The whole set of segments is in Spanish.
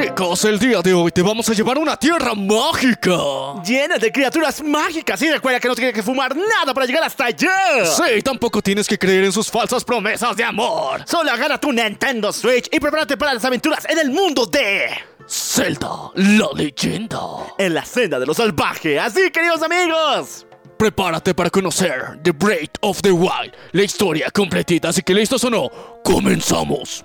Chicos, el día de hoy te vamos a llevar a una tierra mágica. Llena de criaturas mágicas y recuerda que no tienes que fumar nada para llegar hasta allá. Sí, tampoco tienes que creer en sus falsas promesas de amor. Solo agarra tu Nintendo Switch y prepárate para las aventuras en el mundo de... Zelda, la leyenda. En la senda de lo salvaje. Así, queridos amigos. Prepárate para conocer The Breath of the Wild, la historia completita, así que listos o no, comenzamos.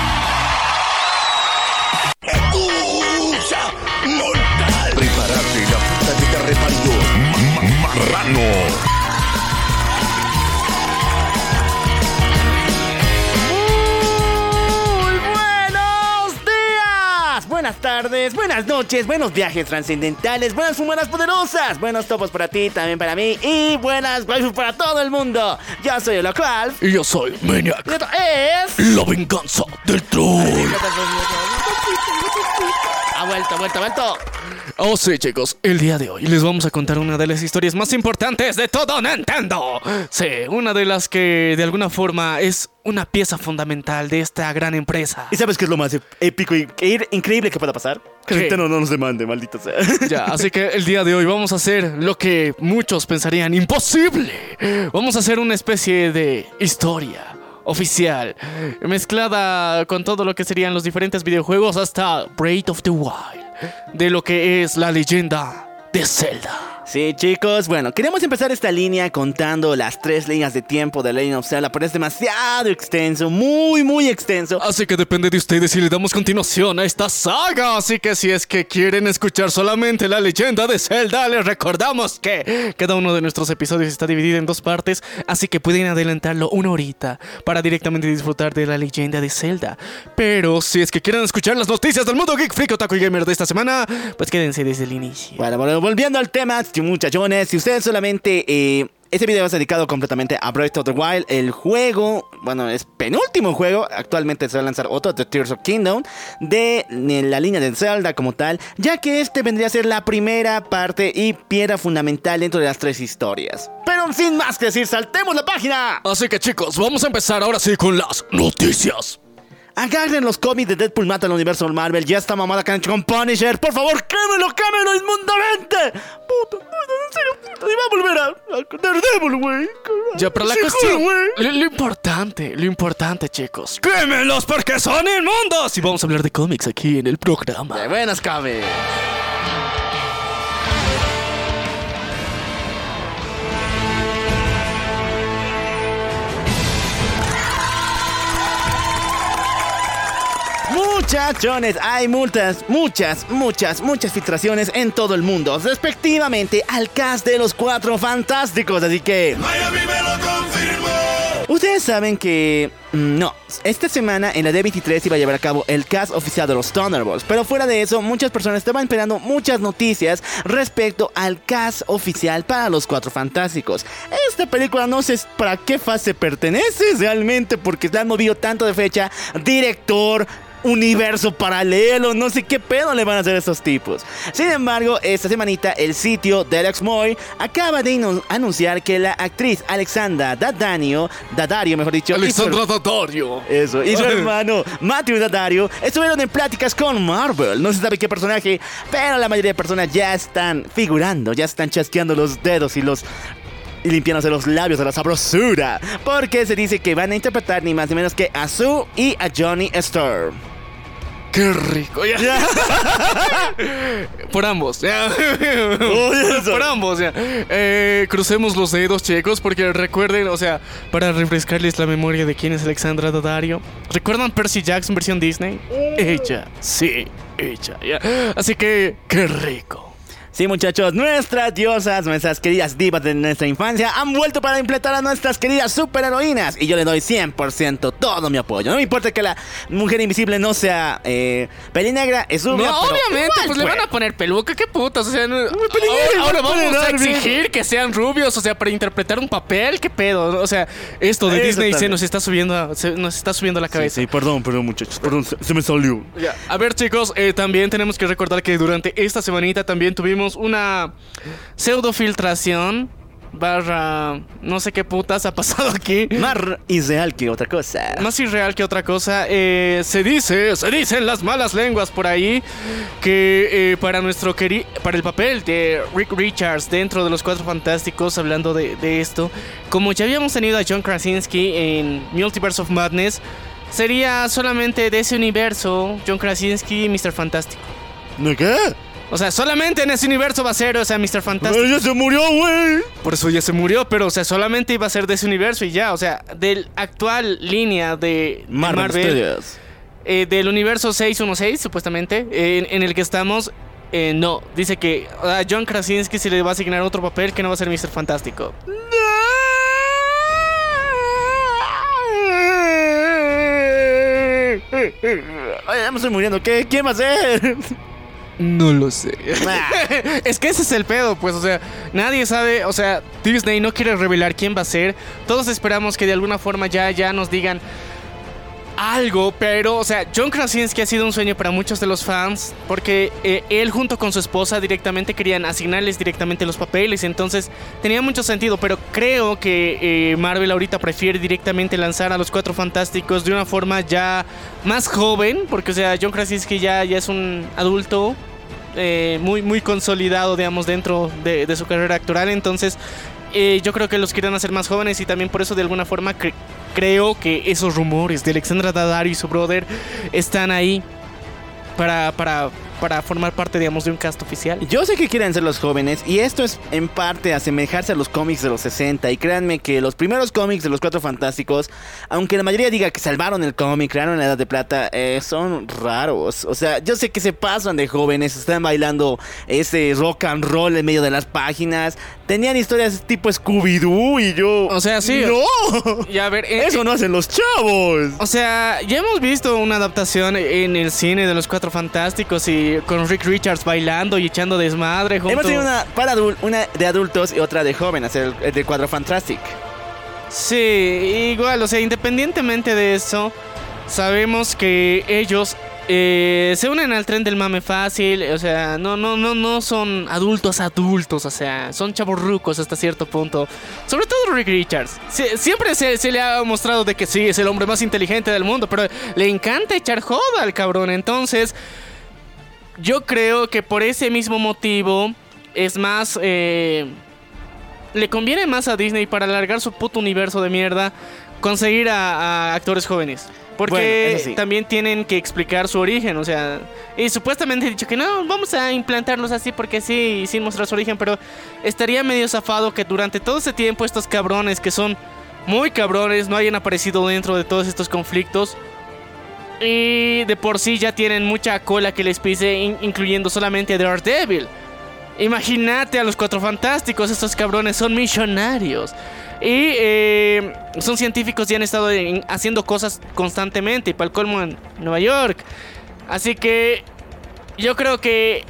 Muy buenos días, buenas tardes, buenas noches, buenos viajes trascendentales, buenas fumadas poderosas, buenos topos para ti, también para mí y buenas waifus para todo el mundo. Yo soy el local. Y yo soy Maniac. Y esto es. La venganza del troll. Ha vuelto, ha vuelto, ha vuelto. Oh sí chicos, el día de hoy les vamos a contar una de las historias más importantes de todo Nintendo. Sí, una de las que de alguna forma es una pieza fundamental de esta gran empresa. ¿Y sabes qué es lo más épico y e increíble que pueda pasar? Que ¿Qué? Nintendo no nos demande, maldito sea. Ya, así que el día de hoy vamos a hacer lo que muchos pensarían imposible. Vamos a hacer una especie de historia oficial, mezclada con todo lo que serían los diferentes videojuegos hasta Breath of the Wild, de lo que es la leyenda de Zelda. Sí, chicos, bueno, queremos empezar esta línea contando las tres líneas de tiempo de Legend of Zelda, pero es demasiado extenso, muy, muy extenso. Así que depende de ustedes si le damos continuación a esta saga. Así que si es que quieren escuchar solamente la leyenda de Zelda, les recordamos que cada uno de nuestros episodios está dividido en dos partes. Así que pueden adelantarlo una horita para directamente disfrutar de la leyenda de Zelda. Pero si es que quieren escuchar las noticias del mundo geek, freak, otaku y gamer de esta semana, pues quédense desde el inicio. Bueno, bueno, volviendo al tema, muchachones, si ustedes solamente... eh, este video es dedicado completamente a Breath of the Wild, el juego, bueno, es penúltimo juego, actualmente se va a lanzar otro, The Tears of Kingdom, de la línea de Zelda como tal, ya que este vendría a ser la primera parte y piedra fundamental dentro de las tres historias. Pero sin más que decir, saltemos la página. Así que chicos, vamos a empezar ahora sí con las noticias. Agarren los cómics de Deadpool Mata al universo Marvel. Ya está mamada hecho con Punisher. Por favor, quémelo, quémelo inmundamente. Puta, puta, en serio, puta. Y va a volver a, a Daredevil, güey. Ya, pero la cuestión. Lo, lo importante, lo importante, chicos. ¡Quémelos porque son inmundos! Y vamos a hablar de cómics aquí en el programa. De buenas, cabe. Muchachones, hay multas, muchas, muchas, muchas filtraciones en todo el mundo, respectivamente al cast de los cuatro fantásticos, así que... Ustedes saben que... mm, No, esta semana en la D23 iba a llevar a cabo el cast oficial de los Thunderbolts, pero fuera de eso, muchas personas estaban esperando muchas noticias respecto al cast oficial para los Cuatro Fantásticos. Esta película no sé para qué fase pertenece realmente, porque le han movido tanto de fecha, director, universo paralelo, no sé qué pedo le van a hacer a estos tipos. Sin embargo, esta semanita el sitio de Alex Moy acaba de anunciar que la actriz Alexandra Daddario, Daddario mejor dicho, Alexandra Daddario. eso, y su hermano Matthew Daddario estuvieron en pláticas con Marvel. No se sabe qué personaje, pero la mayoría de personas ya están figurando, ya están chasqueando los dedos y los. Y limpiándose los labios de la sabrosura. Porque se dice que van a interpretar ni más ni menos que a Sue y a Johnny Storm. ¡Qué rico! Ya. Por ambos. ya. Por ambos. ya. Eh, crucemos los dedos, chicos, porque recuerden, o sea, para refrescarles la memoria de quién es Alexandra Daddario. ¿Recuerdan Percy Jackson versión Disney? Ella, sí, ella. ya. Así que, qué rico. Sí, muchachos, nuestras diosas, nuestras queridas divas de nuestra infancia han vuelto para implementar a nuestras queridas superheroínas. Y yo le doy 100% todo mi apoyo. No me importa que la mujer invisible no sea eh, pelinegra, es No, rubia. pero obviamente, igual, pues le van a poner peluca, qué putas. O sea, no- ahora, ahora no vamos a exigir que sean rubios, o sea, para interpretar un papel, qué pedo. O sea, esto de Eso Disney se nos está subiendo, se nos está subiendo la cabeza. Sí, perdón, perdón, muchachos, perdón, se, se me salió. Ya, A ver chicos, eh, también tenemos que recordar que durante esta semanita también tuvimos una pseudo filtración barra no sé qué putas ha pasado aquí. Más irreal que otra cosa. Más irreal que otra cosa, eh, se dice, se dicen las malas lenguas por ahí que eh, para nuestro queri para el papel de Rick Richards dentro de los Cuatro Fantásticos, hablando de, de esto, como ya habíamos tenido a John Krasinski en Multiverse of Madness, sería solamente de ese universo John Krasinski y Mr. Fantástico. ¿De qué? O sea, solamente en ese universo va a ser, o sea, Mr. Fantástico. ¡Ella se murió, güey! Por eso ya se murió, pero, o sea, solamente iba a ser de ese universo y ya. O sea, del actual línea de de Marvel, Marvel, Studios. eh, del universo 616, supuestamente, eh, en, en el que estamos, eh, no. Dice que a John Krasinski se le va a asignar otro papel que no va a ser Mr. Fantástico. Ay, ya me estoy muriendo. ¿Qué? ¿Quién va a ser? No lo sé. Ah. es que ese es el pedo, pues, o sea, nadie sabe, o sea, Disney no quiere revelar quién va a ser. Todos esperamos que de alguna forma ya, ya nos digan algo, pero, o sea, John Krasinski ha sido un sueño para muchos de los fans, porque eh, él junto con su esposa directamente querían asignarles directamente los papeles, entonces tenía mucho sentido, pero creo que eh, Marvel ahorita prefiere directamente lanzar a los Cuatro Fantásticos de una forma ya más joven, porque, o sea, John Krasinski ya, ya es un adulto, eh, muy, muy consolidado, digamos, dentro de, su carrera actoral. Entonces, eh, yo creo que los quieren hacer más jóvenes y también por eso, de alguna forma, cre- creo que esos rumores de Alexandra Daddario y su brother están ahí para, para, para formar parte, digamos, de un cast oficial. Yo sé que quieren ser los jóvenes y esto es en parte asemejarse a los cómics de los 60 y créanme que los primeros cómics de los Cuatro Fantásticos, aunque la mayoría diga que salvaron el cómic, crearon la Edad de Plata, eh, son raros. O sea, yo sé que se pasan de jóvenes, están bailando ese rock and roll en medio de las páginas, tenían historias tipo Scooby-Doo y yo... O sea, sí. ¡No! Y a ver, eh, Eso no hacen los chavos. O sea, ya hemos visto una adaptación en el cine de los Cuatro Fantásticos y con Rick Richards bailando y echando desmadre junto... Hemos tenido una para una de adultos y otra de jóvenes, el, el de Cuatro Fantastic. Sí, igual, o sea, independientemente de eso, sabemos que ellos eh, se unen al tren del mame fácil, o sea, no, no, no, no son adultos adultos, o sea, son chavorrucos hasta cierto punto. Sobre todo Rick Richards. Sie- siempre se, le ha mostrado de que sí, es el hombre más inteligente del mundo, pero le encanta echar joda al cabrón, entonces... Yo creo que por ese mismo motivo es más... eh, le conviene más a Disney para alargar su puto universo de mierda conseguir a actores jóvenes. Porque Bueno, sí. también tienen que explicar su origen, o sea, y supuestamente he dicho que no, vamos a implantarlos así porque sí, sin mostrar su origen, pero estaría medio zafado que durante todo ese tiempo estos cabrones que son muy cabrones no hayan aparecido dentro de todos estos conflictos. Y de por sí ya tienen mucha cola que les pise, in- incluyendo solamente a Daredevil. Imagínate a los cuatro fantásticos, estos cabrones son millonarios. Y eh, son científicos y han estado en- haciendo cosas constantemente, y para el colmo en Nueva York. Así que yo creo que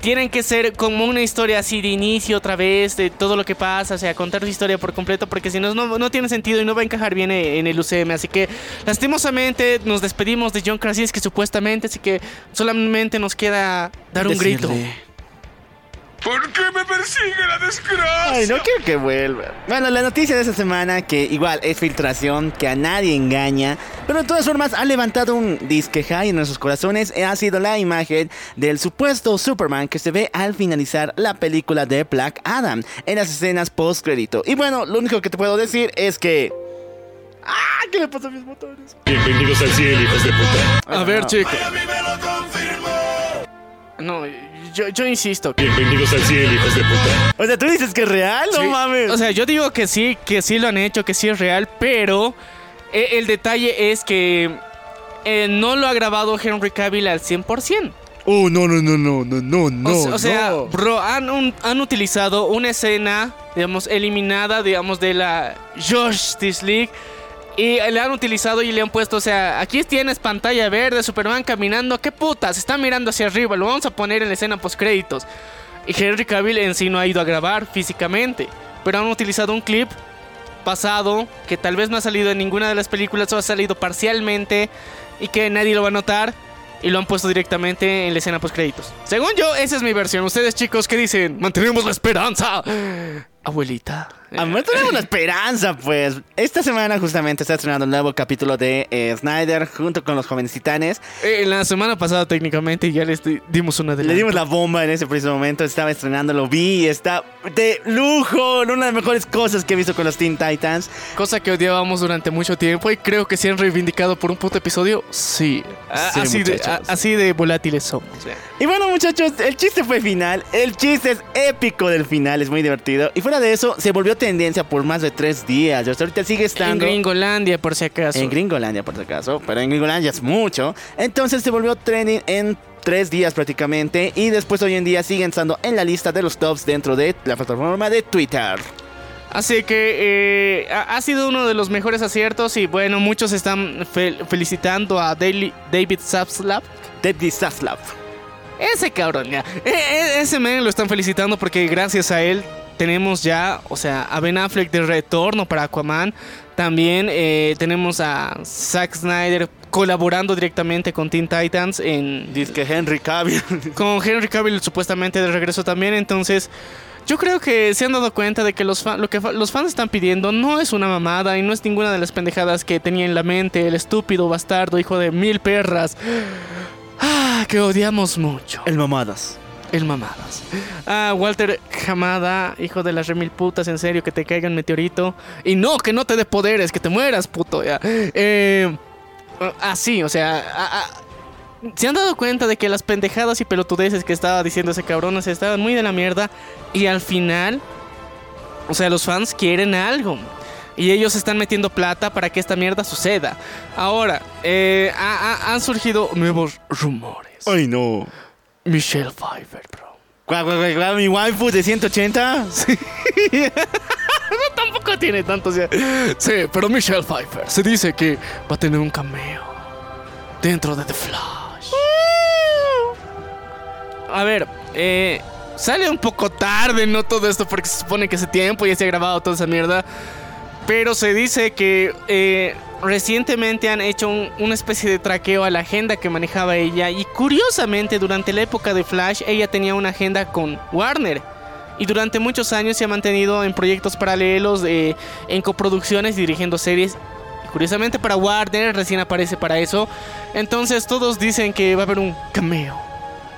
tienen que ser como una historia así de inicio otra vez, de todo lo que pasa, o sea, contar su historia por completo, porque si no, no, no tiene sentido y no va a encajar bien en el UCM. Así que, lastimosamente, nos despedimos de John Krasinski supuestamente, así que solamente nos queda dar un grito. ¿Por qué me persigue la desgracia? Ay, no quiero que vuelva. Bueno, la noticia de esta semana, que igual es filtración, que a nadie engaña, pero de todas formas ha levantado un disque high en nuestros corazones, ha sido la imagen del supuesto Superman que se ve al finalizar la película de Black Adam, en las escenas post crédito. Y bueno, lo único que te puedo decir es que... ¡Ah! ¿Qué le pasó a mis motores? Bienvenidos al cielo, hijos de puta. A ver, no. chicos. No, yo, yo insisto. que- Bienvenidos al cielo, hijos de puta. O sea, tú dices que es real, no Sí, mames. O sea, yo digo que sí, que sí lo han hecho, que sí es real, pero eh, el detalle es que eh, no lo ha grabado Henry Cavill al 100%. Oh, no, no, no, no, no, no, no. o, se- o sea, no. bro, han, un- han utilizado una escena, digamos, eliminada, digamos, de la Justice League. Y le han utilizado y le han puesto, o sea, aquí tienes pantalla verde, Superman caminando, qué putas, está mirando hacia arriba, lo vamos a poner en la escena post créditos. Y Henry Cavill en sí no ha ido a grabar físicamente, pero han utilizado un clip pasado que tal vez no ha salido en ninguna de las películas o ha salido parcialmente y que nadie lo va a notar y lo han puesto directamente en la escena post créditos. Según yo, esa es mi versión. Ustedes chicos, ¿qué dicen? Mantenemos la esperanza. Abuelita. A ver, tenemos la esperanza, pues. Esta semana justamente está estrenando un nuevo capítulo de eh, Snyder junto con los jóvenes titanes. Eh, la semana pasada técnicamente ya les di- dimos una de Le dimos la bomba en ese preciso momento. Estaba estrenando, lo vi y está de lujo. Una de las mejores cosas que he visto con los Teen Titans. Cosa que odiábamos durante mucho tiempo y creo que se han reivindicado por un puto episodio. Sí. A- Sí, así, de, a- así de volátiles somos. Y bueno, muchachos, el chiste fue final. El chiste es épico del final, es muy divertido. Y fuera de eso, se volvió tendencia por más de tres días. Hasta ahorita sigue En estando. Gringolandia, por si acaso. En Gringolandia, por si acaso. Pero en Gringolandia es mucho. Entonces se volvió trending en tres días prácticamente. Y después hoy en día siguen estando en la lista de los tops dentro de la plataforma de Twitter. Así que eh, ha, sido uno de los mejores aciertos y bueno, muchos están fel- felicitando a Daily- David Zaslav. David Zaslav. Ese cabrón ya. E- e- ese men lo están felicitando porque gracias a él tenemos ya, o sea, a Ben Affleck de retorno para Aquaman. También eh, tenemos a Zack Snyder colaborando directamente con Teen Titans en Dice que Henry Cavill. con Henry Cavill supuestamente de regreso también. Entonces, yo creo que se han dado cuenta de que, los, fa- lo que fa- los fans están pidiendo no es una mamada y no es ninguna de las pendejadas que tenía en la mente el estúpido bastardo hijo de mil perras. Ah, que odiamos mucho. El mamadas. El mamadas. Ah, Walter Hamada, hijo de las remil putas, en serio, que te caiga un meteorito. Y no, que no te dé poderes, que te mueras, puto. Ya. Eh, así, o sea, a- a- se han dado cuenta de que las pendejadas y pelotudeces que estaba diciendo ese cabrón, o sea, estaban muy de la mierda. Y al final, o sea, los fans quieren algo. Y ellos están metiendo plata para que esta mierda suceda. Ahora, eh, ha- ha- han surgido nuevos rumores. Ay, no. Michelle Pfeiffer, bro. ¿Cuál, cuál, cuál, cuál, mi waifu de 180? Tampoco tiene tanto. o sea. Sí, pero Michelle Pfeiffer se dice que va a tener un cameo dentro de The Flash. A ver, eh, sale un poco tarde, no todo esto, porque se supone que ese tiempo ya se ha grabado toda esa mierda. Pero se dice que eh, recientemente han hecho un- una especie de traqueo a la agenda que manejaba ella. Y curiosamente, durante la época de Flash, ella tenía una agenda con Warner. Y durante muchos años se ha mantenido en proyectos paralelos, eh, en coproducciones, dirigiendo series. Curiosamente para Warner recién aparece para eso. Entonces todos dicen que va a haber un cameo.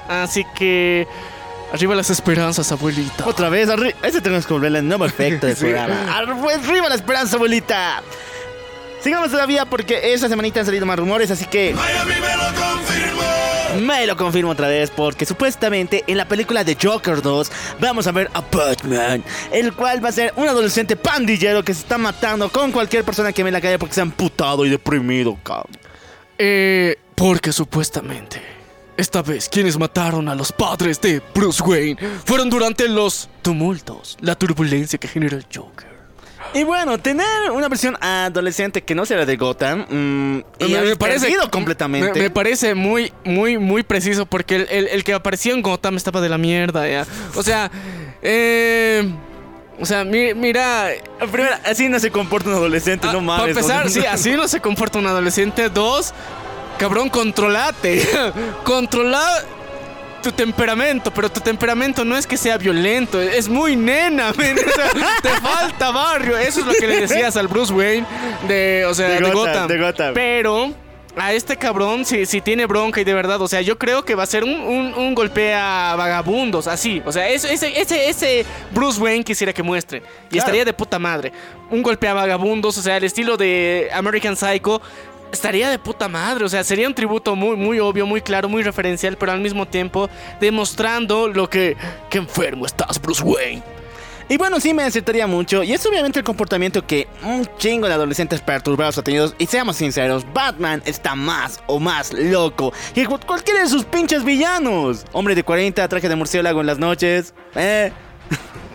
Así que... Arriba las esperanzas, abuelita. Otra vez, arri- ese tenemos que volverle el nuevo efecto del Sí. programa. Arri- Arriba la esperanza, abuelita. Sigamos todavía porque esta semanita han salido más rumores, así que Miami me lo confirmó. me lo confirmo otra vez porque supuestamente en la película de Joker 2 vamos a ver a Batman, el cual va a ser un adolescente pandillero que se está matando con cualquier persona que ve en la calle porque se ha amputado y deprimido, cabrón. Eh, porque supuestamente, esta vez quienes mataron a los padres de Bruce Wayne fueron durante los tumultos, la turbulencia que generó el Joker. Y bueno, tener una versión adolescente que no será de Gotham mm, y me, perdido completamente. Me, me parece muy, muy, muy preciso porque el, el- el que apareció en Gotham estaba de la mierda, ya. O sea, eh, o sea, mi- mira, Primero, así no se comporta un adolescente, no Ah, mames. Para empezar, ¿no? sí, así no se comporta un adolescente. Dos, cabrón, controlate. Controla tu temperamento, pero tu temperamento no es que sea violento, es muy nena, men. O sea, te falta barrio. Eso es lo que le decías al Bruce Wayne de, o sea, De de, Gotham, Gotham. de Gotham. Pero a este cabrón, si, si tiene bronca y de verdad, o sea, yo creo que va a ser un, un, un golpe a vagabundos, así. O sea, ese, ese, ese Bruce Wayne quisiera que muestren. Y Claro. estaría de puta madre. Un golpe a vagabundos, o sea, el estilo de American Psycho. Estaría de puta madre, o sea, sería un tributo muy, muy obvio, muy claro, muy referencial, pero al mismo tiempo demostrando lo que... ¡Qué enfermo estás, Bruce Wayne! Y bueno, sí me acertaría mucho. Y es obviamente el comportamiento que un chingo de adolescentes perturbados ha tenido. Y seamos sinceros, Batman está más o más loco que cu- cualquiera de sus pinches villanos. Hombre de 40, traje de murciélago en las noches. Eh.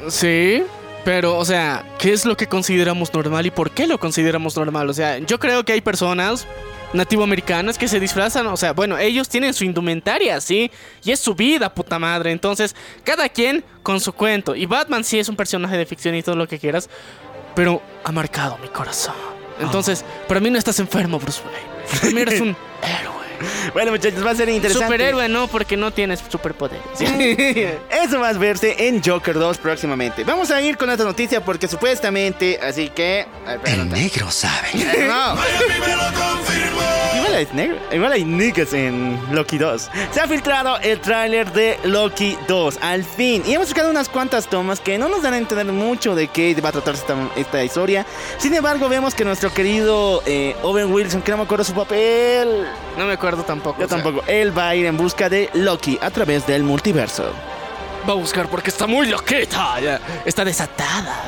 Sí, pero, o sea, ¿qué es lo que consideramos normal y por qué lo consideramos normal? O sea, yo creo que hay personas nativoamericanas que se disfrazan, o sea, bueno, ellos tienen su indumentaria, ¿sí? Y es su vida, puta madre. Entonces, cada quien con su cuento. Y Batman sí es un personaje de ficción y todo lo que quieras, pero ha marcado mi corazón. Entonces, para mí no estás enfermo, Bruce Wayne. Para mí eres un héroe. Bueno, muchachos, va a ser interesante. Superhéroe no, porque no tienes superpoderes. Eso va a verse en Joker 2 próximamente. Vamos a ir con esta noticia porque supuestamente, así que. El negro sabe. No. Igual hay, negro- igual hay niggas en Loki 2. Se ha filtrado el tráiler de Loki 2, al fin. Y hemos sacado unas cuantas tomas que no nos dan a entender mucho de qué va a tratarse esta, esta historia. Sin embargo, vemos que nuestro querido eh, Owen Wilson, que no me acuerdo su papel, No me acuerdo tampoco. yo o sea, tampoco, él va a ir en busca de Loki a través del multiverso. Va a buscar porque está muy loqueta, ya, está desatada.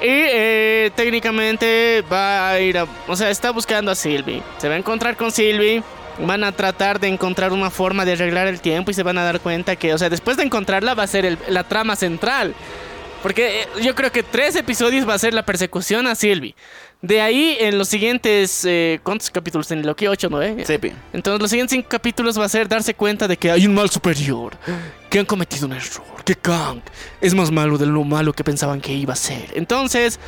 ya. Y eh, técnicamente va a ir a... O sea, está buscando a Sylvie. Se va a encontrar con Sylvie. Van a tratar de encontrar una forma de arreglar el tiempo y se van a dar cuenta que, o sea, después de encontrarla va a ser el- la trama central. Porque eh, yo creo que tres episodios va a ser la persecución a Sylvie. De ahí, en los siguientes... eh, ¿Cuántos capítulos tiene Loki? ¿Ocho, nueve? Sepi. Entonces los siguientes cinco capítulos va a ser darse cuenta de que hay un mal superior, que han cometido un error, que Kang es más malo de lo malo que pensaban que iba a ser. Entonces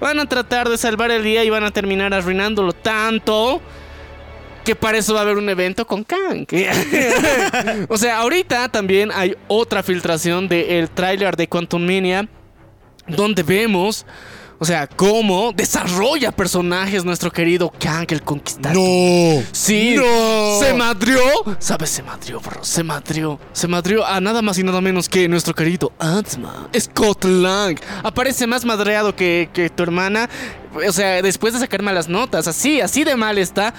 van a tratar de salvar el día y van a terminar arruinándolo tanto que para eso va a haber un evento con Kang. o sea, ahorita también hay otra filtración del tráiler de Quantum Mania donde vemos... O sea, cómo desarrolla personajes nuestro querido Kang el Conquistador. No. Sí, No. se madrió. ¿Sabes? Se madrió, bro. Se madrió. Se madrió a nada más y nada menos que nuestro querido Ant-Man. Scott Lang. Aparece más madreado que, que tu hermana. O sea, después de sacar malas notas. Así, así de mal está.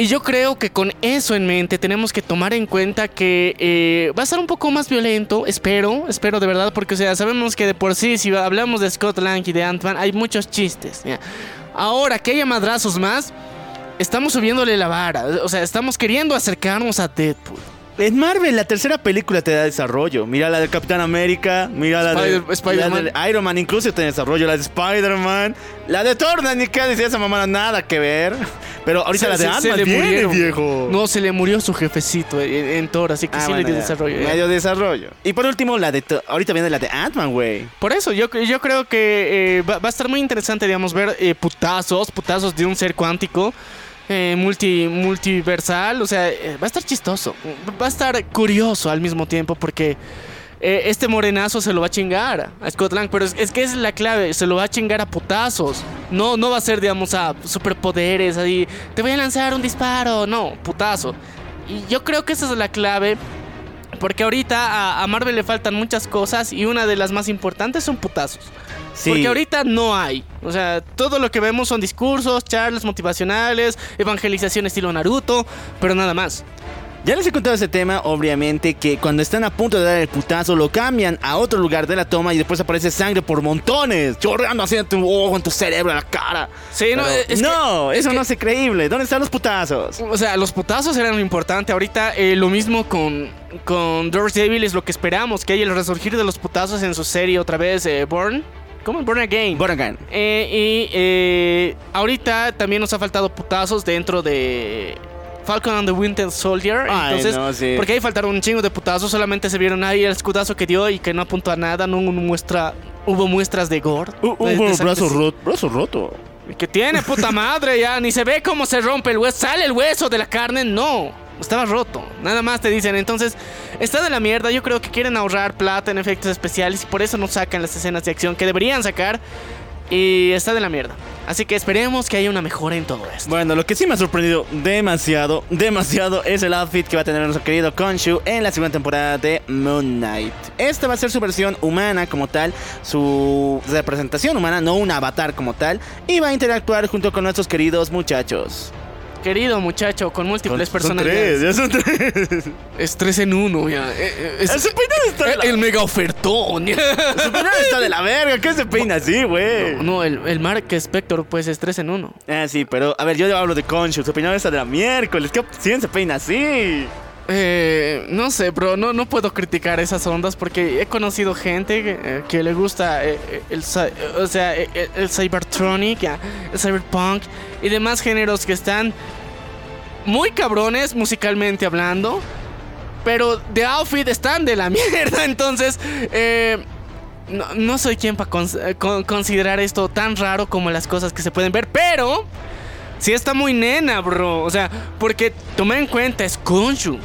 Y yo creo que con eso en mente tenemos que tomar en cuenta que eh, va a ser un poco más violento, espero, espero de verdad, porque sabemos que de por sí, si hablamos de Scott Lang y de Ant-Man, hay muchos chistes. Ahora que haya madrazos más, estamos subiéndole la vara, o sea, estamos queriendo acercarnos a Deadpool. En Marvel, la tercera película te da desarrollo. Mira la de Capitán América, mira la de, Spider- la de Iron Man, incluso tiene desarrollo. La de Spider-Man, la de Thor, ni qué decía esa mamá, nada que ver. Pero ahorita la de Se- Ant-Man le viene, murieron. viejo. No, se le murió su jefecito en, en Thor, así que Ah, sí bueno, le dio ya. desarrollo. ¿eh? ya. Medio desarrollo. Y por último, la de ahorita viene la de Ant-Man, güey. Por eso, yo, yo creo que eh, va, va a estar muy interesante, digamos, ver eh, putazos, putazos de un ser cuántico, eh, multi, multiversal, o sea, eh, va a estar chistoso, va a estar curioso al mismo tiempo porque eh, este morenazo se lo va a chingar a Scott Lang, pero es, que es la clave, se lo va a chingar a putazos, no, no va a ser, digamos, a superpoderes, ahí, te voy a lanzar un disparo, no, putazo. Y yo creo que esa es la clave porque ahorita a, a Marvel le faltan muchas cosas y una de las más importantes son putazos. Sí. Porque ahorita no hay. O sea, todo lo que vemos son discursos, charlas motivacionales, evangelización estilo Naruto, pero nada más. Ya les he contado ese tema, obviamente, que cuando están a punto de dar el putazo, lo cambian a otro lugar de la toma y después aparece sangre por montones, chorreando así en tu ojo, en tu cerebro, en la cara. Sí, no, que- no, es eso que- no es creíble. ¿Dónde están los putazos? O sea, los putazos eran lo importante. Ahorita eh, lo mismo con, con Daredevil es lo que esperamos, que haya el resurgir de los putazos en su serie otra vez, eh, Born. ¿Cómo? Born Again. Born again. Eh, y eh, ahorita también nos ha faltado putazos dentro de Falcon and the Winter Soldier. Ay, Entonces, no, sí. porque ahí faltaron un chingo de putazos. Solamente se vieron ahí el escudazo que dio y que no apuntó a nada. No hubo, muestra, hubo muestras de gore. Uh, de- de sangre. brazo roto. Brazo roto. Que tiene puta madre ya. Ni se ve cómo se rompe el hueso. Sale el hueso de la carne. No. Estaba roto. Nada más te dicen. Entonces, está de la mierda. Yo creo que quieren ahorrar plata en efectos especiales. Y por eso no sacan las escenas de acción que deberían sacar. Y está de la mierda. Así que esperemos que haya una mejora en todo esto. Bueno, lo que sí me ha sorprendido demasiado, demasiado es el outfit que va a tener nuestro querido Khonshu en la segunda temporada de Moon Knight. Esta va a ser su versión humana como tal, su representación humana, no un avatar como tal, y va a interactuar junto con nuestros queridos muchachos. Querido muchacho con múltiples Son personalidades. tres, ya son tres. Es tres en uno, ya. Eh, eh, es- Ese peinado está de el, la- el mega ofertón. Su peinado está de la verga. ¿Qué se peina así, güey? No, el, el Mark Spector, pues es tres en uno. Ah, sí, pero a ver, yo hablo de Conchu. Su peinado está de la miércoles. ¿Qué opción se peina así? Eh, no sé, bro, no, no puedo criticar esas ondas porque he conocido gente que, eh, que le gusta eh, eh, el, o sea, el cybertronic, el cyberpunk y demás géneros que están muy cabrones musicalmente hablando, pero de outfit están de la mierda, entonces no, no soy quien para considerar esto tan raro como las cosas que se pueden ver, pero sí está muy nena, bro, o sea, porque toma en cuenta es Konshu.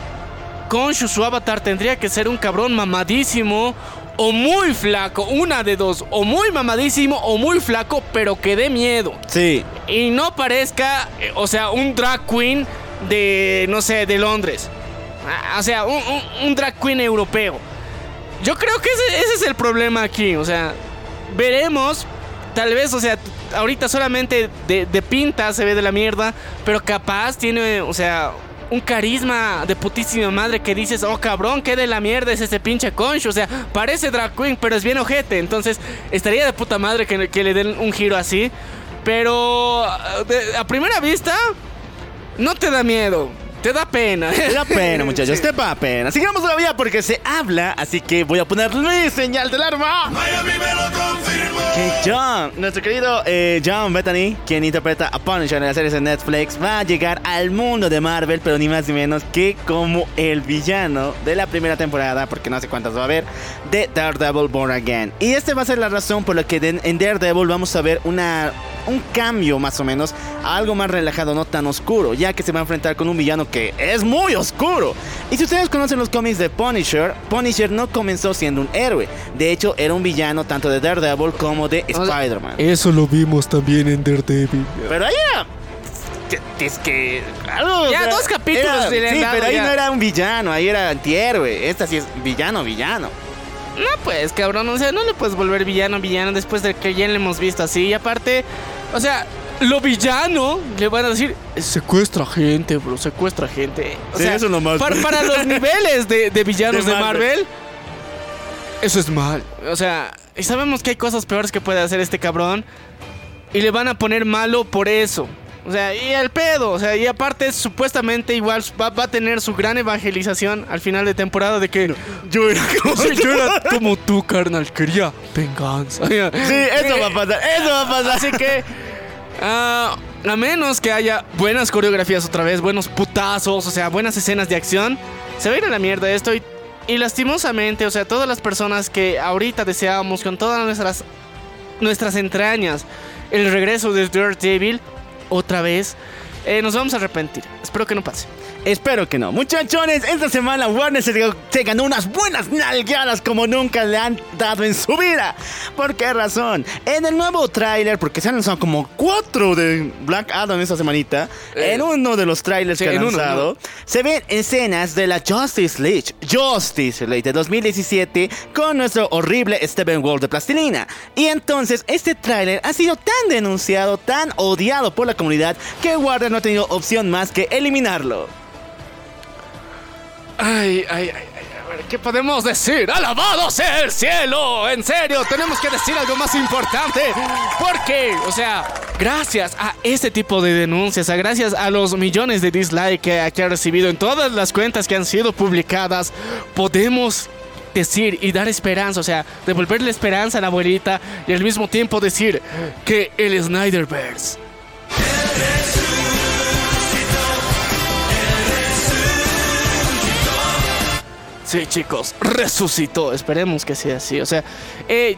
Konshu, su avatar tendría que ser un cabrón mamadísimo o muy flaco, una de dos, o muy mamadísimo o muy flaco, pero que dé miedo. Sí. Y no parezca, eh, o sea, un drag queen de, no sé, de Londres. Ah, O sea, un, un- un drag queen europeo. Yo creo que ese, ese es el problema aquí. O sea, veremos. Tal vez, o sea, ahorita solamente de, de pinta se ve de la mierda. Pero capaz tiene, o sea, un carisma de putísima madre que dices, oh cabrón, qué de la mierda es ese pinche concho. O sea, parece drag queen, pero es bien ojete. Entonces, estaría de puta madre que, que le den un giro así. Pero de- a primera vista, no te da miedo, te da pena. Te da pena, muchachos, te da pena. Sigamos todavía porque se habla, así que voy a ponerle señal del arma. Que John, nuestro querido eh, John Bethany, quien interpreta a Punisher en las series de Netflix, va a llegar al mundo de Marvel, pero ni más ni menos que como el villano de la primera temporada, porque no sé cuántas va a haber, de Daredevil Born Again. Y este va a ser la razón por la que en Daredevil vamos a ver una, un cambio más o menos a algo más relajado, no tan oscuro, ya que se va a enfrentar con un villano que es muy oscuro. Y si ustedes conocen los cómics de Punisher, Punisher no comenzó siendo un héroe. De hecho, era un villano tanto de Daredevil como de Spider-Man. Eso lo vimos también en Daredevil. Pero ahí era. Es que. algo, Ya, o sea, dos capítulos era- Sí, pero ahí ya. no era un villano, ahí era antihéroe. Esta sí es villano, villano. No, pues, cabrón, o sea, no le puedes volver villano, villano después de que ya le hemos visto así. Y aparte, o sea, lo villano, le van a decir, secuestra gente, bro, secuestra gente. O Sí, sea, eso nomás. Para, para los niveles de, de villanos De de Marvel, Marvel. eso es mal. O sea, y sabemos que hay cosas peores que puede hacer este cabrón. Y le van a poner malo por eso. O sea, y el pedo. O sea, y aparte, supuestamente igual va, va a tener su gran evangelización al final de temporada de que yo era como, yo era como tú, carnal. Quería venganza. Sí, eso va a pasar, eso va a pasar. Así que, ah, a menos que haya buenas coreografías otra vez, buenos putazos, o sea, buenas escenas de acción, se va a ir a la mierda esto. Y, y lastimosamente, o sea, todas las personas que ahorita deseábamos con todas nuestras, nuestras entrañas el regreso de Daredevil, otra vez, eh, nos vamos a arrepentir. Espero que no pase. Espero que no. Muchachones, esta semana Warner se, se ganó unas buenas nalgadas como nunca le han dado en su vida. ¿Por qué razón? En el nuevo tráiler, porque se han lanzado como cuatro de Black Adam esta semanita, Eh, en uno de los trailers sí, que han uno, lanzado, ¿no? se ven escenas de la Justice League, Justice League de 2017, con nuestro horrible Stephen Wall de plastilina. Y entonces, este tráiler ha sido tan denunciado, tan odiado por la comunidad, que Warner no ha tenido opción más que eliminarlo. Ay, ay, ay, a ¿qué podemos decir? ¡Alabado sea el cielo! En serio, tenemos que decir algo más importante. Porque, o sea, gracias a este tipo de denuncias, a gracias a los millones de dislikes que, que ha recibido en todas las cuentas que han sido publicadas, podemos decir y dar esperanza, o sea, devolverle esperanza a la abuelita y al mismo tiempo decir que el Snyderverse Sí, chicos, resucitó. Esperemos que sea así. O sea, eh,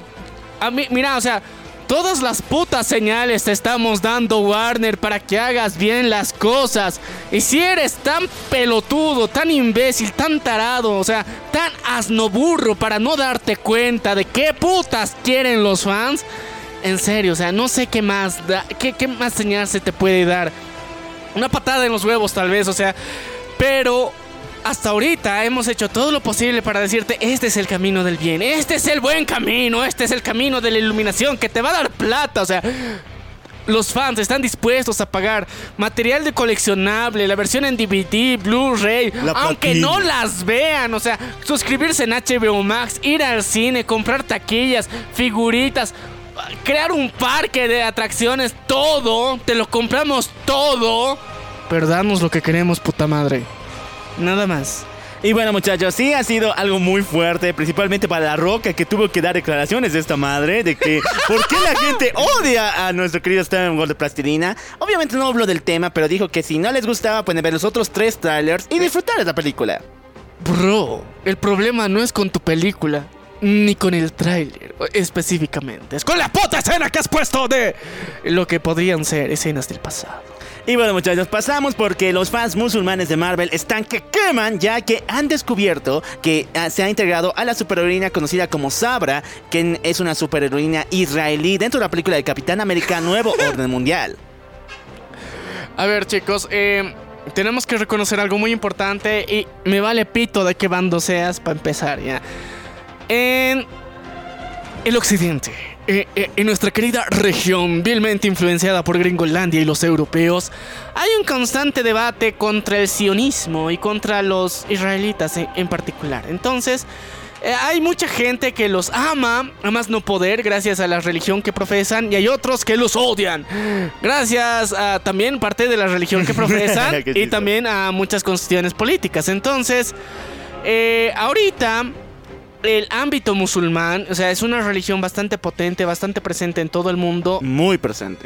a mí, mira, o sea, todas las putas señales te estamos dando, Warner, para que hagas bien las cosas. Y si eres tan pelotudo, tan imbécil, tan tarado, o sea, tan asnoburro para no darte cuenta de qué putas quieren los fans, en serio, o sea, no sé qué más, da- qué, qué más señal se te puede dar. Una patada en los huevos, tal vez, o sea, pero hasta ahorita hemos hecho todo lo posible para decirte, este es el camino del bien, este es el buen camino, este es el camino de la iluminación que te va a dar plata, o sea, los fans están dispuestos a pagar material de coleccionable, la versión en DVD, Blu-ray, aunque no las vean, o sea, suscribirse en HBO Max, ir al cine, comprar taquillas, figuritas, crear un parque de atracciones, todo, te lo compramos todo, pero danos lo que queremos, puta madre. Nada más. Y bueno, muchachos, sí ha sido algo muy fuerte, principalmente para La Roca, que tuvo que dar declaraciones de esta madre, de que por qué la gente odia a nuestro querido Steven Gold de Plastilina. Obviamente no habló del tema, pero dijo que si no les gustaba, pueden ver los otros tres trailers y disfrutar de la película. Bro, el problema no es con tu película, ni con el tráiler específicamente. Es con la puta escena que has puesto de lo que podrían ser escenas del pasado. Y bueno, muchachos, pasamos porque los fans musulmanes de Marvel están que queman, ya que han descubierto que ah, se ha integrado a la superheroína conocida como Sabra, que es una superheroína israelí dentro de la película de Capitán América Nuevo Orden Mundial. A ver, chicos, eh, tenemos que reconocer algo muy importante y me vale pito de qué bando seas para empezar, ¿ya? En el occidente, eh, eh, en nuestra querida región, vilmente influenciada por Gringolandia y los europeos, hay un constante debate contra el sionismo y contra los israelitas en, en particular. Entonces, eh, hay mucha gente que los ama, a más no poder, gracias a la religión que profesan, y hay otros que los odian, gracias a también parte de la religión que profesan y también a muchas cuestiones políticas. Entonces, ahorita el ámbito musulmán, o sea, es una religión bastante potente, bastante presente en todo el mundo Muy presente.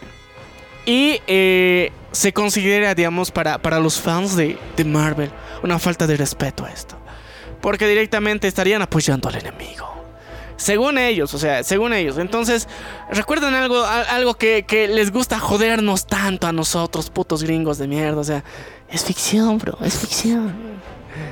y eh, se considera, digamos, para, para los fans de, de Marvel una falta de respeto a esto. Porque directamente estarían apoyando al enemigo. Según ellos, o sea, según ellos. Entonces, ¿recuerdan algo, algo que, que les gusta jodernos tanto a nosotros, putos gringos de mierda? O sea, es ficción, bro, es ficción.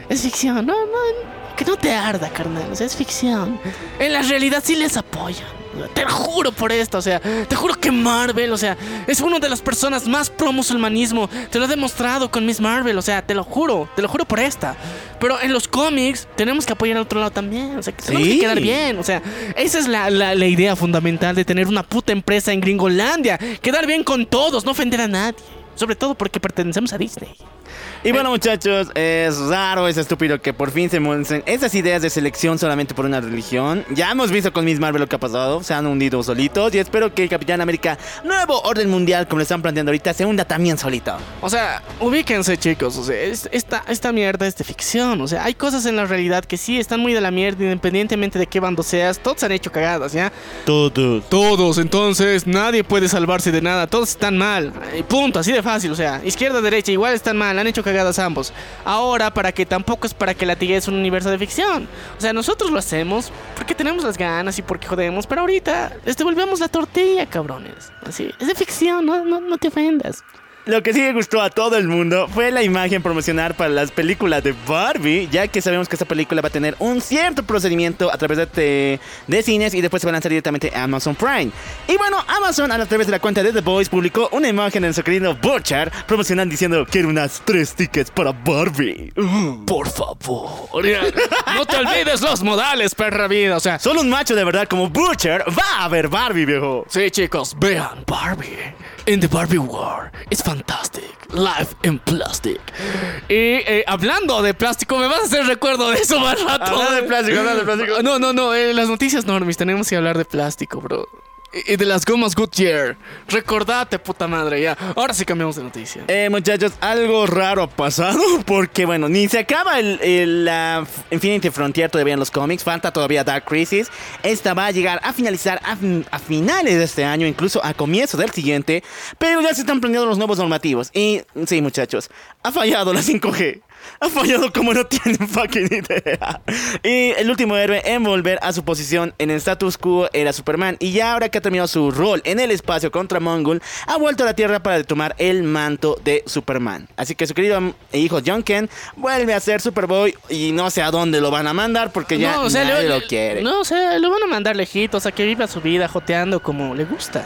Es ficción, no, no, que no te arda, carnal, o sea, es ficción. En la realidad sí les apoyan. Te lo juro por esto, o sea, te juro que Marvel, o sea, es una de las personas más pro musulmanismo. Te lo he demostrado con Miss Marvel, o sea, te lo juro, te lo juro por esta. Pero en los cómics tenemos que apoyar al otro lado también, o sea, que tenemos Sí. que quedar bien, o sea, esa es la, la- la idea fundamental de tener una puta empresa en Gringolandia. Quedar bien con todos, no ofender a nadie. Sobre todo porque pertenecemos a Disney. Y bueno, muchachos, es raro, es estúpido que por fin se muestren esas ideas de selección solamente por una religión. Ya hemos visto con Miss Marvel lo que ha pasado, se han hundido solitos y espero que el Capitán América Nuevo Orden Mundial, como lo están planteando ahorita, se hunda también solito. O sea, ubíquense chicos, o sea, es- esta, esta mierda es de ficción, o sea, hay cosas en la realidad que sí están muy de la mierda independientemente de qué bando seas, todos han hecho cagadas, ¿ya? Todos. Todos, entonces nadie puede salvarse de nada, todos están mal, y punto, así de fácil, o sea, izquierda, derecha, igual están mal, han hecho cagadas ambos. Ahora, para que tampoco es para que latigues un universo de ficción, o sea, nosotros lo hacemos porque tenemos las ganas y porque jodemos, pero ahorita les devolvemos la tortilla, cabrones, así, es de ficción, no, no, no te ofendas. Lo que sí le gustó a todo el mundo fue la imagen promocional para las películas de Barbie, ya que sabemos que esta película va a tener un cierto procedimiento a través de, de cines y después se va a lanzar directamente a Amazon Prime. Y bueno, Amazon a través de la cuenta de The Voice publicó una imagen de nuestro querido Butcher promocionando diciendo quiero unas tres tickets para Barbie. Por favor. No te olvides los modales, perra vida. O sea, Solo un macho de verdad como Butcher va a ver Barbie, viejo. sí, chicos, vean Barbie. In the Barbie World. It's fantastic. Life in plastic. Y eh, hablando de plástico, me vas a hacer recuerdo de eso más rato. Hablando de plástico, hablando de plástico. No, no, no. En las noticias normis tenemos que hablar de plástico, bro. Y de las gomas Goodyear. Recordate, puta madre, ya. Ahora sí cambiamos de noticia. Eh, muchachos, algo raro ha pasado porque, bueno, ni se acaba el, el, la Infinity Frontier todavía en los cómics, falta todavía Dark Crisis. Esta va a llegar a finalizar a, fin- a finales de este año, incluso a comienzos del siguiente, pero ya se están planeando los nuevos normativos. Y sí, muchachos, ha fallado la 5G. Ha fallado como no tienen fucking idea. Y el último héroe en volver a su posición en el status quo era Superman. Y ya ahora que ha terminado su rol en el espacio contra Mongol, ha vuelto a la Tierra para tomar el manto de Superman. Así que su querido hijo John Ken vuelve a ser Superboy y no sé a dónde lo van a mandar porque ya o sea, nadie le- lo quiere. No, o sea, lo van a mandar lejitos a que viva su vida joteando como le gusta.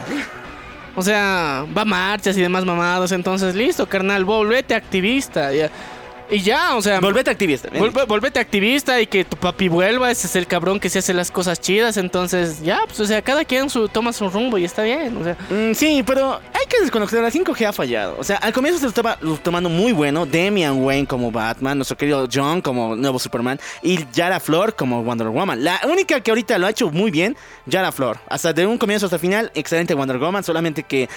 O sea, va a marchas y demás mamados. Entonces, listo, carnal, volvete activista. ya. Y ya, o sea, Volvete activista. volve- volvete activista y que tu papi vuelva. Ese es el cabrón que se hace las cosas chidas. Entonces, ya, pues, o sea, cada quien su, toma su rumbo y está bien. O sea, Mm, sí, pero hay que desconocer, la 5G ha fallado. O sea, al comienzo se lo estaba tomando muy bueno. Damian Wayne como Batman, nuestro querido John como nuevo Superman y Yara Flor como Wonder Woman. La única que ahorita lo ha hecho muy bien, Yara Flor. Hasta de un comienzo hasta el final, excelente Wonder Woman, solamente que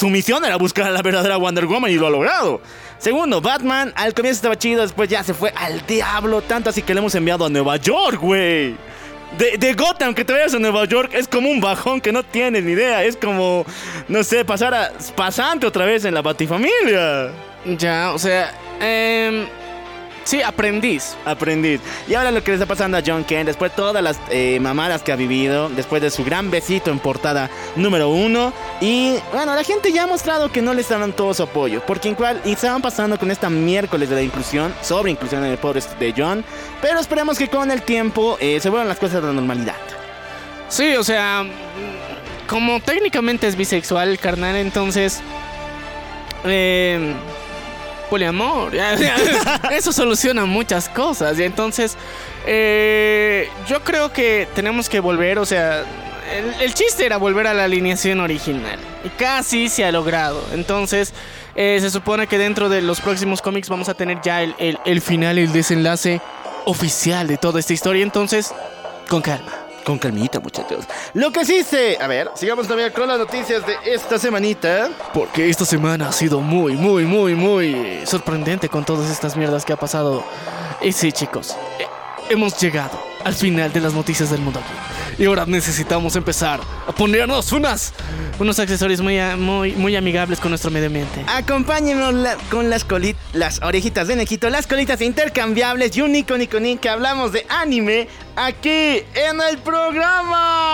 su misión era buscar a la verdadera Wonder Woman y lo ha logrado. Segundo, Batman, al comienzo estaba chido, después ya se fue al diablo, tanto así que le hemos enviado a Nueva York, güey. De, de, Gotham que te vayas a Nueva York es como un bajón que no tienes ni idea. Es como, no sé, pasar a pasante otra vez en la Batifamilia. Ya, o sea, eh, Sí, aprendiz. Aprendiz. Y ahora lo que le está pasando a John Kent, después de todas las eh, mamadas que ha vivido, después de su gran besito en portada número uno. Y bueno, la gente ya ha mostrado que no le están dando todo su apoyo. Porque igual, y estaban pasando con esta miércoles de la inclusión, sobre inclusión en el pobre de John. Pero esperemos que con el tiempo eh, se vuelvan las cosas a la normalidad. Sí, o sea, como técnicamente es bisexual el carnal, entonces... Eh, poliamor. Eso soluciona muchas cosas. Y entonces, eh, yo creo que tenemos que volver, o sea, el, chiste era volver a la alineación original. Y casi se ha logrado. Entonces, eh, se supone que dentro de los próximos cómics vamos a tener ya el, el, el final, el desenlace oficial de toda esta historia. Entonces, con calma. Con calmita, muchachos. Lo que sí se... A ver, sigamos también con las noticias de esta semanita. Porque esta semana ha sido muy, muy, muy, muy sorprendente con todas estas mierdas que ha pasado. Y sí, chicos, eh, hemos llegado al final de las noticias del mundo aquí. Y ahora necesitamos empezar a ponernos unas, unos accesorios muy, muy, muy amigables con nuestro medio ambiente. Acompáñenos con las, las orejitas de Nequito, las colitas intercambiables y un Nico que hablamos de anime aquí en el programa.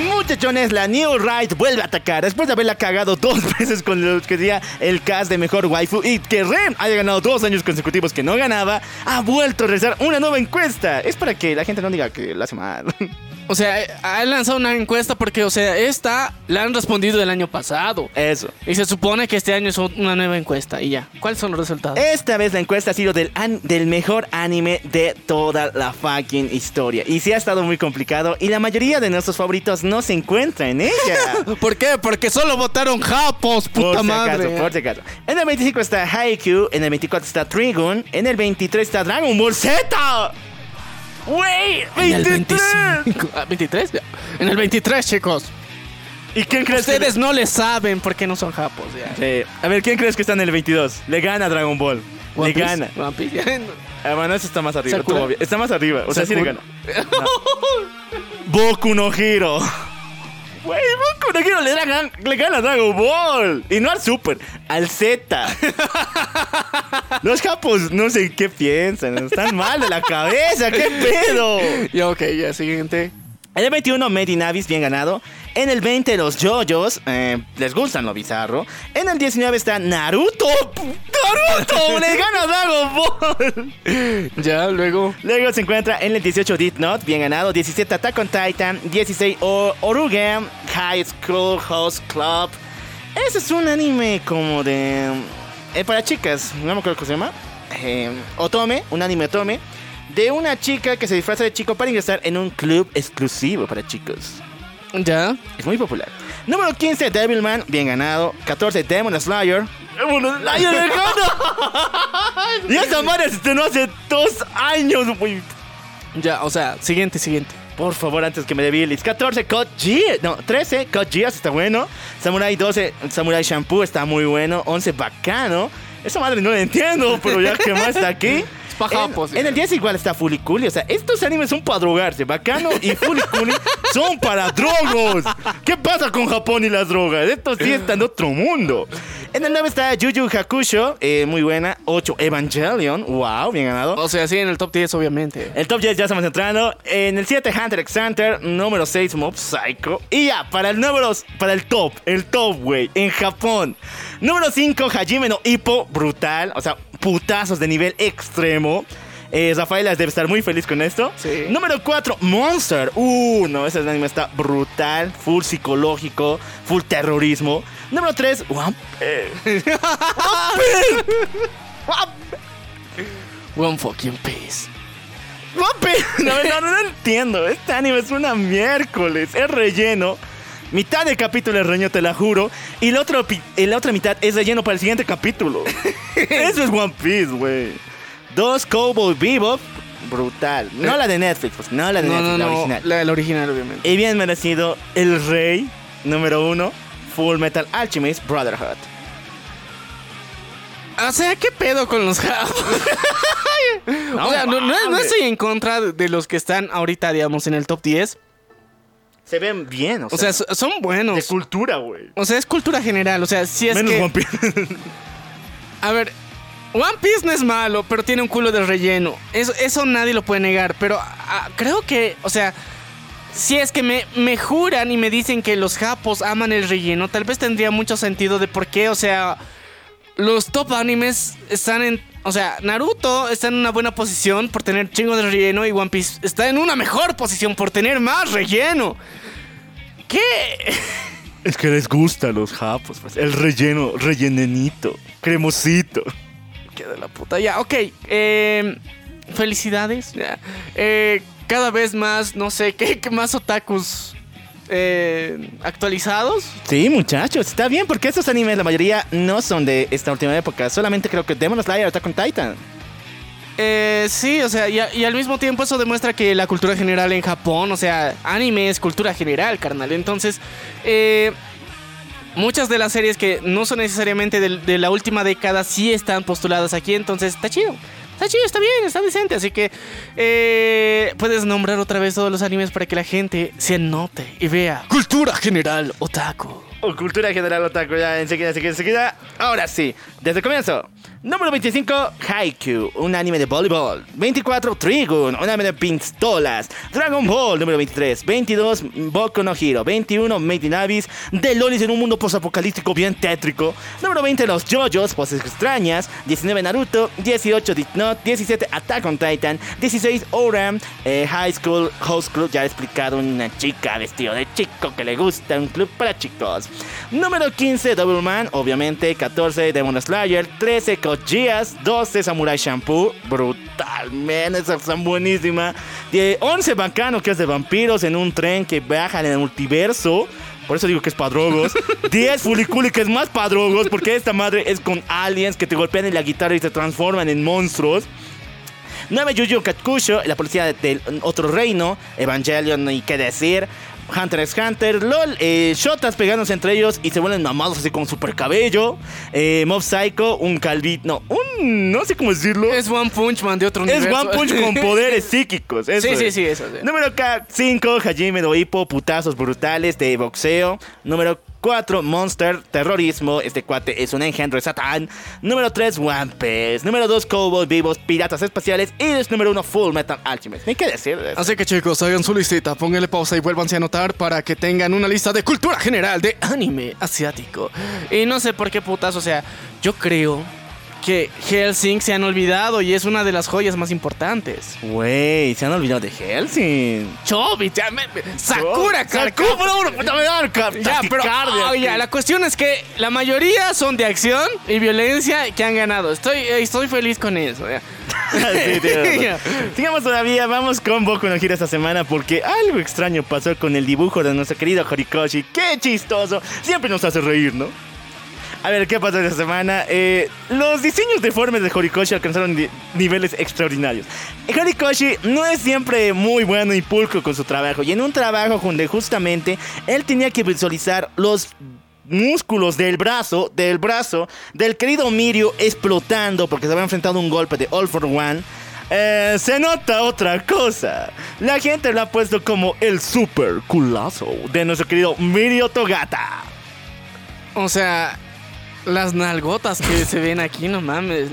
Muchachones, la New Ride vuelve a atacar después de haberla cagado dos veces con lo que sería el cast de mejor waifu y que Ren haya ganado dos años consecutivos que no ganaba, ha vuelto a realizar una nueva encuesta. Es para que la gente no diga que la hace mal. O sea, ha lanzado una encuesta porque, o sea, esta la han respondido el año pasado. Eso. Y se supone que este año es una nueva encuesta. Y ya, ¿cuáles son los resultados? Esta vez la encuesta ha sido del, del mejor anime de toda la fucking historia. Y sí ha estado muy complicado. Y la mayoría de nuestros favoritos no se encuentran en ella. ¿Por qué? Porque solo votaron japos, puta por madre. Acaso, por si acaso. En el 25 está Haikyuu. En el 24 está Trigun. En el 23 está Dragon Ball Z. ¡Wey! ¡23! ¿23? Ah, en el 23, chicos. ¿Y quién crees Ustedes no le saben por qué no son japos. Ya. Sí. A ver, ¿quién crees que está en el 22? Le gana Dragon Ball. le gana. One Piece. Ah, bueno, eso está más arriba. Está más arriba. O sea, sí le gana. No. Boku no Hiro. Wey, Boku no Hiro le, le gana a Dragon Ball. Y no al Super, al Z. Los japos no sé qué piensan. Están mal de la cabeza. ¿Qué pedo? Ya, ok, ya, siguiente. En el 21, Made in Abyss, bien ganado. En el 20, los JoJo's, eh, les gustan lo bizarro. En el 19 está Naruto. ¡Naruto! ¡Le gana Dragon Ball! Ya, luego. Luego se encuentra en el 18, Death Note, bien ganado. 17, Attack on Titan. 16, o Orugan High School House Club. Ese es un anime como de. Eh, para chicas, no me acuerdo cómo se llama. Eh, Otome, un anime Otome de una chica que se disfraza de chico para ingresar en un club exclusivo para chicos. Ya. Es muy popular. Número 15, Devilman, bien ganado. 14, Demon Slayer. Demon Slayer, de Y esa madre se estrenó hace dos años, Ya, o sea, siguiente, siguiente. Por favor, antes que me debilis. 14, Code Geass. No, 13, Code Geass está bueno. Samurai 12, Samurai Shampoo está muy bueno. 11, Bacano. Esa madre no la entiendo, pero ya que más está aquí. En, en, el 10 igual está Fuliculi. O sea, estos animes son para drogarse. Bacano y Fuliculi son para drogos. ¿Qué pasa con Japón y las drogas? Esto sí está en otro mundo. En el 9 está Juju Hakusho, eh, muy buena. 8, Evangelion, wow, bien ganado. O sea, sí, en el top 10, obviamente. El top 10 ya estamos entrando. En el 7, Hunter x Hunter. Número 6, Mob Psycho. Y ya, para el número, para el top, el top, güey, en Japón. Número 5, Hajime no Hippo, brutal. O sea, putazos de nivel extremo. Eh, Rafaela debe estar muy feliz con esto. Sí. Número 4, Monster. Uh, no, ese anime está brutal, full psicológico, full terrorismo. Número 3, One Piece. One fucking Piece. No, no, no, no entiendo. Este anime es una miércoles. Es relleno. Mitad del capítulo es relleno, te la juro. Y la y la otra mitad es relleno para el siguiente capítulo. Eso es One Piece, güey. Dos Cowboy Bebop. Brutal. No la de Netflix, pues. No la de No, Netflix, no, la no. original. La, la original, obviamente. Y bien merecido el rey número uno. Full Metal Alchemist Brotherhood. O sea, ¿qué pedo con los japos? o sea, no, no- no estoy en contra de los que están ahorita, digamos, en el top 10. Se ven bien, o O sea. sea, so- son de buenos. cultura, güey. O sea, es cultura general. O sea, si es Menos que... One Piece. A ver, One Piece no es malo, pero tiene un culo de relleno. Eso, eso nadie lo puede negar. Pero ah, creo que, o sea, si es que me, me juran y me dicen que los japos aman el relleno, tal vez tendría mucho sentido de por qué, o sea, los top animes están en... O sea, Naruto está en una buena posición por tener chingo de relleno y One Piece está en una mejor posición por tener más relleno. ¿Qué? Es que les gusta a los japos, pues. El relleno, rellenenito, cremosito. Que de la puta. Ya, ok. eh, felicidades. Eh, cada vez más, no sé, ¿qué, qué más otakus eh, actualizados? Sí, muchachos, está bien porque estos animes, la mayoría no son de esta última época. Solamente creo que Demon Slayer, Attack on Titan. Eh, sí, o sea, y, a- y al mismo tiempo eso demuestra que la cultura general en Japón, o sea, anime es cultura general, carnal. Entonces, eh, muchas de las series que no son necesariamente del- de, la última década sí están postuladas aquí, entonces está chido. Está chido, está bien, está decente. Así que eh, puedes nombrar otra vez todos los animes para que la gente se note y vea. Cultura general, otaku. O cultura general otaku, ya enseguida, enseguida, enseguida. Ahora sí, desde el comienzo. Número 25, Haikyuu, un anime de voleibol. 24, Trigun, un anime de pistolas. Dragon Ball, número 23. 22, Boku no Hero. 21, Made in Abyss, de lolis en un mundo posapocalíptico bien tétrico. Número 20, Los JoJo's, poses extrañas. 19, Naruto. 18, Death Note. 17, Attack on Titan. 16, Oram. eh, High School House Club, ya he explicado, una chica vestido de chico que le gusta un club para chicos. Número 15, Double Man, obviamente. 14, Demon Slayer. 13, Geass. 12, Samurai Shampoo. Brutal, man, esa están buenísima. Die- 11, Bacano, que es de vampiros en un tren que viajan en el multiverso. Por eso digo que es padrogos. 10 Fuliculi, que es más padrogos, porque esta madre es con aliens que te golpean en la guitarra y se transforman en monstruos. 9 Yu Yu Katkusho, la policía del otro reino, Evangelion y qué decir. Hunter x Hunter, LOL, eh, Shotas pegándose entre ellos y se vuelven mamados así con super cabello. Eh, Mob Psycho, un calvito, no, un, no sé cómo decirlo. Es One Punch Man de otro Es universo. One Punch con poderes psíquicos. eso Sí, sí, es. sí, eso. sí. Número 5, Hajime no Ippo, putazos brutales de boxeo. Número 4, Monster, terrorismo. Este cuate es un engendro de Satán. Número 3, One. Número 2, Cowboy Vivos, piratas espaciales. Y es número 1, Full Metal Alchemist. Ni qué decir. Así que chicos, hagan su listita, pónganle pausa y vuélvanse a anotar para que tengan una lista de cultura general de anime asiático. Y no sé por qué putas, o sea, yo creo que Helsing se han olvidado y es una de las joyas más importantes. Güey, se han olvidado de Helsing. Chobit, ya me- Sakura, Sakura, Ya, pero ah, ya, la cuestión es que la mayoría son de acción y violencia que han ganado. Estoy, eh, estoy feliz con eso. ya. Sí. Sigamos todavía, vamos con Boku no Hero esta semana porque algo extraño pasó con el dibujo de nuestro querido Horikoshi. ¡Qué chistoso! Siempre nos hace reír, ¿no? A ver, ¿qué pasó esta semana? Eh, los diseños deformes de Horikoshi alcanzaron ni- niveles extraordinarios. Horikoshi no es siempre muy bueno y pulcro con su trabajo. Y en un trabajo donde justamente él tenía que visualizar los músculos del brazo, del brazo del querido Mirio explotando porque se había enfrentado a un golpe de All for One. eh, se nota otra cosa. La gente lo ha puesto como el super culazo de nuestro querido Mirio Togata. O sea, las nalgotas que se ven aquí, no mames.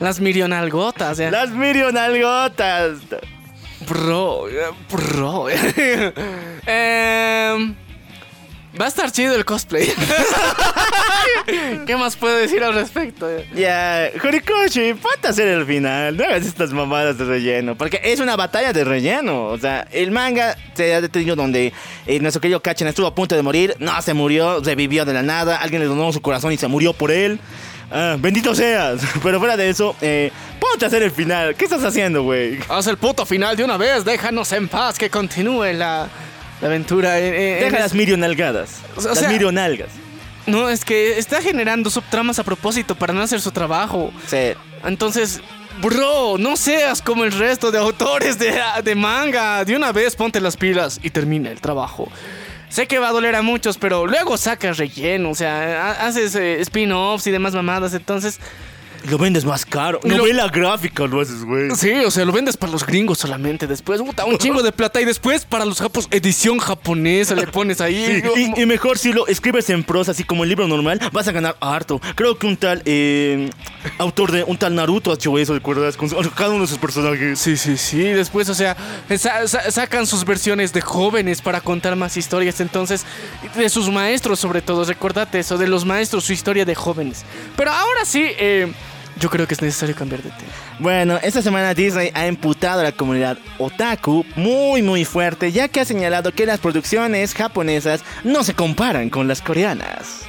Las mirionalgotas. ya. Las Mirio Nalgotas. Bro, eh, bro. Em, va a estar chido el cosplay. ¿Qué más puedo decir al respecto? Ya, Horikoshi, ponte a hacer el final. No hagas estas mamadas de relleno. Porque es una batalla de relleno. O sea, el manga se ha detenido donde eh, nuestro querido Kachen estuvo a punto de morir. No se murió, revivió de la nada. Alguien le donó su corazón y se murió por él. Ah, bendito seas. Pero fuera de eso, eh, ponte a hacer el final. ¿Qué estás haciendo, güey? Haz el puto final de una vez, déjanos en paz, que continúe la, la aventura. en- en- Deja en- las mirionalgadas. O sea- las mirionalgas. No, es que está generando subtramas a propósito para no hacer su trabajo. Sí. Entonces, bro, no seas como el resto de autores de, de manga. De una vez ponte las pilas y termina el trabajo. Sé que va a doler a muchos, pero luego sacas relleno, o sea, ha- haces eh, spin-offs y demás mamadas, entonces... Lo vendes más caro. Lo- Novela gráfica lo haces, güey. Sí, o sea, lo vendes para los gringos solamente. Después, puta, un chingo de plata. Y después, para los japos, edición japonesa le pones ahí. Sí, y, y mejor si lo escribes en prosa, así como el libro normal, vas a ganar harto. Creo que un tal eh, autor de un tal Naruto ha hecho eso, ¿recuerdas? Con cada uno de sus personajes. Sí, sí, sí. Después, o sea, sa- sa- sacan sus versiones de jóvenes para contar más historias. Entonces, de sus maestros, sobre todo. Recordate eso, de los maestros, su historia de jóvenes. Pero ahora sí, eh, yo creo que es necesario cambiar de tema. Bueno, esta semana Disney ha imputado a la comunidad otaku muy muy fuerte, ya que ha señalado que las producciones japonesas no se comparan con las coreanas.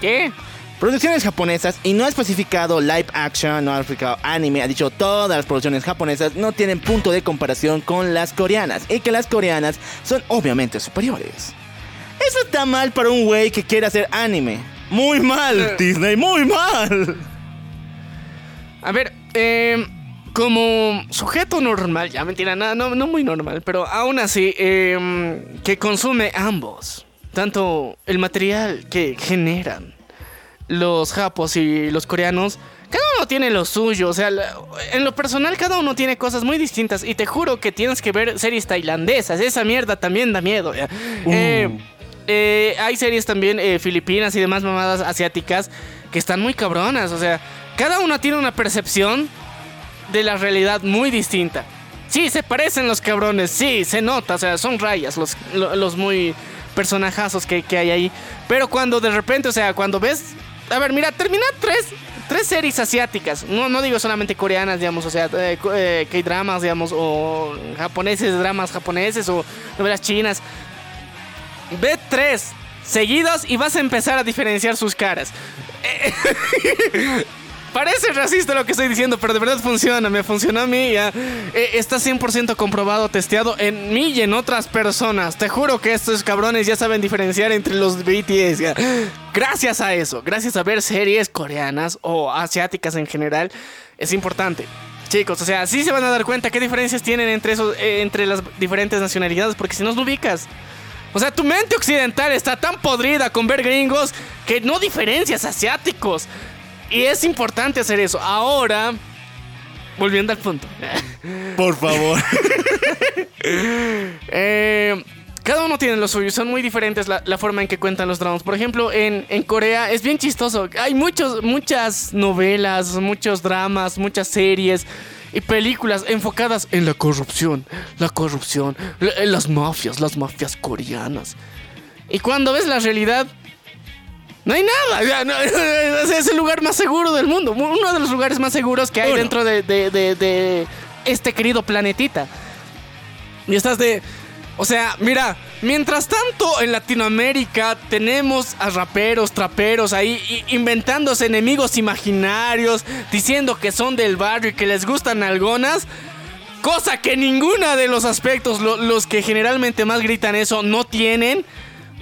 ¿Qué? Producciones japonesas y no ha especificado live action, no ha especificado anime, ha dicho todas las producciones japonesas no tienen punto de comparación con las coreanas y que las coreanas son obviamente superiores. Eso está mal para un güey que quiere hacer anime. Muy mal, Disney, muy mal. A ver, eh, como sujeto normal, ya mentira, nada, no, no muy normal, pero aún así, eh, que consume ambos, tanto el material que generan los japos y los coreanos, cada uno tiene lo suyo, o sea, en lo personal cada uno tiene cosas muy distintas y te juro que tienes que ver series tailandesas, esa mierda también da miedo. ya. Eh, eh, hay series también eh, filipinas y demás mamadas asiáticas que están muy cabronas, o sea, cada una tiene una percepción de la realidad muy distinta. Sí, se parecen los cabrones, sí, se nota, o sea, son rayas los, lo- los muy personajazos que, que hay ahí. Pero cuando de repente, o sea, cuando ves... A ver, mira, termina tres, tres series asiáticas. No, no digo solamente coreanas, digamos, o sea, eh, co- eh, K-dramas, digamos, o japoneses, dramas japoneses, o novelas chinas. Ve tres seguidos y vas a empezar a diferenciar sus caras. Parece racista lo que estoy diciendo, pero de verdad funciona, me funcionó a mí. Ya. Eh, está 100% comprobado, testeado en mí y en otras personas. Te juro que estos cabrones ya saben diferenciar entre los BTS. Gracias a eso, gracias a ver series coreanas o asiáticas en general, es importante. Chicos, o sea, sí se van a dar cuenta qué diferencias tienen entre, esos, eh, entre las diferentes nacionalidades, porque si no lo ubicas. O sea, tu mente occidental está tan podrida con ver gringos que no diferencias asiáticos. Y es importante hacer eso. Ahora, volviendo al punto. Por favor. Eh, cada uno tiene lo suyo, son muy diferentes la, la forma en que cuentan los dramas. Por ejemplo, en, en Corea es bien chistoso. Hay muchos, muchas novelas, muchos dramas, muchas series y películas enfocadas en la corrupción, la corrupción, la- las mafias, las mafias coreanas. Y cuando ves la realidad, no hay nada. ya, no- es el lugar más seguro del mundo. Uno de los lugares más seguros que hay Uno. dentro de, de- de- de este querido planetita. Y estás de... O sea, mira, mientras tanto en Latinoamérica tenemos a raperos, traperos ahí inventándose enemigos imaginarios, diciendo que son del barrio y que les gustan algonas. Cosa que ninguna de los aspectos, lo- los que generalmente más gritan eso, no tienen.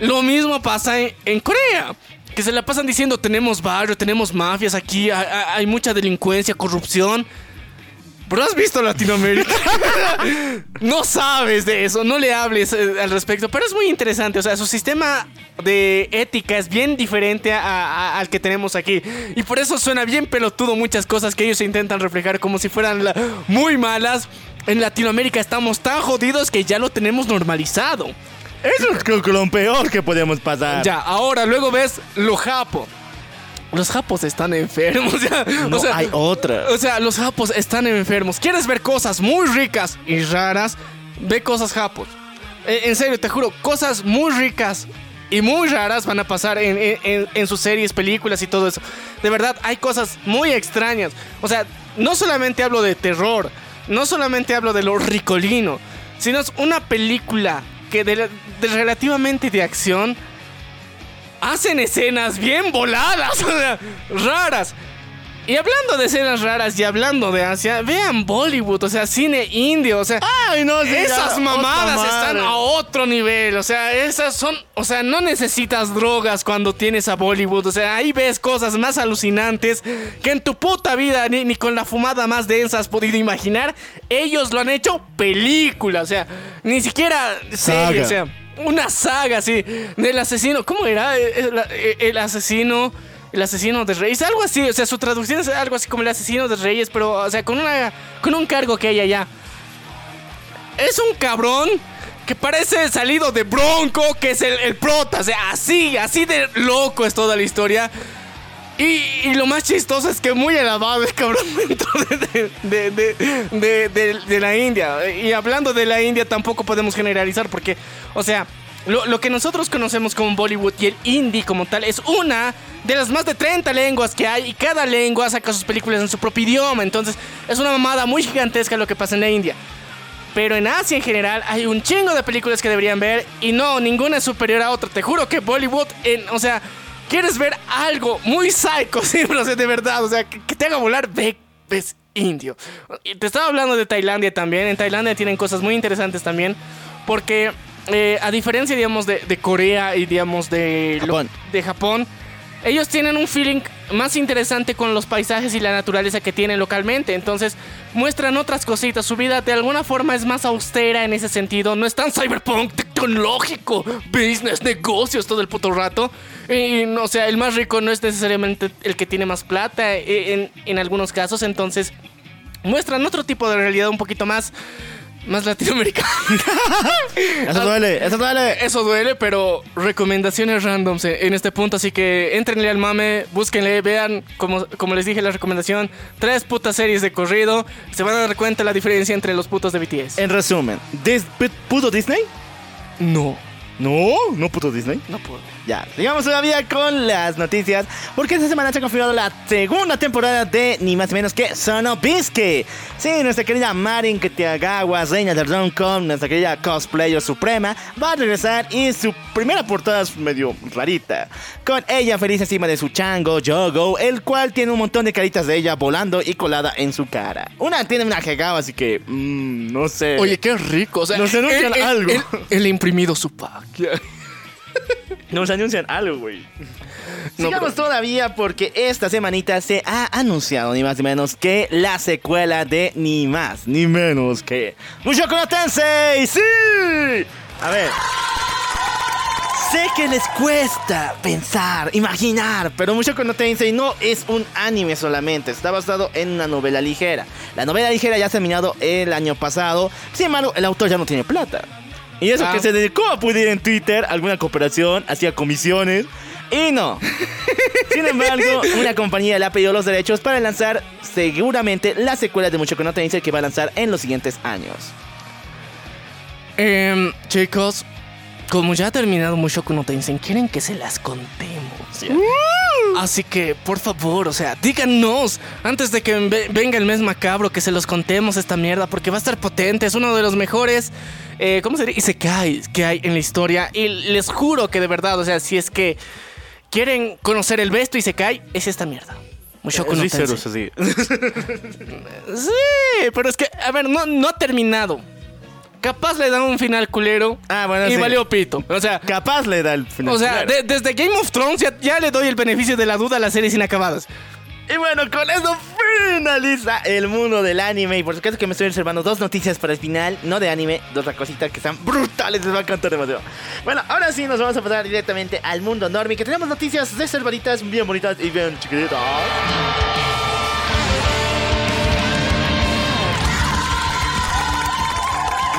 Lo mismo pasa en, en Corea. Que se la pasan diciendo tenemos barrio, tenemos mafias aquí, hay, mucha delincuencia, corrupción. Pero has visto Latinoamérica. no sabes de eso, no le hables eh, al respecto. Pero es muy interesante. O sea, su sistema de ética es bien diferente a- al que tenemos aquí. Y por eso suena bien pelotudo muchas cosas que ellos intentan reflejar como si fueran muy malas. En Latinoamérica estamos tan jodidos que ya lo tenemos normalizado. Eso es creo que lo peor que podemos pasar. Ya, ahora luego ves lo japo. Los japos están enfermos. ya. No o sea, hay otra. O sea, los japos están enfermos. ¿Quieres ver cosas muy ricas y raras? Ve cosas japos. Eh, en serio, te juro, cosas muy ricas y muy raras van a pasar en, en- en- en sus series, películas y todo eso. De verdad, hay cosas muy extrañas. O sea, no solamente hablo de terror, no solamente hablo de lo ricolino, sino es una película que de, de relativamente de acción hacen escenas bien voladas, o sea, raras. Y hablando de escenas raras y hablando de Asia, vean Bollywood, o sea, cine indio, o sea, Ay, no, sí, esas ya, mamadas están a otro nivel, o sea, esas son, o sea, no necesitas drogas cuando tienes a Bollywood, o sea, ahí ves cosas más alucinantes que en tu puta vida ni, ni con la fumada más densa has podido imaginar. Ellos lo han hecho película, o sea, ni siquiera serie, o sea, una saga así del asesino, ¿cómo era? El, el- el asesino el asesino de Reyes, algo así, o sea, su traducción es algo así como el asesino de Reyes, pero o sea, con una con un cargo que hay allá. Es un cabrón que parece salido de Bronco, que es el, el prota, o sea, así, así de loco es toda la historia. Y, lo más chistoso es que muy elevado el cabrón de la India. Y hablando de la India tampoco podemos generalizar porque, o sea, lo, lo que nosotros conocemos como Bollywood y el indie como tal es una de las más de 30 lenguas que hay y cada lengua saca sus películas en su propio idioma. Entonces es una mamada muy gigantesca lo que pasa en la India. Pero en Asia en general hay un chingo de películas que deberían ver y no, ninguna es superior a otra. Te juro que Bollywood, en, o sea, quieres ver algo muy psycho, sí, pero o sea, de verdad, o sea, que, que te haga volar, ve, ves indio. Te estaba hablando de Tailandia también. En Tailandia tienen cosas muy interesantes también porque eh, a diferencia, digamos, de, de Corea y, digamos, de lo- de Japón, ellos tienen un feeling más interesante con los paisajes y la naturaleza que tienen localmente. Entonces, muestran otras cositas. Su vida de alguna forma es más austera en ese sentido. No es tan cyberpunk, tecnológico, business, negocios todo el puto rato. Y, o sea, el más rico no es necesariamente el que tiene más plata eh, en, en algunos casos. Entonces, muestran otro tipo de realidad un poquito más, más latinoamericana. Eso duele, eso duele. Eso duele, pero recomendaciones randoms en este punto. Así que entrenle al mame, búsquenle, vean, como, como les dije la recomendación, tres putas series de corrido. Se van a dar cuenta la diferencia entre los putos de BTS. En resumen, ¿dis- pu- ¿puto Disney? no, No, no puto Disney. no puedo. Ya, sigamos todavía con las noticias, porque esta semana se ha confirmado la segunda temporada de ni más ni menos que Sonobisque. Sí, nuestra querida Marin Ketiagawa, reina del rom-com, nuestra querida cosplayer suprema, va a regresar y su primera portada es medio rarita. Con ella feliz encima de su chango, Yogo, el cual tiene un montón de caritas de ella volando y colada en su cara. Una tiene una jegao, así que, mmm, no sé. Oye, qué rico. O sea, el, el- algo. El, el imprimido su pack. Nos anuncian algo, güey. No, Sigamos pero- todavía porque esta semanita se ha anunciado ni más ni menos que la secuela de ni más ni menos que Mushoku no Tensei. ¡Sí! A ver. Sé que les cuesta pensar, imaginar, pero Mushoku no Tensei no es un anime solamente, está basado en una novela ligera. La novela ligera ya se ha terminado el año pasado, sin embargo, el autor ya no tiene plata. Y eso Ah. que se dedicó a pedir en Twitter alguna cooperación, hacía comisiones, y no. Sin embargo, una compañía le ha pedido los derechos para lanzar seguramente la secuela de Mushoku no Tensei que va a lanzar en los siguientes años. Em, chicos, como ya ha terminado Mushoku no quieren que se las contemos. Así que, por favor, o sea, díganos antes de que ve- venga el mes macabro que se los contemos esta mierda, porque va a estar potente, es uno de los mejores, eh, ¿cómo se dice? Isekais que hay en la historia. Y les juro que de verdad, o sea, si es que quieren conocer el besto Isekai, es esta mierda. No Tensei. sí. Sí, pero es que, a ver, no, no ha terminado. Capaz le dan un final culero. Ah, bueno, Y sí. valió pito. O sea, Capaz le da el final. o sea de- desde Game of Thrones ya, ya le doy el beneficio de la duda a las series inacabadas. Y bueno, con eso finaliza el mundo del anime. Y por supuesto que me estoy reservando dos noticias para el final, no de anime, de otra cosita que están brutales, les va a encantar demasiado. Bueno, ahora sí nos vamos a pasar directamente al mundo normie, que tenemos noticias reservaditas bien bonitas y bien chiquititas.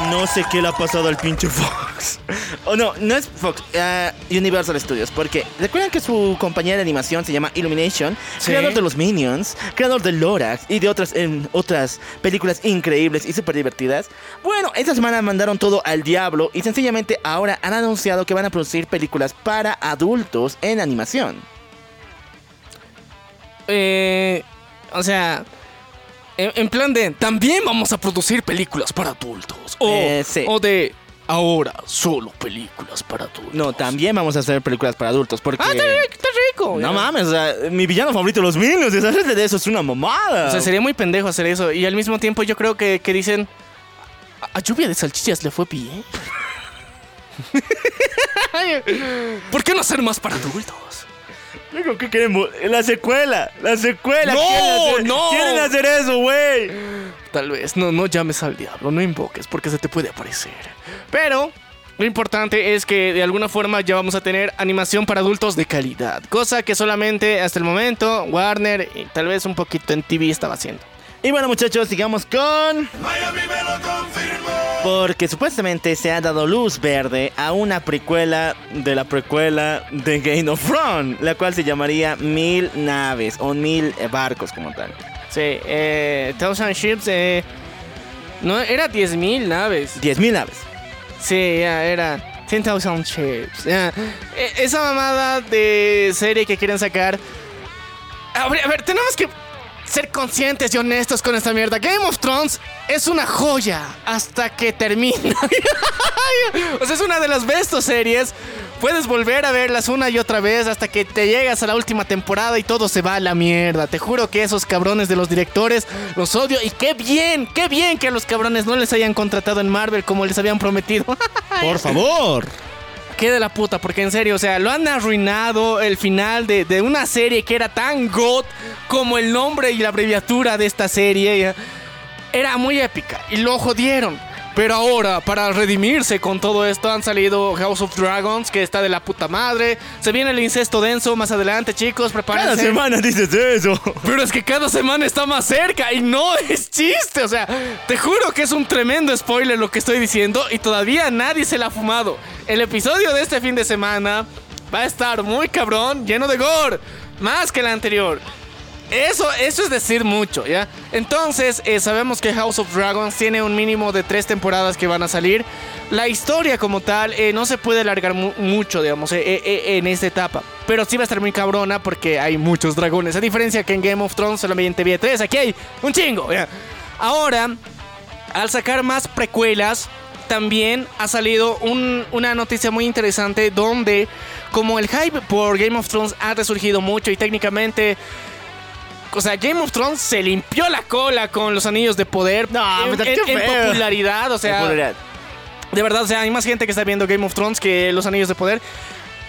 No sé qué le ha pasado al pinche Fox. Oh, no, no es Fox, ah, Universal Studios. Porque recuerdan que su compañía de animación se llama Illumination, Sí. creador de los Minions, creador de Lorax y de otras, otras películas increíbles y súper divertidas. Bueno, esta semana mandaron todo al diablo y sencillamente ahora han anunciado que van a producir películas para adultos en animación. Eh, o sea, en, en plan de, también vamos a producir películas para adultos. O, Eh, sí. o de, ahora solo películas para adultos. No, también vamos a hacer películas para adultos porque... Ah, está rico, está rico. No mames, o sea, mi villano favorito los Minions, deshacerse de eso es una mamada. O sea, sería muy pendejo hacer eso. Y al mismo tiempo yo creo que, que dicen... A, a lluvia de salchichas le fue bien. ¿Por qué no hacer más para adultos? Digo, ¿qué queremos? La secuela, la secuela. No, quieren hacer, no. Quieren hacer eso, güey. Tal vez, no, no llames al diablo, no invoques porque se te puede aparecer. Pero lo importante es que de alguna forma ya vamos a tener animación para adultos de calidad. Cosa que solamente hasta el momento Warner y tal vez un poquito en TV estaba haciendo. Y bueno, muchachos, sigamos con. Porque supuestamente se ha dado luz verde a una precuela de la precuela de Game of Thrones, la cual se llamaría Mil Naves o Mil Barcos como tal. Sí, eh, Thousand Ships, eh, no, era 10.000 naves. 10.000 naves. Sí, ya, era 10,000 Ships. ya. E- esa mamada de serie que quieren sacar. A ver, a ver, tenemos que ser conscientes y honestos con esta mierda. Game of Thrones es una joya hasta que termina. o sea, es una de las bestos series. Puedes volver a verlas una y otra vez hasta que te llegas a la última temporada y todo se va a la mierda. Te juro que esos cabrones de los directores los odio. Y qué bien, qué bien que a los cabrones no les hayan contratado en Marvel como les habían prometido. Por favor. Qué de la puta, porque en serio, o sea, lo han arruinado el final de, de una serie que era tan god como el nombre y la abreviatura de esta serie. Era muy épica y lo jodieron. Pero ahora, para redimirse con todo esto, han salido House of Dragons, que está de la puta madre. Se viene el incesto denso más adelante, chicos, Cada prepárense. semana dices eso. Pero es que cada semana está más cerca y no es chiste. O sea, te juro que es un tremendo spoiler lo que estoy diciendo y todavía nadie se la ha fumado. El episodio de este fin de semana va a estar muy cabrón, lleno de gore, más que el anterior. Eso, eso es decir mucho, ¿ya? Entonces, eh, sabemos que House of Dragons tiene un mínimo de tres temporadas que van a salir. La historia como tal eh, no se puede alargar mu- mucho, digamos, eh, en esta etapa. Pero sí va a estar muy cabrona porque hay muchos dragones. A diferencia que en Game of Thrones solamente había tres, aquí hay un chingo, ¿ya? Ahora, al sacar más precuelas, también ha salido un- una noticia muy interesante donde como el hype por Game of Thrones ha resurgido mucho y técnicamente... O sea, Game of Thrones se limpió la cola con los anillos de poder No, en, en- en popularidad. O sea, Popularidad. de verdad, o sea, hay más gente que está viendo Game of Thrones que los anillos de poder.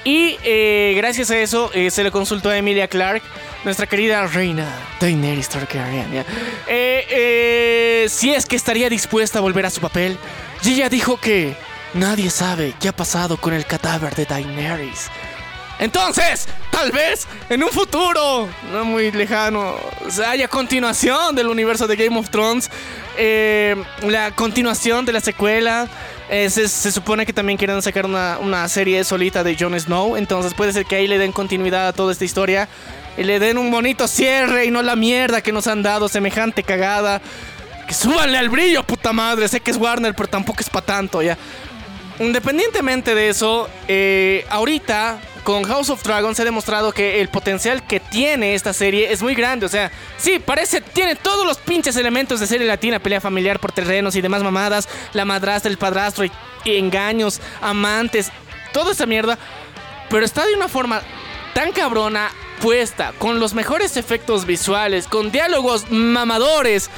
Y eh, gracias a eso eh, se le consultó a Emilia Clark, nuestra querida reina Daenerys Targaryen. Eh, eh, si es que estaría dispuesta a volver a su papel. Y ella dijo que nadie sabe qué ha pasado con el cadáver de Daenerys. Entonces, tal vez en un futuro, no muy lejano, haya continuación del universo de Game of Thrones. eh, la continuación de la secuela. eh, se, se supone que también quieren sacar una, una serie solita de Jon Snow. Entonces puede ser que ahí le den continuidad a toda esta historia. Y le den un bonito cierre y no la mierda que nos han dado, semejante cagada. Que súbanle al brillo, puta madre. Sé que es Warner, pero tampoco es para tanto, ya. Independientemente de eso, eh, ahorita con House of Dragons ha demostrado que el potencial que tiene esta serie es muy grande. O sea, sí, parece, tiene todos los pinches elementos de serie latina, pelea familiar por terrenos y demás mamadas, la madrastra, el padrastro, y, y engaños, amantes, toda esa mierda. Pero está de una forma tan cabrona, puesta, con los mejores efectos visuales, con diálogos mamadores.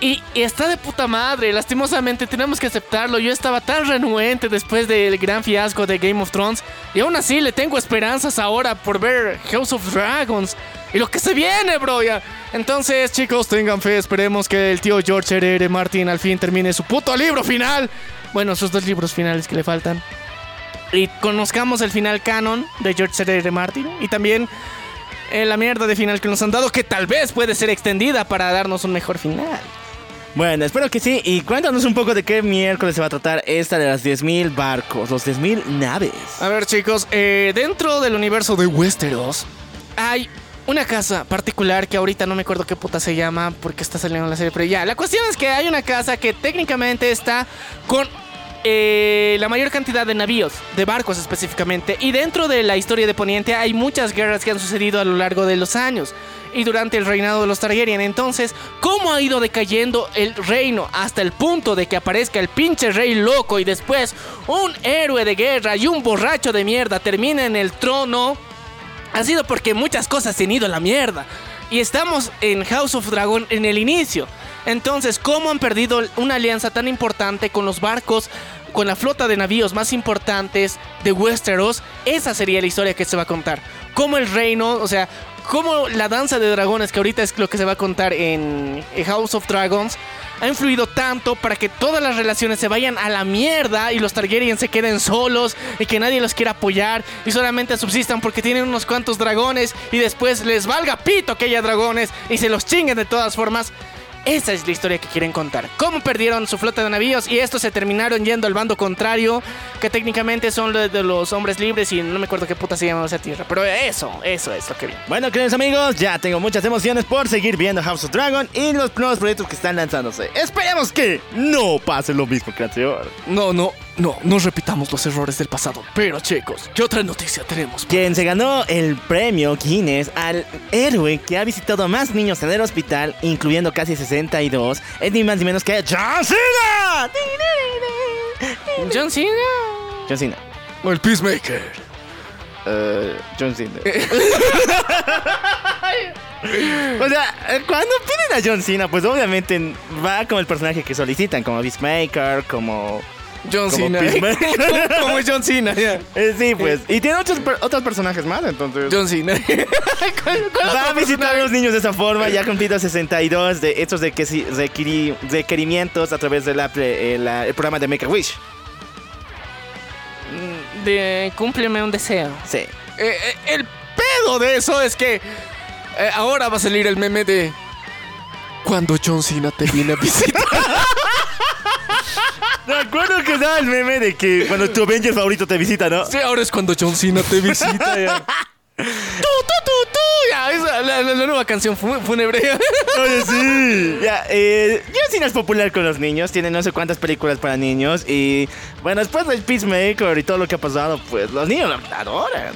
Y, está de puta madre, lastimosamente tenemos que aceptarlo. Yo estaba tan renuente después del gran fiasco de Game of Thrones. Y aún así le tengo esperanzas ahora por ver House of Dragons. Y lo que se viene, bro. ya. Entonces, chicos, tengan fe. Esperemos que el tío George R.R. Martin al fin termine su puto libro final. Bueno, sus dos libros finales que le faltan. Y conozcamos el final canon de George R.R. Martin. Y también eh, la mierda de final que nos han dado, que tal vez puede ser extendida para darnos un mejor final. Bueno, espero que sí. Y cuéntanos un poco de qué miércoles se va a tratar esta de las 10.000 barcos, los 10.000 naves. A ver, chicos, eh, dentro del universo de Westeros hay una casa particular que ahorita no me acuerdo qué puta se llama porque está saliendo en la serie, pero ya. La cuestión es que hay una casa que técnicamente está con eh, la mayor cantidad de navíos, de barcos específicamente. Y dentro de la historia de Poniente hay muchas guerras que han sucedido a lo largo de los años. Y durante el reinado de los Targaryen. Entonces, ¿cómo ha ido decayendo el reino hasta el punto de que aparezca el pinche rey loco y después un héroe de guerra y un borracho de mierda termina en el trono? Ha sido porque muchas cosas se han ido a la mierda. Y estamos en House of Dragon en el inicio. Entonces, ¿cómo han perdido una alianza tan importante con los barcos, con la flota de navíos más importantes de Westeros? Esa sería la historia que se va a contar. Cómo el reino, o sea, cómo la danza de dragones, que ahorita es lo que se va a contar en House of Dragons, ha influido tanto para que todas las relaciones se vayan a la mierda y los Targaryen se queden solos y que nadie los quiera apoyar y solamente subsistan porque tienen unos cuantos dragones y después les valga pito que haya dragones y se los chinguen de todas formas. Esa es la historia que quieren contar. Cómo perdieron su flota de navíos y estos se terminaron yendo al bando contrario, que técnicamente son los de los hombres libres y no me acuerdo qué puta se llama esa tierra. Pero eso, eso es lo que vi. Bueno, queridos amigos, ya tengo muchas emociones por seguir viendo House of Dragon y los nuevos proyectos que están lanzándose. Esperemos que no pase lo mismo que anterior. No, no, no, no repitamos los errores del pasado. Pero chicos, ¿qué otra noticia tenemos? Quien se ganó el premio Guinness al héroe que ha visitado a más niños en el hospital, incluyendo casi 62, es ni más ni menos que John Cena. John Cena. John Cena. O el Peacemaker. Eh, John Cena. o sea, eh, cuando piden a John Cena, pues obviamente va como el personaje que solicitan, como Peacemaker, como... John Como Cena. Como John Cena. Eh, sí, pues. Y tiene otros, per- otros personajes más, entonces... John Cena. ¿Cuál- cuál Va a visitar a los niños de esa forma, ya ha cumplido 62 de estos de que sí requiri- requerimientos a través del el programa de Make a Wish. De cúmpleme un deseo. Sí. Eh, eh, el pedo de eso es que eh, ahora va a salir el meme de cuando John Cena te viene a visitar. Me acuerdo que da el meme de que cuando tu Avenger favorito te visita, ¿no? sí, ahora es cuando John Cena te visita. Ya. Tú, tú, tú, tú. Ya, esa, la, la- la nueva canción fu- fúnebre. Oye, sí. Ya, eh, John Cena es popular con los niños, tiene no sé cuántas películas para niños y bueno, después del Peacemaker y todo lo que ha pasado, pues los niños lo adoran.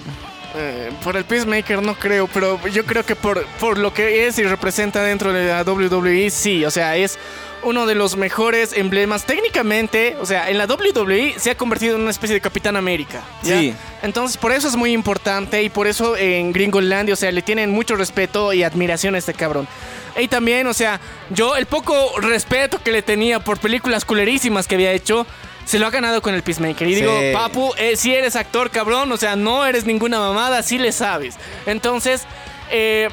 Eh, por el Peacemaker no creo, pero yo creo que por, por lo que es y representa dentro de la WWE, sí, o sea, es uno de los mejores emblemas. Técnicamente, o sea, en la WWE se ha convertido en una especie de Capitán América. ¿ya? Sí. Entonces, por eso es muy importante y por eso en Gringolandia, o sea, le tienen mucho respeto y admiración a este cabrón. Y también, o sea, yo el poco respeto que le tenía por películas culerísimas que había hecho, se lo ha ganado con el Peacemaker. Y Sí. digo, papu, eh, si eres actor, cabrón, o sea, no eres ninguna mamada, sí le sabes. Entonces, eh,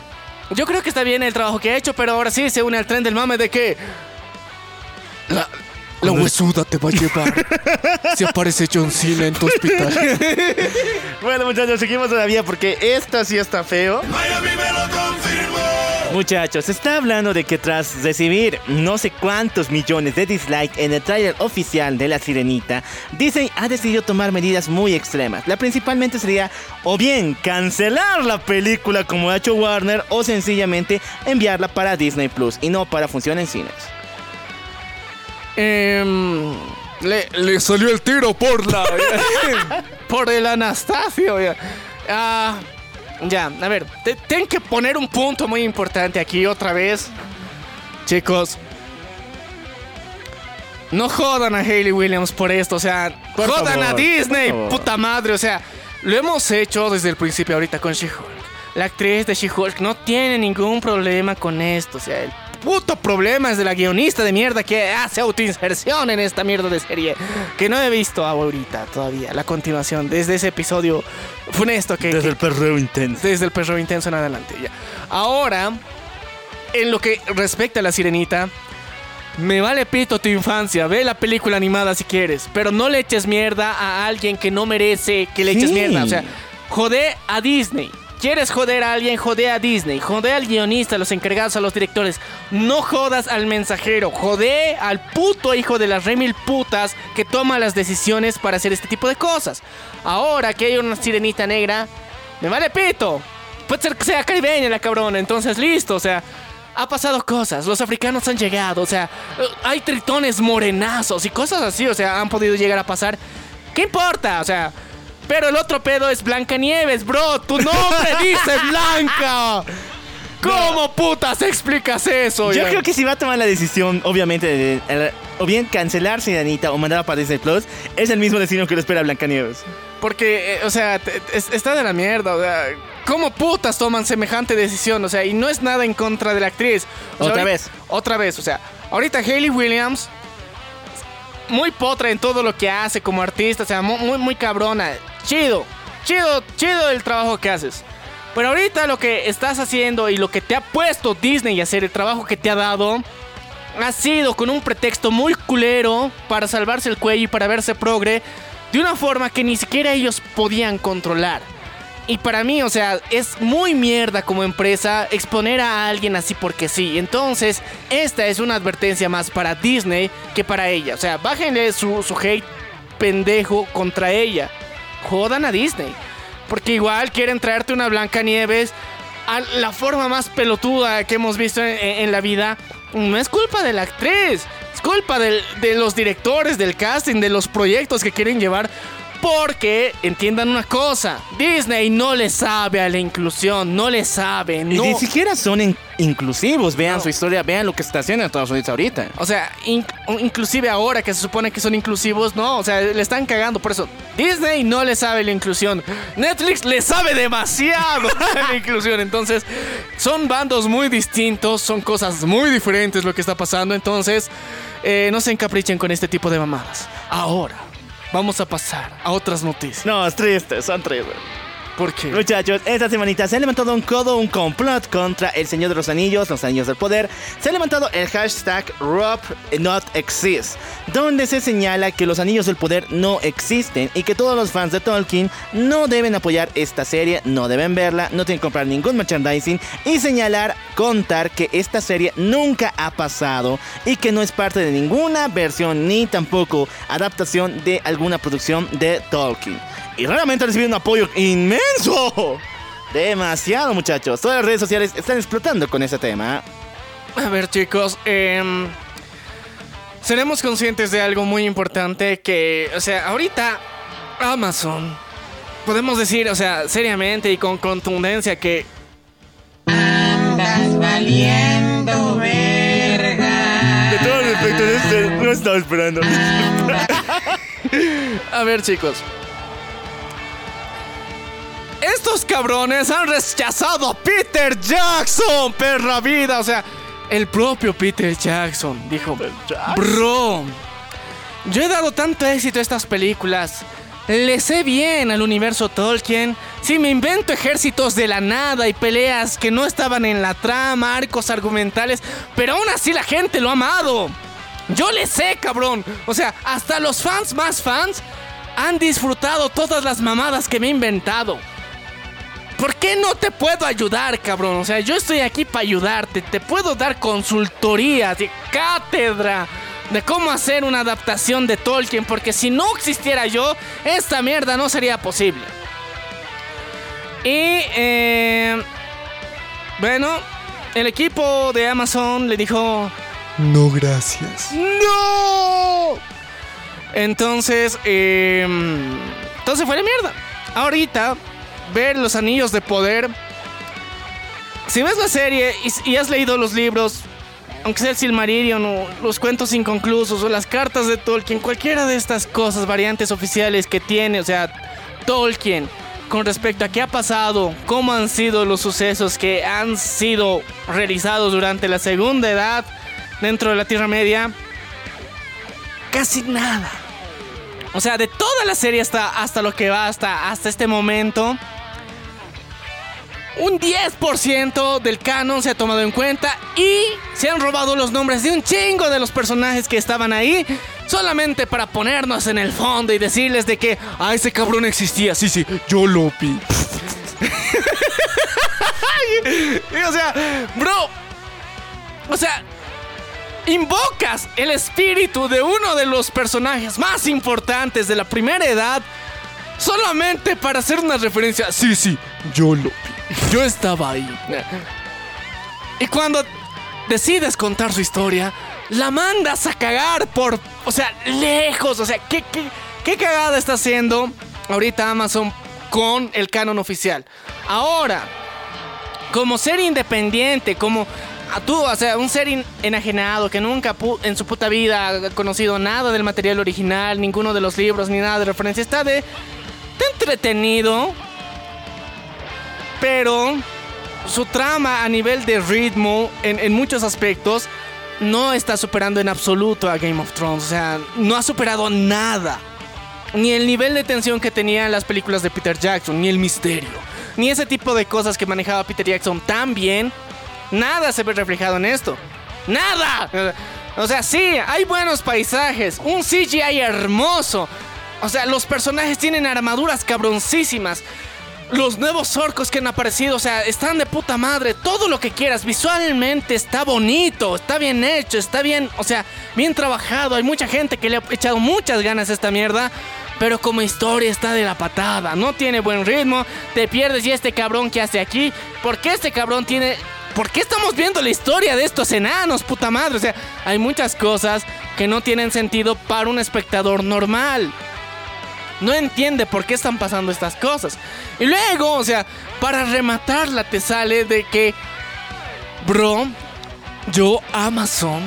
yo creo que está bien el trabajo que ha hecho, pero ahora sí se une al tren del mame de que la, la huesuda te va a llevar si aparece John Cena en tu hospital. Bueno, muchachos, seguimos todavía porque esta sí está feo. Muchachos, se está hablando de que tras recibir no sé cuántos millones de dislikes en el trailer oficial de La Sirenita, Disney ha decidido tomar medidas muy extremas. La principalmente sería o bien cancelar la película como ha hecho Warner o sencillamente enviarla para Disney Plus y no para función en cines. Em, le, le salió el tiro por la. por el Anastasio. Ya. Ah, ya, a ver, te- tengo que poner un punto muy importante aquí otra vez. Chicos. No jodan a Hayley Williams por esto, o sea, Por jodan a Disney, puta madre, o sea, lo hemos hecho desde el principio ahorita con She-Hulk. La actriz de She-Hulk no tiene ningún problema con esto, o sea, el puto problema es de la guionista de mierda que hace autoinserción en esta mierda de serie, que no he visto ahorita todavía, la continuación, desde ese episodio funesto que... que- perreo intenso. desde el perro intenso en adelante. Ya. Ahora, en lo que respecta a la sirenita, me vale pito tu infancia. Ve la película animada si quieres, pero no le eches mierda a alguien que no merece que le eches Sí. mierda. O sea, jode a Disney. ¿Quieres joder a alguien? Jode a Disney. Jode al guionista, a los encargados, a los directores. No jodas al mensajero. Jode al puto hijo de las remil putas que toma las decisiones para hacer este tipo de cosas. Ahora que hay una sirenita negra, me vale pito. Puede ser que sea caribeña la cabrona, entonces listo, o sea, ha pasado cosas, los africanos han llegado, o sea, eh, hay tritones morenazos y cosas así, o sea, han podido llegar a pasar. ¿Qué importa? O sea, pero el otro pedo es Blancanieves, bro, tu nombre dice Blanca. ¿Cómo putas explicas eso? Yo ya? creo que si va a tomar la decisión, obviamente, de, de- o bien cancelar Sirenita o mandar para Disney Plus, es el mismo destino que le espera Blancanieves. Porque, eh, o sea, te- es- está de la mierda, o sea, ¿cómo putas toman semejante decisión? O sea, y no es nada en contra de la actriz. O sea, Otra vez. Otra vez, o sea, ahorita Hayley Williams, muy potra en todo lo que hace como artista, o sea, mu- muy, muy cabrona. Chido, chido, chido el trabajo que haces. Pero ahorita lo que estás haciendo y lo que te ha puesto Disney a hacer, el trabajo que te ha dado, ha sido con un pretexto muy culero para salvarse el cuello y para verse progre de una forma que ni siquiera ellos podían controlar. Y para mí, o sea, es muy mierda como empresa exponer a alguien así porque sí. Entonces, esta es una advertencia más para Disney que para ella. O sea, bájenle su, su hate pendejo contra ella. Jodan a Disney. Porque igual quieren traerte una Blanca Nieves a la forma más pelotuda que hemos visto en, la vida. No es culpa de la actriz. Es culpa de los directores, del casting, de los proyectos que quieren llevar. Porque entiendan una cosa, Disney no le sabe a la inclusión, no le sabe, Y no. Ni siquiera son in- inclusivos. Vean su historia, vean lo que está haciendo en Estados Unidos ahorita. O sea, in- inclusive ahora que se supone que son inclusivos, no, o sea, le están cagando por eso. Disney no le sabe la inclusión. Netflix le sabe demasiado la inclusión. Entonces, son bandos muy distintos, son cosas muy diferentes lo que está pasando. Entonces, eh, no se encaprichen con este tipo de mamadas. Ahora, vamos a pasar a otras noticias. No, es triste, son tristes. Muchachos, esta semanita se ha levantado un codo, un complot contra el Señor de los Anillos, los Anillos del Poder. Se ha levantado el hashtag Rob Not Exist, donde se señala que los Anillos del Poder no existen y que todos los fans de Tolkien no deben apoyar esta serie, no deben verla, no tienen que comprar ningún merchandising y señalar, contar que esta serie nunca ha pasado y que no es parte de ninguna versión ni tampoco adaptación de alguna producción de Tolkien. Y raramente ha recibido un apoyo inmenso. Demasiado, muchachos. Todas las redes sociales están explotando con ese tema. A ver, chicos, em, seremos conscientes de algo muy importante que, o sea, ahorita Amazon, podemos decir, o sea, seriamente y con contundencia que Andas valiendo verga. De todos los efectos, este no estaba esperando. A ver, chicos. Estos cabrones han rechazado a Peter Jackson, perra vida. O sea, el propio Peter Jackson dijo, bro, yo he dado tanto éxito a estas películas. Le sé bien al universo Tolkien. Si me invento ejércitos de la nada y peleas que no estaban en la trama, arcos argumentales, pero aún así la gente lo ha amado. Yo le sé, cabrón. O sea, hasta los fans más fans han disfrutado todas las mamadas que me he inventado. ¿Por qué no te puedo ayudar, cabrón? O sea, yo estoy aquí para ayudarte. Te puedo dar consultorías de cátedra de cómo hacer una adaptación de Tolkien. Porque si no existiera yo, esta mierda no sería posible. Y, eh, bueno, el equipo de Amazon le dijo... No, gracias. ¡No! Entonces, eh, entonces fue la mierda. Ahorita, ver los anillos de poder. Si ves la serie y, has leído los libros, aunque sea el Silmarillion o los cuentos inconclusos o las cartas de Tolkien, cualquiera de estas cosas, variantes oficiales que tiene, o sea, Tolkien, con respecto a qué ha pasado, cómo han sido los sucesos que han sido realizados durante la Segunda Edad dentro de la Tierra Media, casi nada. O sea, de toda la serie hasta, hasta lo que va hasta, hasta este momento, un 10% del canon se ha tomado en cuenta y se han robado los nombres de un chingo de los personajes que estaban ahí solamente para ponernos en el fondo y decirles de que, ah, ese cabrón existía, sí, sí, yo lo vi. O sea, bro, o sea, invocas el espíritu de uno de los personajes más importantes de la primera edad solamente para hacer una referencia. Sí, sí, yo lo vi. Yo estaba ahí. Y cuando decides contar su historia, la mandas a cagar por, o sea, lejos, o sea, ¿qué, qué, qué cagada está haciendo ahorita Amazon con el canon oficial? Ahora, como ser independiente, como a tú, o sea, un ser enajenado que nunca en su puta vida ha conocido nada del material original, ninguno de los libros, ni nada de referencia, está de, de entretenido, pero su trama a nivel de ritmo, en, muchos aspectos, no está superando en absoluto a Game of Thrones, o sea, no ha superado nada. Ni el nivel de tensión que tenían las películas de Peter Jackson, ni el misterio, ni ese tipo de cosas que manejaba Peter Jackson tan bien. Nada se ve reflejado en esto. ¡Nada! O sea, sí, hay buenos paisajes, un CGI hermoso. O sea, los personajes tienen armaduras cabroncísimas. Los nuevos orcos que han aparecido, o sea, están de puta madre. Todo lo que quieras, visualmente está bonito, está bien hecho, está bien, o sea, bien trabajado. Hay mucha gente que le ha echado muchas ganas a esta mierda. Pero como historia está de la patada, no tiene buen ritmo, te pierdes y este cabrón que hace aquí, ¿por qué este cabrón tiene... ¿Por qué estamos viendo la historia de estos enanos, puta madre? O sea, hay muchas cosas que no tienen sentido para un espectador normal. No entiende por qué están pasando estas cosas. Y luego, o sea, para rematarla te sale de que, bro, yo Amazon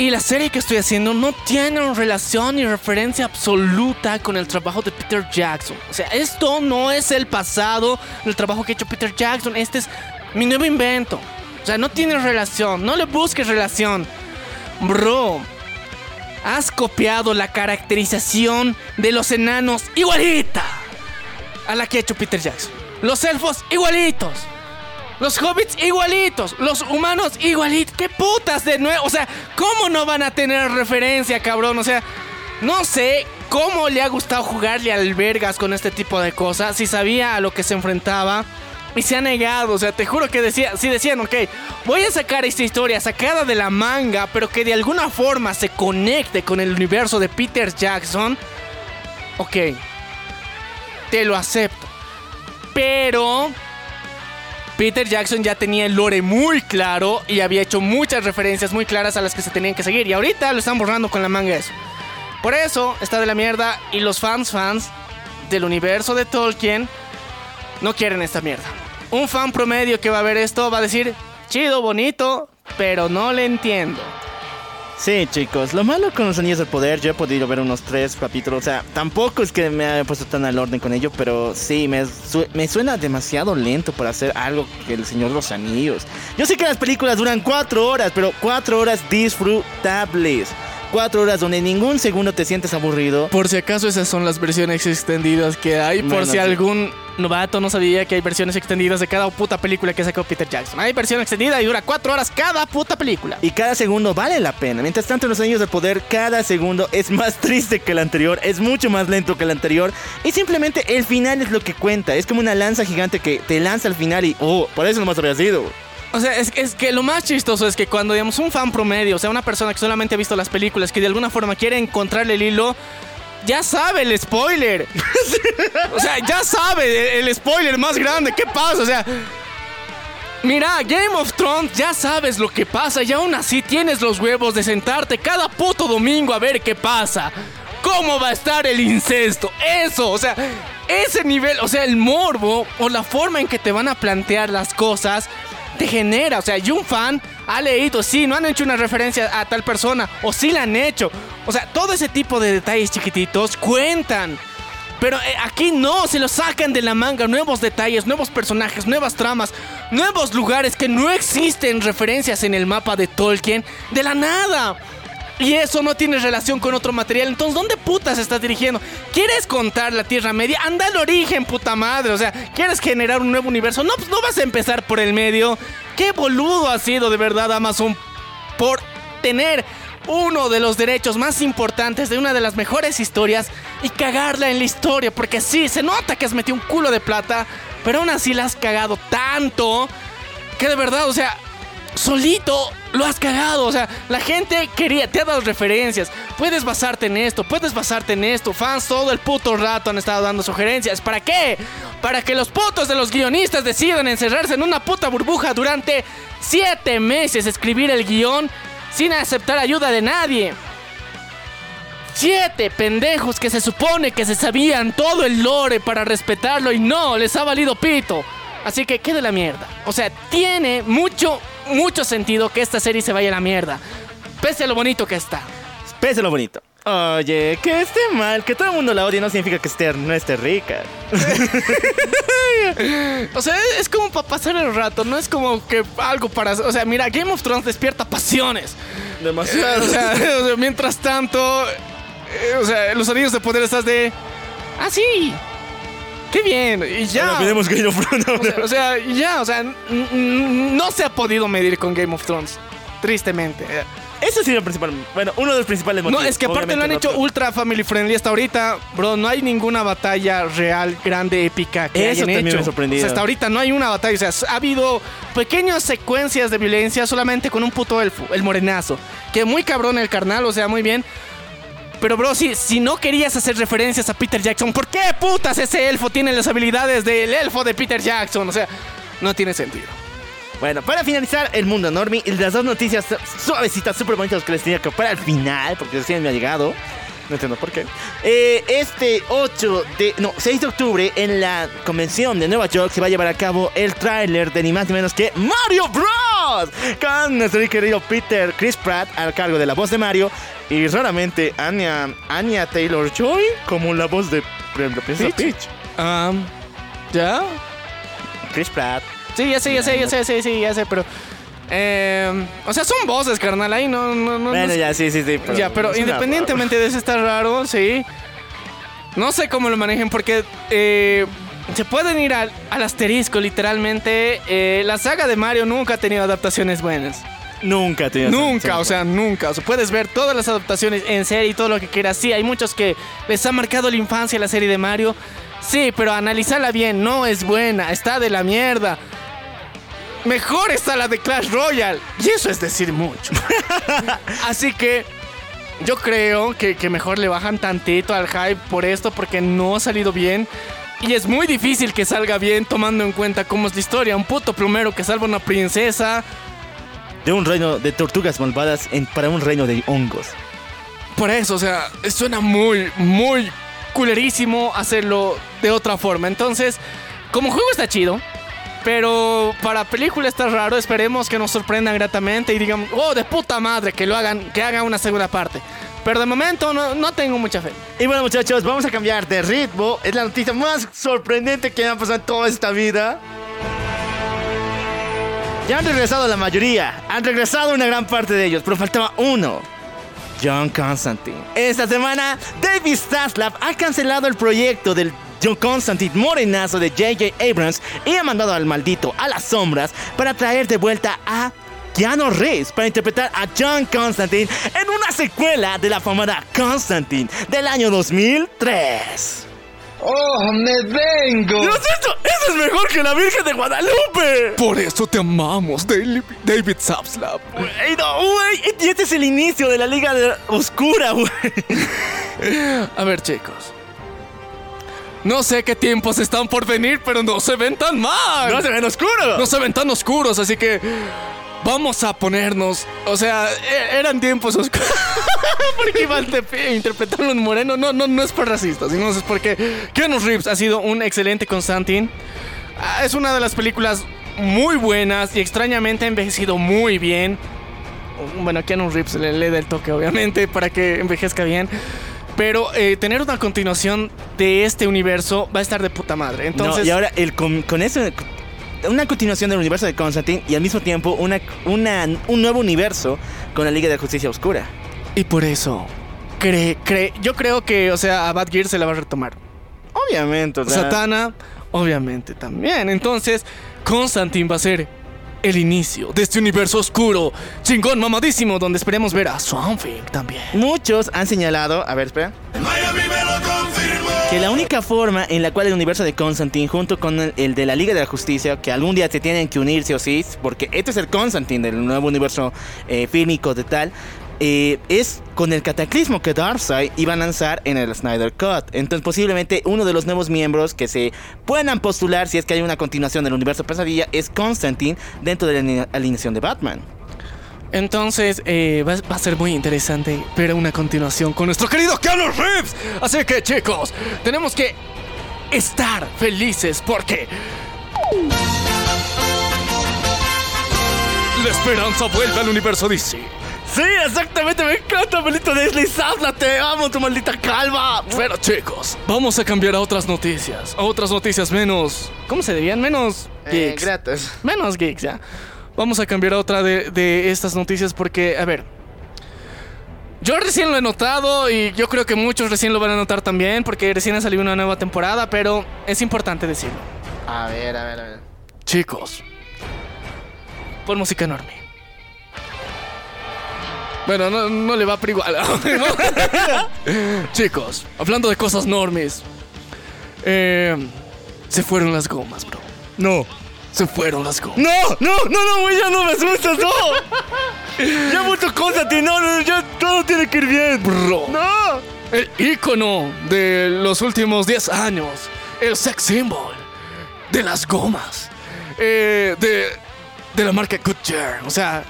y la serie que estoy haciendo no tienen relación ni referencia absoluta con el trabajo de Peter Jackson. O sea, esto no es el pasado del trabajo que ha hecho Peter Jackson. Este es mi nuevo invento. O sea, no tiene relación. No le busques relación. Bro, has copiado la caracterización de los enanos igualita a la que ha hecho Peter Jackson. Los elfos igualitos. Los hobbits igualitos, los humanos igualitos. ¿Qué putas de nuevo? O sea, ¿cómo no van a tener referencia, cabrón? O sea, no sé cómo le ha gustado jugarle al vergas con este tipo de cosas. Si sabía a lo que se enfrentaba. Y se ha negado, o sea, te juro que decía, si decían, ok, voy a sacar esta historia sacada de la manga, pero que de alguna forma se conecte con el universo de Peter Jackson, ok, te lo acepto. Pero Peter Jackson ya tenía el lore muy claro y había hecho muchas referencias muy claras a las que se tenían que seguir. Y ahorita lo están borrando con la manga eso. Por eso está de la mierda y los fans fans del universo de Tolkien no quieren esta mierda. Un fan promedio que va a ver esto va a decir, chido, bonito, pero no le entiendo. Sí, chicos, lo malo con los anillos del poder, yo he podido ver unos tres capítulos, o sea, tampoco es que me haya puesto tan al orden con ello, pero sí, me, me suena demasiado lento para hacer algo que el Señor de los Anillos. Yo sé que las películas duran cuatro horas, pero cuatro horas disfrutables. Cuatro horas donde ningún segundo te sientes aburrido. Por si acaso esas son las versiones extendidas que hay, por si algún novato no sabía que hay versiones extendidas de cada puta película que sacó Peter Jackson. Hay versión extendida y dura cuatro horas cada puta película. Y cada segundo vale la pena. Mientras tanto, en los Anillos del Poder, cada segundo es más triste que el anterior, es mucho más lento que el anterior. Y simplemente el final es lo que cuenta. Es como una lanza gigante que te lanza al final y, oh, por eso nomás había sido. O sea, es, es que lo más chistoso es que cuando, digamos, un fan promedio, o sea, una persona que solamente ha visto las películas, que de alguna forma quiere encontrarle el hilo, ya sabe el spoiler. o sea, ya sabe el, el spoiler más grande. ¿Qué pasa? O sea, mira, Game of Thrones, ya sabes lo que pasa y aún así tienes los huevos de sentarte cada puto domingo a ver qué pasa. ¿Cómo va a estar el incesto? Eso, o sea, ese nivel, o sea, el morbo o la forma en que te van a plantear las cosas te genera, o sea, y un fan ha leído, sí, no han hecho una referencia a tal persona, o sí la han hecho. O sea, todo ese tipo de detalles chiquititos cuentan. Pero eh, aquí no, se lo sacan de la manga, nuevos detalles, nuevos personajes, nuevas tramas, nuevos lugares que no existen referencias en el mapa de Tolkien de la nada. Y eso no tiene relación con otro material. Entonces, ¿dónde putas estás dirigiendo? ¿Quieres contar la Tierra Media? Anda al origen, puta madre. O sea, ¿quieres generar un nuevo universo? No, pues no vas a empezar por el medio. Qué boludo ha sido de verdad Amazon por tener uno de los derechos más importantes de una de las mejores historias y cagarla en la historia. Porque sí, se nota que has metido un culo de plata, pero aún así la has cagado tanto que de verdad, o sea, solito lo has cagado. O sea, la gente quería, te ha dado referencias. Puedes basarte en esto, puedes basarte en esto. Fans todo el puto rato han estado dando sugerencias. ¿Para qué? Para que los putos de los guionistas decidan encerrarse en una puta burbuja durante siete meses, escribir el guion sin aceptar ayuda de nadie. Siete pendejos que se supone que se sabían todo el lore para respetarlo y no, les ha valido pito. Así que quede la mierda. O sea, tiene mucho, mucho sentido que esta serie se vaya a la mierda. Pese a lo bonito que está. Pese a lo bonito. Oye, que esté mal, que todo el mundo la odie no significa que esté, no esté rica. O sea, es como para pasar el rato, no es como que algo para... O sea, mira, Game of Thrones despierta pasiones. Demasiado. O sea, mientras tanto, eh, o sea, los anillos de poder estás de... Ah, sí. Qué bien. Y ya. Game of Thrones. O sea, o sea, ya, o sea, no se ha podido medir con Game of Thrones. Tristemente. Eso sí es lo principal. Bueno, uno de los principales motivos. No, es que aparte lo han hecho ultra family friendly hasta ahorita, bro. No hay ninguna batalla real, grande, épica que Eso hayan también hecho. me ha sorprendido. O sea, hasta ahorita no hay una batalla. O sea, ha habido pequeñas secuencias de violencia solamente con un puto elfo, el morenazo. Que muy cabrón el carnal, o sea, muy bien. Pero, bro, si, si no querías hacer referencias a Peter Jackson, ¿por qué putas ese elfo tiene las habilidades del elfo de Peter Jackson? O sea, no tiene sentido. Bueno, para finalizar el mundo normie, las dos noticias suavecitas, súper bonitas que les tenía que para el final, porque recién me ha llegado. No entiendo por qué. Eh, este 8 de. No, 6 de octubre, en la convención de Nueva York, se va a llevar a cabo el tráiler de ni más ni menos que Mario Bros. Con nuestro querido Peter Chris Pratt al cargo de la voz de Mario. Y raramente Anya, Anya Taylor Joy como la voz de princesa Peach. Um, ¿Ya? Chris Pratt. Sí, ya sé, ya sé, ya sé, sí, sí, ya sé, pero... eh, o sea, son voces, carnal, ahí no... no, no Bueno, no- ya, sí, sí, sí. ya, pero es una- independientemente de eso está raro, sí. No sé cómo lo manejen porque eh, se pueden ir al, al asterisco, literalmente. Eh, la saga de Mario nunca ha tenido adaptaciones buenas. Nunca, tío. Nunca, o sea, nunca. O sea, puedes ver todas las adaptaciones en serie y todo lo que quieras. Sí, hay muchos que les ha marcado la infancia la serie de Mario. Sí, pero analizarla bien, no es buena, está de la mierda. Mejor está la de Clash Royale. Y eso es decir mucho. Así que yo creo que, que mejor le bajan tantito al hype por esto porque no ha salido bien. Y es muy difícil que salga bien tomando en cuenta cómo es la historia. Un puto plumero que salva a una princesa. De un reino de tortugas malvadas en- para un reino de hongos. Por eso, o sea, suena muy, muy culerísimo hacerlo de otra forma. Entonces, como juego está chido. Pero para película está raro. Esperemos que nos sorprendan gratamente y digan, oh, de puta madre, que lo hagan, que hagan una segunda parte. Pero de momento no, no tengo mucha fe. Y bueno, muchachos, vamos a cambiar de ritmo. Es la noticia más sorprendente que me ha pasado en toda esta vida. Ya han regresado la mayoría. Han regresado una gran parte de ellos, pero faltaba uno. John Constantine. Esta semana, David Zaslav ha cancelado el proyecto del John Constantine morenazo de J.J. Abrams y ha mandado al maldito a las sombras para traer de vuelta a Keanu Reeves para interpretar a John Constantine en una secuela de la famada Constantine del año 2003. ¡Oh, me vengo! ¡Dios esto! ¡Eso es mejor que la Virgen de Guadalupe! Por eso te amamos, David, David Zapslap. ¡Ey, no, güey! Y este es el inicio de la Liga de Oscura, güey. A ver, chicos. No sé qué tiempos están por venir, pero no se ven tan mal. ¡No se ven oscuros! no se ven tan oscuros, así que vamos a ponernos. O sea, e- eran tiempos oscuros. porque iba a interp- interpretarlo en moreno. No, no, no es por racista, sino es porque Keanu Reeves ha sido un excelente Constantine. Ah, Es una de las películas muy buenas y extrañamente ha envejecido muy bien. Bueno, Keanu Reeves le, le da el toque, obviamente, para que envejezca bien. Pero eh, tener una continuación de este universo va a estar de puta madre. Entonces, No, y ahora el con, con eso una continuación del universo de Constantine y al mismo tiempo una, una, un nuevo universo con la Liga de Justicia Oscura. Y por eso, cree, cree, yo creo que, o sea, a Bad Gear se la va a retomar. Obviamente, o sea, Satana, obviamente también. Entonces, Constantine va a ser el inicio de este universo oscuro, chingón, mamadísimo, donde esperemos ver a Swamp Thing también. muchos han señalado, a ver, espera. Miami me lo confirmó. que la única forma en la cual el universo de Constantine junto con el, el de la Liga de la Justicia, que algún día se tienen que unir sí o sí, porque este es el Constantine del nuevo universo eh, fílmico de tal, eh, es con el cataclismo que Darkseid iba a lanzar en el Snyder Cut. Entonces posiblemente uno de los nuevos miembros que se puedan postular si es que hay una continuación del universo pesadilla es Constantine dentro de la aline- alineación de Batman. Entonces, eh, va, va a ser muy interesante ver una continuación con nuestro querido Keanu Reeves. Así que, chicos, tenemos que estar felices porque. La esperanza vuelve al universo DC. Sí, exactamente, me encanta, Belito deslizadla, te amo, tu maldita calva. Pero, chicos, vamos a cambiar a otras noticias. A otras noticias menos. ¿Cómo se dirían? Menos Eh, geeks. gratis. Menos geeks, ya. Vamos a cambiar a otra de, de estas noticias porque, a ver. Yo recién lo he notado y yo creo que muchos recién lo van a notar también porque recién ha salido una nueva temporada, pero es importante decirlo. A ver, a ver, a ver. Chicos, pon música enorme. Bueno, no, no le va pero igual. Chicos, hablando de cosas normes. eh, se fueron las gomas, bro. No. Se fueron las gomas. No, no, no, no, güey, ya no me asustas, no. ya mucho Constantine, no, no, ya todo tiene que ir bien. Bro. No. El ícono de los últimos 10 años. El sex symbol. De las gomas. eh, de, de la marca Goodyear. O sea,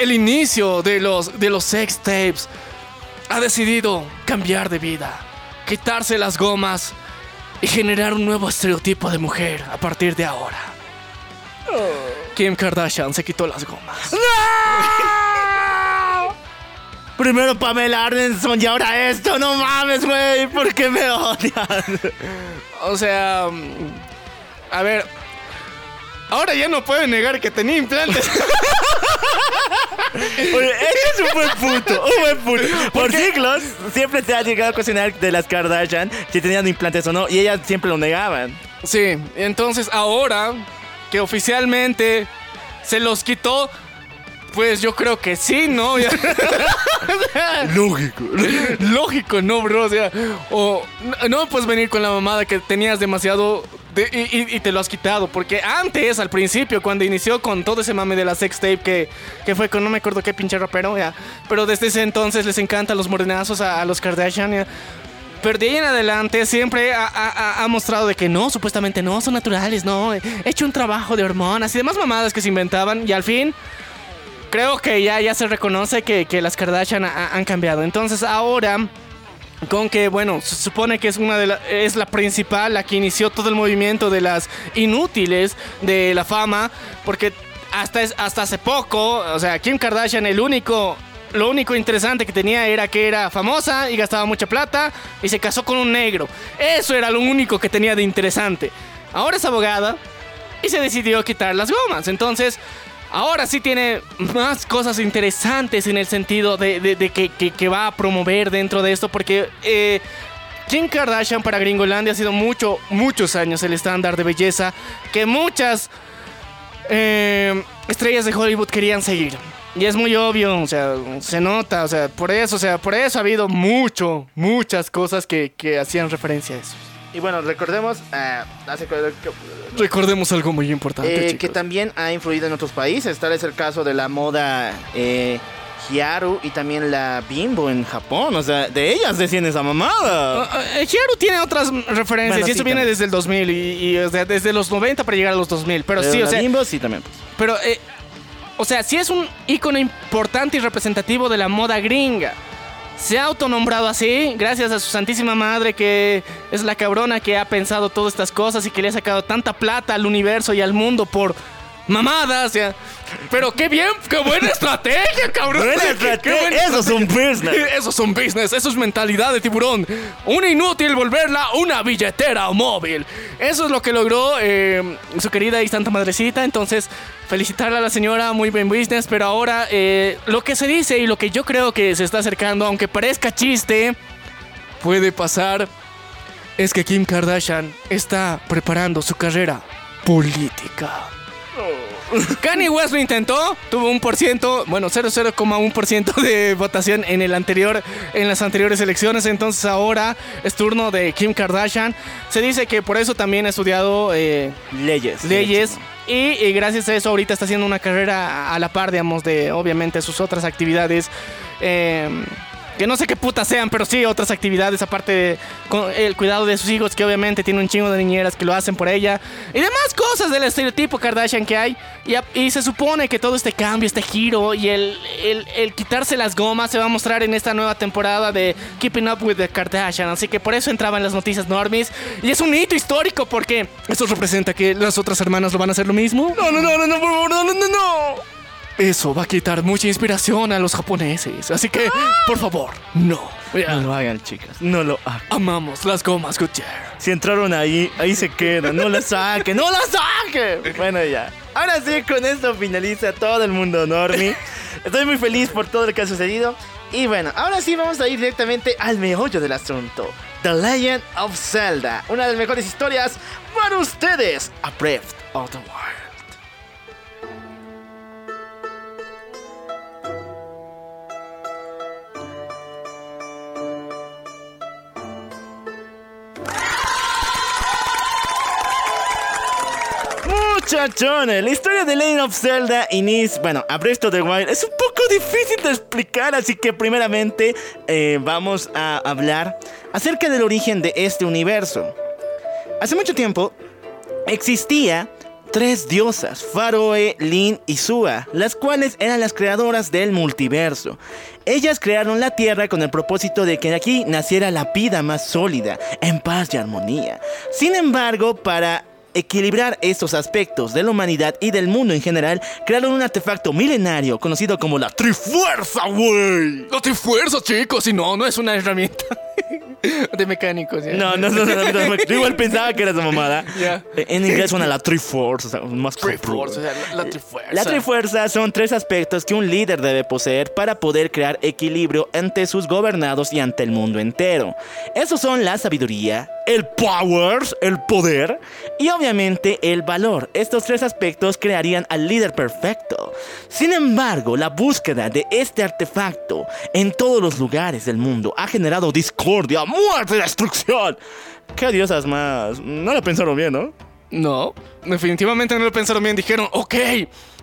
el inicio de los, de los sex tapes. Ha decidido cambiar de vida. Quitarse las gomas. Y generar un nuevo estereotipo de mujer a partir de ahora. Kim Kardashian se quitó las gomas. Primero Pamela Ardenson y ahora esto, no mames, güey, ¿por qué me odian? O sea, a ver, ahora ya no puede negar que tenía implantes. Oye, este es un buen punto, un buen punto. Por siglos siempre se ha llegado a cuestionar de las Kardashian si tenían implantes o no, y ellas siempre lo negaban. sí, entonces ahora que oficialmente se los quitó, pues yo creo que sí, ¿no? Lógico. Lógico, ¿no, bro? O sea, o no- no puedes venir con la mamada que tenías demasiado y, te lo has quitado. Porque antes, al principio, cuando inició con todo ese mame de la sex tape que, que fue con no me acuerdo qué pinche rapero, ya. Pero desde ese entonces les encantan los morenazos a, los Kardashian, ya. Pero de ahí en adelante siempre ha, mostrado de que no, supuestamente no, son naturales, no. He hecho un trabajo de hormonas y demás mamadas que se inventaban. Y al fin, creo que ya, ya se reconoce que, que las Kardashian ha- han cambiado. Entonces ahora, con que, bueno, se supone que es una de la, es la principal, la que inició todo el movimiento de las inútiles de la fama, porque hasta, es- hasta hace poco, o sea, Kim Kardashian, el único... Lo único interesante que tenía era que era famosa y gastaba mucha plata y se casó con un negro. Eso era lo único que tenía de interesante. Ahora es abogada y se decidió quitar las gomas. Entonces, ahora sí tiene más cosas interesantes en el sentido de, que, va a promover dentro de esto, porque eh, Kim Kardashian para Gringolandia ha sido mucho, muchos años el estándar de belleza que muchas eh, estrellas de Hollywood querían seguir. Y es muy obvio, o sea, se nota, o sea, por eso, o sea, por eso ha habido mucho, muchas cosas que hacían referencia a eso. Y bueno, recordemos, ah, hace que- Recordemos algo muy importante, Eh, que también ha influido en otros países. Tal es el caso de la moda eh, Hyaru y también la Bimbo en Japón. O sea, de ellas decían esa mamada. Eh, Hikaru tiene otras referencias Bueno, y eso sí, viene también. desde el 2000 y, y, o sea, desde los 90 para llegar a los 2000. Pero, sí, o sea, Bimbo sí también. pero eh, o sea, sí es un icono importante y representativo de la moda gringa. Se ha autonombrado así gracias a su santísima madre que es la cabrona que ha pensado todas estas cosas y que le ha sacado tanta plata al universo y al mundo por mamadas. ya. Pero qué bien, qué buena estrategia, cabrón. Buena qué estrategia, buena eso es un business. Eso es un business, eso es mentalidad de tiburón. Un inútil volverla una billetera móvil. Eso es lo que logró eh, su querida y santa madrecita. Entonces, felicitarle a la señora, muy buen business. Pero ahora, eh, lo que se dice y lo que yo creo que se está acercando, aunque parezca chiste, puede pasar, es que Kim Kardashian está preparando su carrera política. Kanye West lo intentó, tuvo un por ciento, bueno, 0,1% de votación en el anterior, en las anteriores elecciones. Entonces ahora es turno de Kim Kardashian. Se dice que por eso también ha estudiado eh, Leyes. leyes. Y, y gracias a eso ahorita está haciendo una carrera a la par, digamos, de obviamente sus otras actividades. eh, que no sé qué putas sean, pero sí otras actividades aparte de con el cuidado de sus hijos, que obviamente tiene un chingo de niñeras que lo hacen por ella. Y demás cosas del estereotipo Kardashian que hay. Y, y se supone que todo este cambio, este giro y el, el- el quitarse las gomas se va a mostrar en esta nueva temporada de Keeping Up with the Kardashian. Así que por eso entraba en las noticias normis. Y es un hito histórico porque ¿Eso representa que las otras hermanas lo van a hacer lo mismo? no, no, no, no, no, por favor, no, no, no, no. Eso va a quitar mucha inspiración a los japoneses. Así que, por favor, no. No lo hagan, chicas. No lo hagan. Amamos las gomas Goodyear. Si entraron ahí, ahí se quedan. No la saquen, no la saquen. Bueno, ya. Ahora sí, con esto finaliza todo el mundo normie. Estoy muy feliz por todo lo que ha sucedido. Y bueno, ahora sí vamos a ir directamente al meollo del asunto. The Legend of Zelda. Una de las mejores historias para ustedes. A Breath of the Wild. Muchachones, la historia de Legend of Zelda inicia, bueno, a Breath of the Wild es un poco difícil de explicar, así que primeramente eh, vamos a hablar acerca del origen de este universo. Hace mucho tiempo existía tres diosas, Faroe, Lin y Sua, las cuales eran las creadoras del multiverso. Ellas crearon la Tierra con el propósito de que aquí naciera la vida más sólida, en paz y armonía. Sin embargo, para equilibrar estos aspectos de la humanidad y del mundo en general, crearon un artefacto milenario conocido como la Trifuerza, güey. No te fuerza, chicos. Y no, no es una herramienta. de mecánicos. ¿ya? No, no, no, no, no, yo igual pensaba que era esa mamada. Ya. En inglés suena la Triforce, o sea, más Triforce, o sea, la, la trifuerza. La Trifuerza son tres aspectos que un líder debe poseer para poder crear equilibrio ante sus gobernados y ante el mundo entero. Esos son la sabiduría, el powers, el poder y obviamente el valor. Estos tres aspectos crearían al líder perfecto. Sin embargo, la búsqueda de este artefacto en todos los lugares del mundo ha generado discordia, muerte y destrucción. ¿Qué diosas más? No lo pensaron bien, ¿no? No, definitivamente no lo pensaron bien. Dijeron, ok,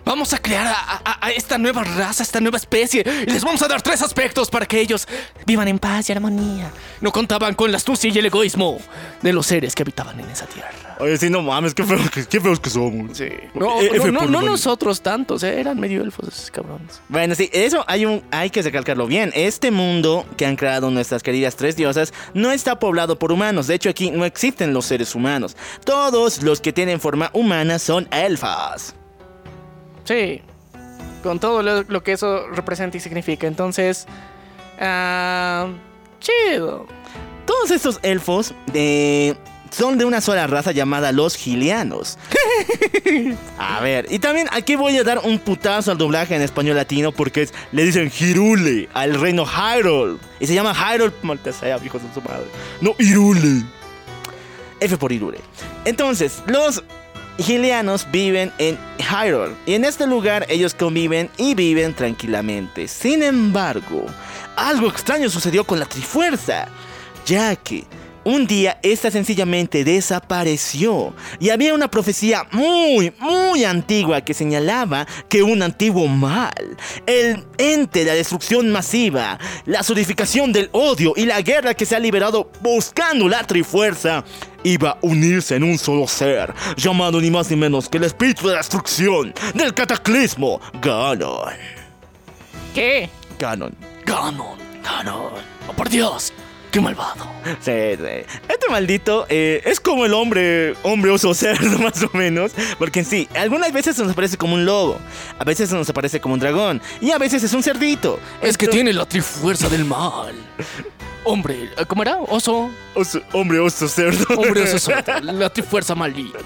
vamos a crear a, a- a esta nueva raza, esta nueva especie. Y les vamos a dar tres aspectos para que ellos vivan en paz y armonía. No contaban con la astucia y el egoísmo de los seres que habitaban en esa tierra. Oye, sí, no mames, qué feos que, qué feos que somos. Sí. No, nosotros tantos, eh, eran medio elfos esos cabrones. Bueno, sí, eso hay, un, hay que recalcarlo bien. Este mundo que han creado nuestras queridas tres diosas no está poblado por humanos. De hecho, aquí no existen los seres humanos. Todos los que tienen forma humana son elfas. Sí, con todo lo, lo que eso representa y significa. Entonces, ah, chido. Todos estos elfos eh, son de una sola raza llamada los Gilianos. A ver, y también aquí voy a dar un putazo al doblaje en español latino porque es- le dicen Hirule al reino Hyrule. Y se llama Hyrule, maldita sea, hijos de su madre. No, Hirule. F por Hirule. Entonces, los Gilianos viven en Hyrule. Y en este lugar ellos conviven y viven tranquilamente. Sin embargo, algo extraño sucedió con la Trifuerza. Ya que un día esta sencillamente desapareció. Y había una profecía muy, muy antigua que señalaba que un antiguo mal, el ente de la destrucción masiva, la solidificación del odio y la guerra que se ha liberado buscando la Trifuerza, iba a unirse en un solo ser, llamado ni más ni menos que el espíritu de destrucción del cataclismo, Ganon. ¿Qué? Ganon. Ganon, Ganon. Oh, por Dios, qué malvado. Sí, sí. Este maldito eh, es como el hombre, hombre oso cerdo, más o menos. Porque en sí, algunas veces nos aparece como un lobo, a veces nos aparece como un dragón, y a veces es un cerdito. Es que tiene la trifuerza del mal. Hombre, ¿Cómo era? Oso. oso- hombre oso cerdo. hombre, es otro, la trifuerza maligna.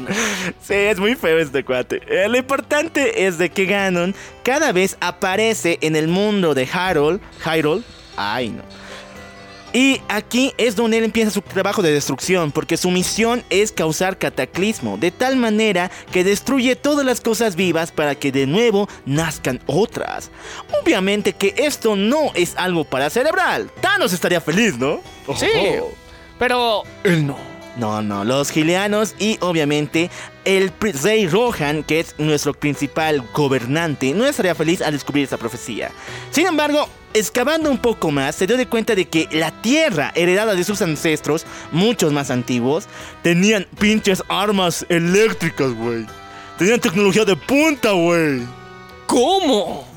Sí, es muy feo este cuate. Eh, lo importante es de que Ganon cada vez aparece en el mundo de Hyrule. Hyrule. Ay, no. Y aquí es donde él empieza su trabajo de destrucción, porque su misión es causar cataclismo, de tal manera que destruye todas las cosas vivas para que de nuevo nazcan otras. Obviamente que esto no es algo para cerebral. Thanos estaría feliz, ¿no? Sí, pero él no. No, no, los gileanos y obviamente el rey Rohan, que es nuestro principal gobernante, no estaría feliz al descubrir esta profecía. Sin embargo, excavando un poco más, se dio de cuenta de que la tierra heredada de sus ancestros, muchos más antiguos, tenían pinches armas eléctricas, güey. Tenían tecnología de punta, güey. ¿Cómo?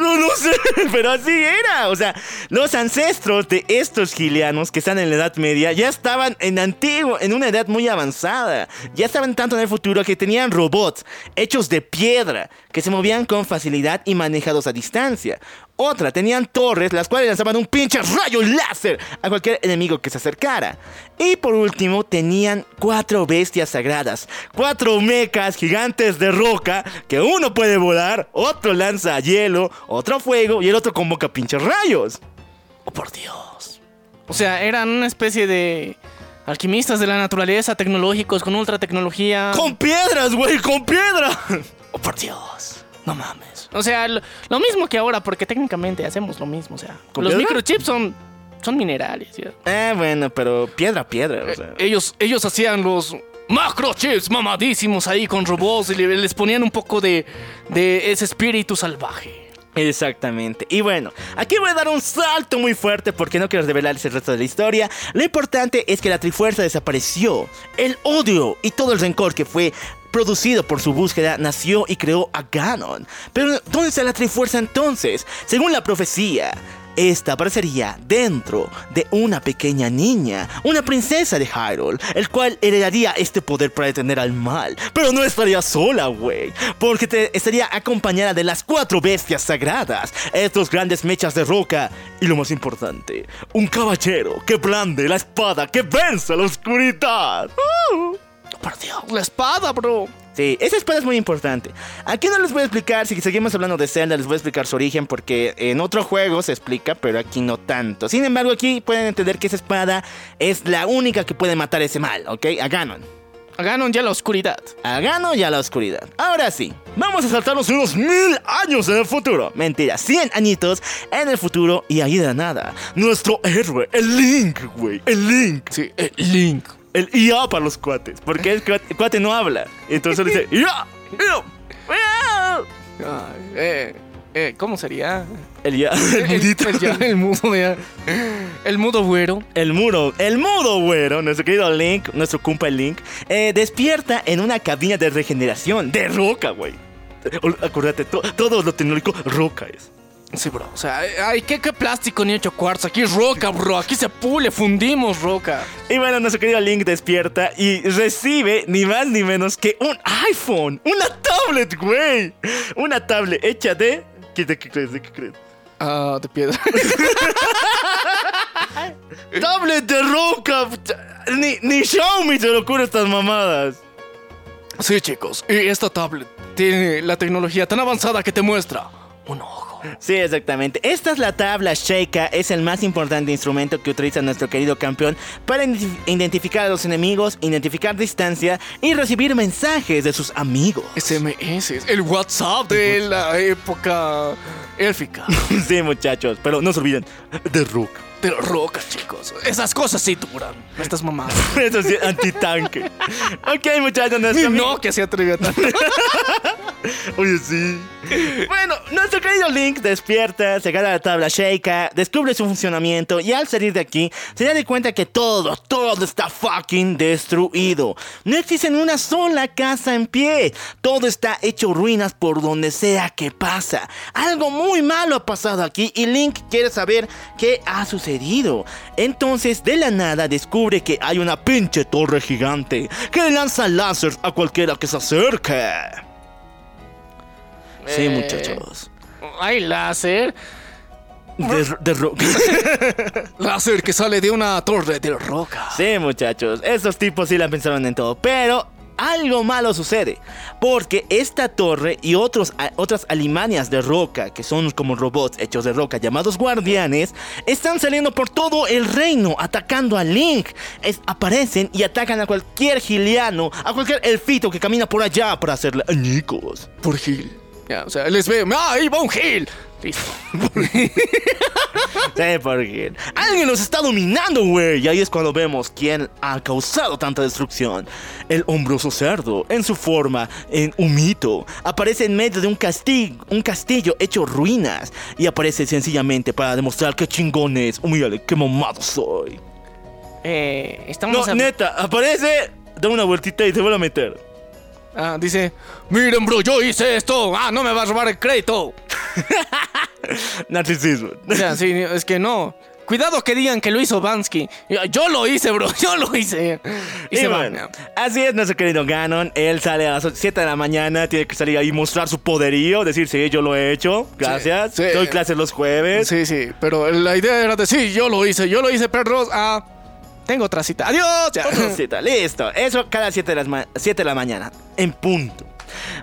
No lo sé, pero así era. O sea, los ancestros de estos gileanos que están en la Edad Media ya estaban en antiguo, en una edad muy avanzada. Ya estaban tanto en el futuro que tenían robots hechos de piedra que se movían con facilidad y manejados a distancia. Otra, tenían torres las cuales lanzaban un pinche rayo láser a cualquier enemigo que se acercara. Y por último, tenían cuatro bestias sagradas, cuatro mecas gigantes de roca que uno puede volar, otro lanza hielo, otro fuego y el otro convoca pinches rayos. Oh, por Dios. O sea, eran una especie de alquimistas de la naturaleza, tecnológicos, con ultra tecnología. ¡Con piedras, güey! ¡Con piedra! Oh, por Dios. No mames. O sea, lo, lo mismo que ahora, porque técnicamente hacemos lo mismo. O sea, ¿Con los piedra? microchips son, son minerales. ¿ya? Eh, bueno, pero piedra, piedra. O sea. Ellos, ellos hacían los macrochips mamadísimos ahí con robots y le- les ponían un poco de, de ese espíritu salvaje. Exactamente. Y bueno, aquí voy a dar un salto muy fuerte porque no quiero revelarles el resto de la historia. Lo importante es que la Trifuerza desapareció. El odio y todo el rencor que fue producido por su búsqueda nació y creó a Ganon. Pero ¿dónde está la Trifuerza entonces? Según la profecía, esta aparecería dentro de una pequeña niña, una princesa de Hyrule, el cual heredaría este poder para detener al mal. Pero no estaría sola, güey, porque te- estaría acompañada de las cuatro bestias sagradas, estos grandes mechas de roca y lo más importante, un caballero que blande la espada que vence la oscuridad. ¡Uh! Por Dios, la espada, bro. Sí, esa espada es muy importante. Aquí no les voy a explicar, si seguimos hablando de Zelda, les voy a explicar su origen porque en otro juego se explica, pero aquí no tanto. Sin embargo, aquí pueden entender que esa espada es la única que puede matar ese mal, ¿ok? A Ganon. Ganon ya la oscuridad. A Ganon y a la oscuridad. Ahora sí, vamos a saltarnos unos mil años en el futuro. Mentira, 100 añitos en el futuro y ahí de nada. Nuestro héroe, el Link, güey, el Link. Sí, el Link. El IA para los cuates, porque el cuate, el cuate no habla. Entonces le dice, IA, IA, IA. Ay, eh, eh, ¿Cómo sería? El IA, el mudito. El, ya, el mudo, ya. El mudo güero. El muro, el mudo güero, nuestro querido Link, nuestro compa el Link, eh, despierta en una cabina de regeneración de roca, güey. Acuérdate, to- todo lo tecnológico, roca es. Sí, bro. O sea, ay, ¿qué, qué plástico ni hecho cuarzo. Aquí es roca, bro. Aquí se pule, fundimos roca. Y bueno, nuestro querido Link despierta y recibe ni más ni menos que un iPhone, una tablet, güey. Una tablet hecha de... ¿Qué- ¿De qué crees? ¿De qué crees? Ah, de piedra. ¡Tablet de roca! Ni, ni Xiaomi se le ocurre estas mamadas. sí, chicos. Y esta tablet tiene la tecnología tan avanzada que te muestra un ojo. Sí, exactamente. Esta es la tabla Sheikah, es el más importante instrumento que utiliza nuestro querido campeón para identi- identificar a los enemigos, identificar distancia y recibir mensajes de sus amigos. SMS, el WhatsApp de la época élfica. sí, muchachos, pero no se olviden de Rook. De roca, chicos. Esas cosas sí duran. No estás mamado. Eso sí, antitanque. ok, muchachos, nuestro amigo- No, que se atreve a tanto. Oye, sí. Bueno, nuestro querido Link despierta, se gana la tabla Sheikah, descubre su funcionamiento y al salir de aquí se da de cuenta que todo, todo está fucking destruido. No existe ni una sola casa en pie. Todo está hecho ruinas por donde sea que pasa. Algo muy malo ha pasado aquí y Link quiere saber qué ha sucedido. Entonces, de la nada descubre que hay una pinche torre gigante que le lanza láser a cualquiera que se acerque. Sí, Eh. muchachos. Hay láser. De, de roca. Láser que sale de una torre de roca. Sí, muchachos. Esos tipos sí la pensaron en todo. Pero algo malo sucede. Porque esta torre y otros, otras alimanias de roca, que son como robots hechos de roca llamados guardianes, están saliendo por todo el reino atacando a Link. Es- aparecen y atacan a cualquier giliano, a cualquier elfito que camina por allá para hacerle añicos. Por Gil. Ya, o sea, les ve. ¡Ah, ahí va un Gil! Listo. Sí, porque alguien los está dominando, güey. Y ahí es cuando vemos quién ha causado tanta destrucción. El hombroso cerdo, en su forma, en humito, aparece en medio de un castillo, un castillo hecho ruinas. Y aparece sencillamente para demostrar qué chingón es. Oh, mírale, qué mamado soy. Eh, estamos No, a- neta, aparece, da una vueltita y se vuelve a meter. Ah, dice: Miren, bro, yo hice esto. Ah, no me vas a robar el crédito. Narcisismo. O sea, sí, es que no. Cuidado que digan que lo hizo Bansky. Yo- Yo lo hice, bro. Yo lo hice. Y, se así es nuestro querido Ganon. Él sale a las 7 de la mañana, tiene que salir ahí y mostrar su poderío, decir, sí, yo lo he hecho, gracias. sí. Doy clases los jueves. Sí, sí, pero la idea era decir, yo lo hice, yo lo hice, perros. Ah, tengo otra cita. Adiós. Ya. Otra cita, listo. Eso cada 7 de, las ma- 7 de la mañana, en punto.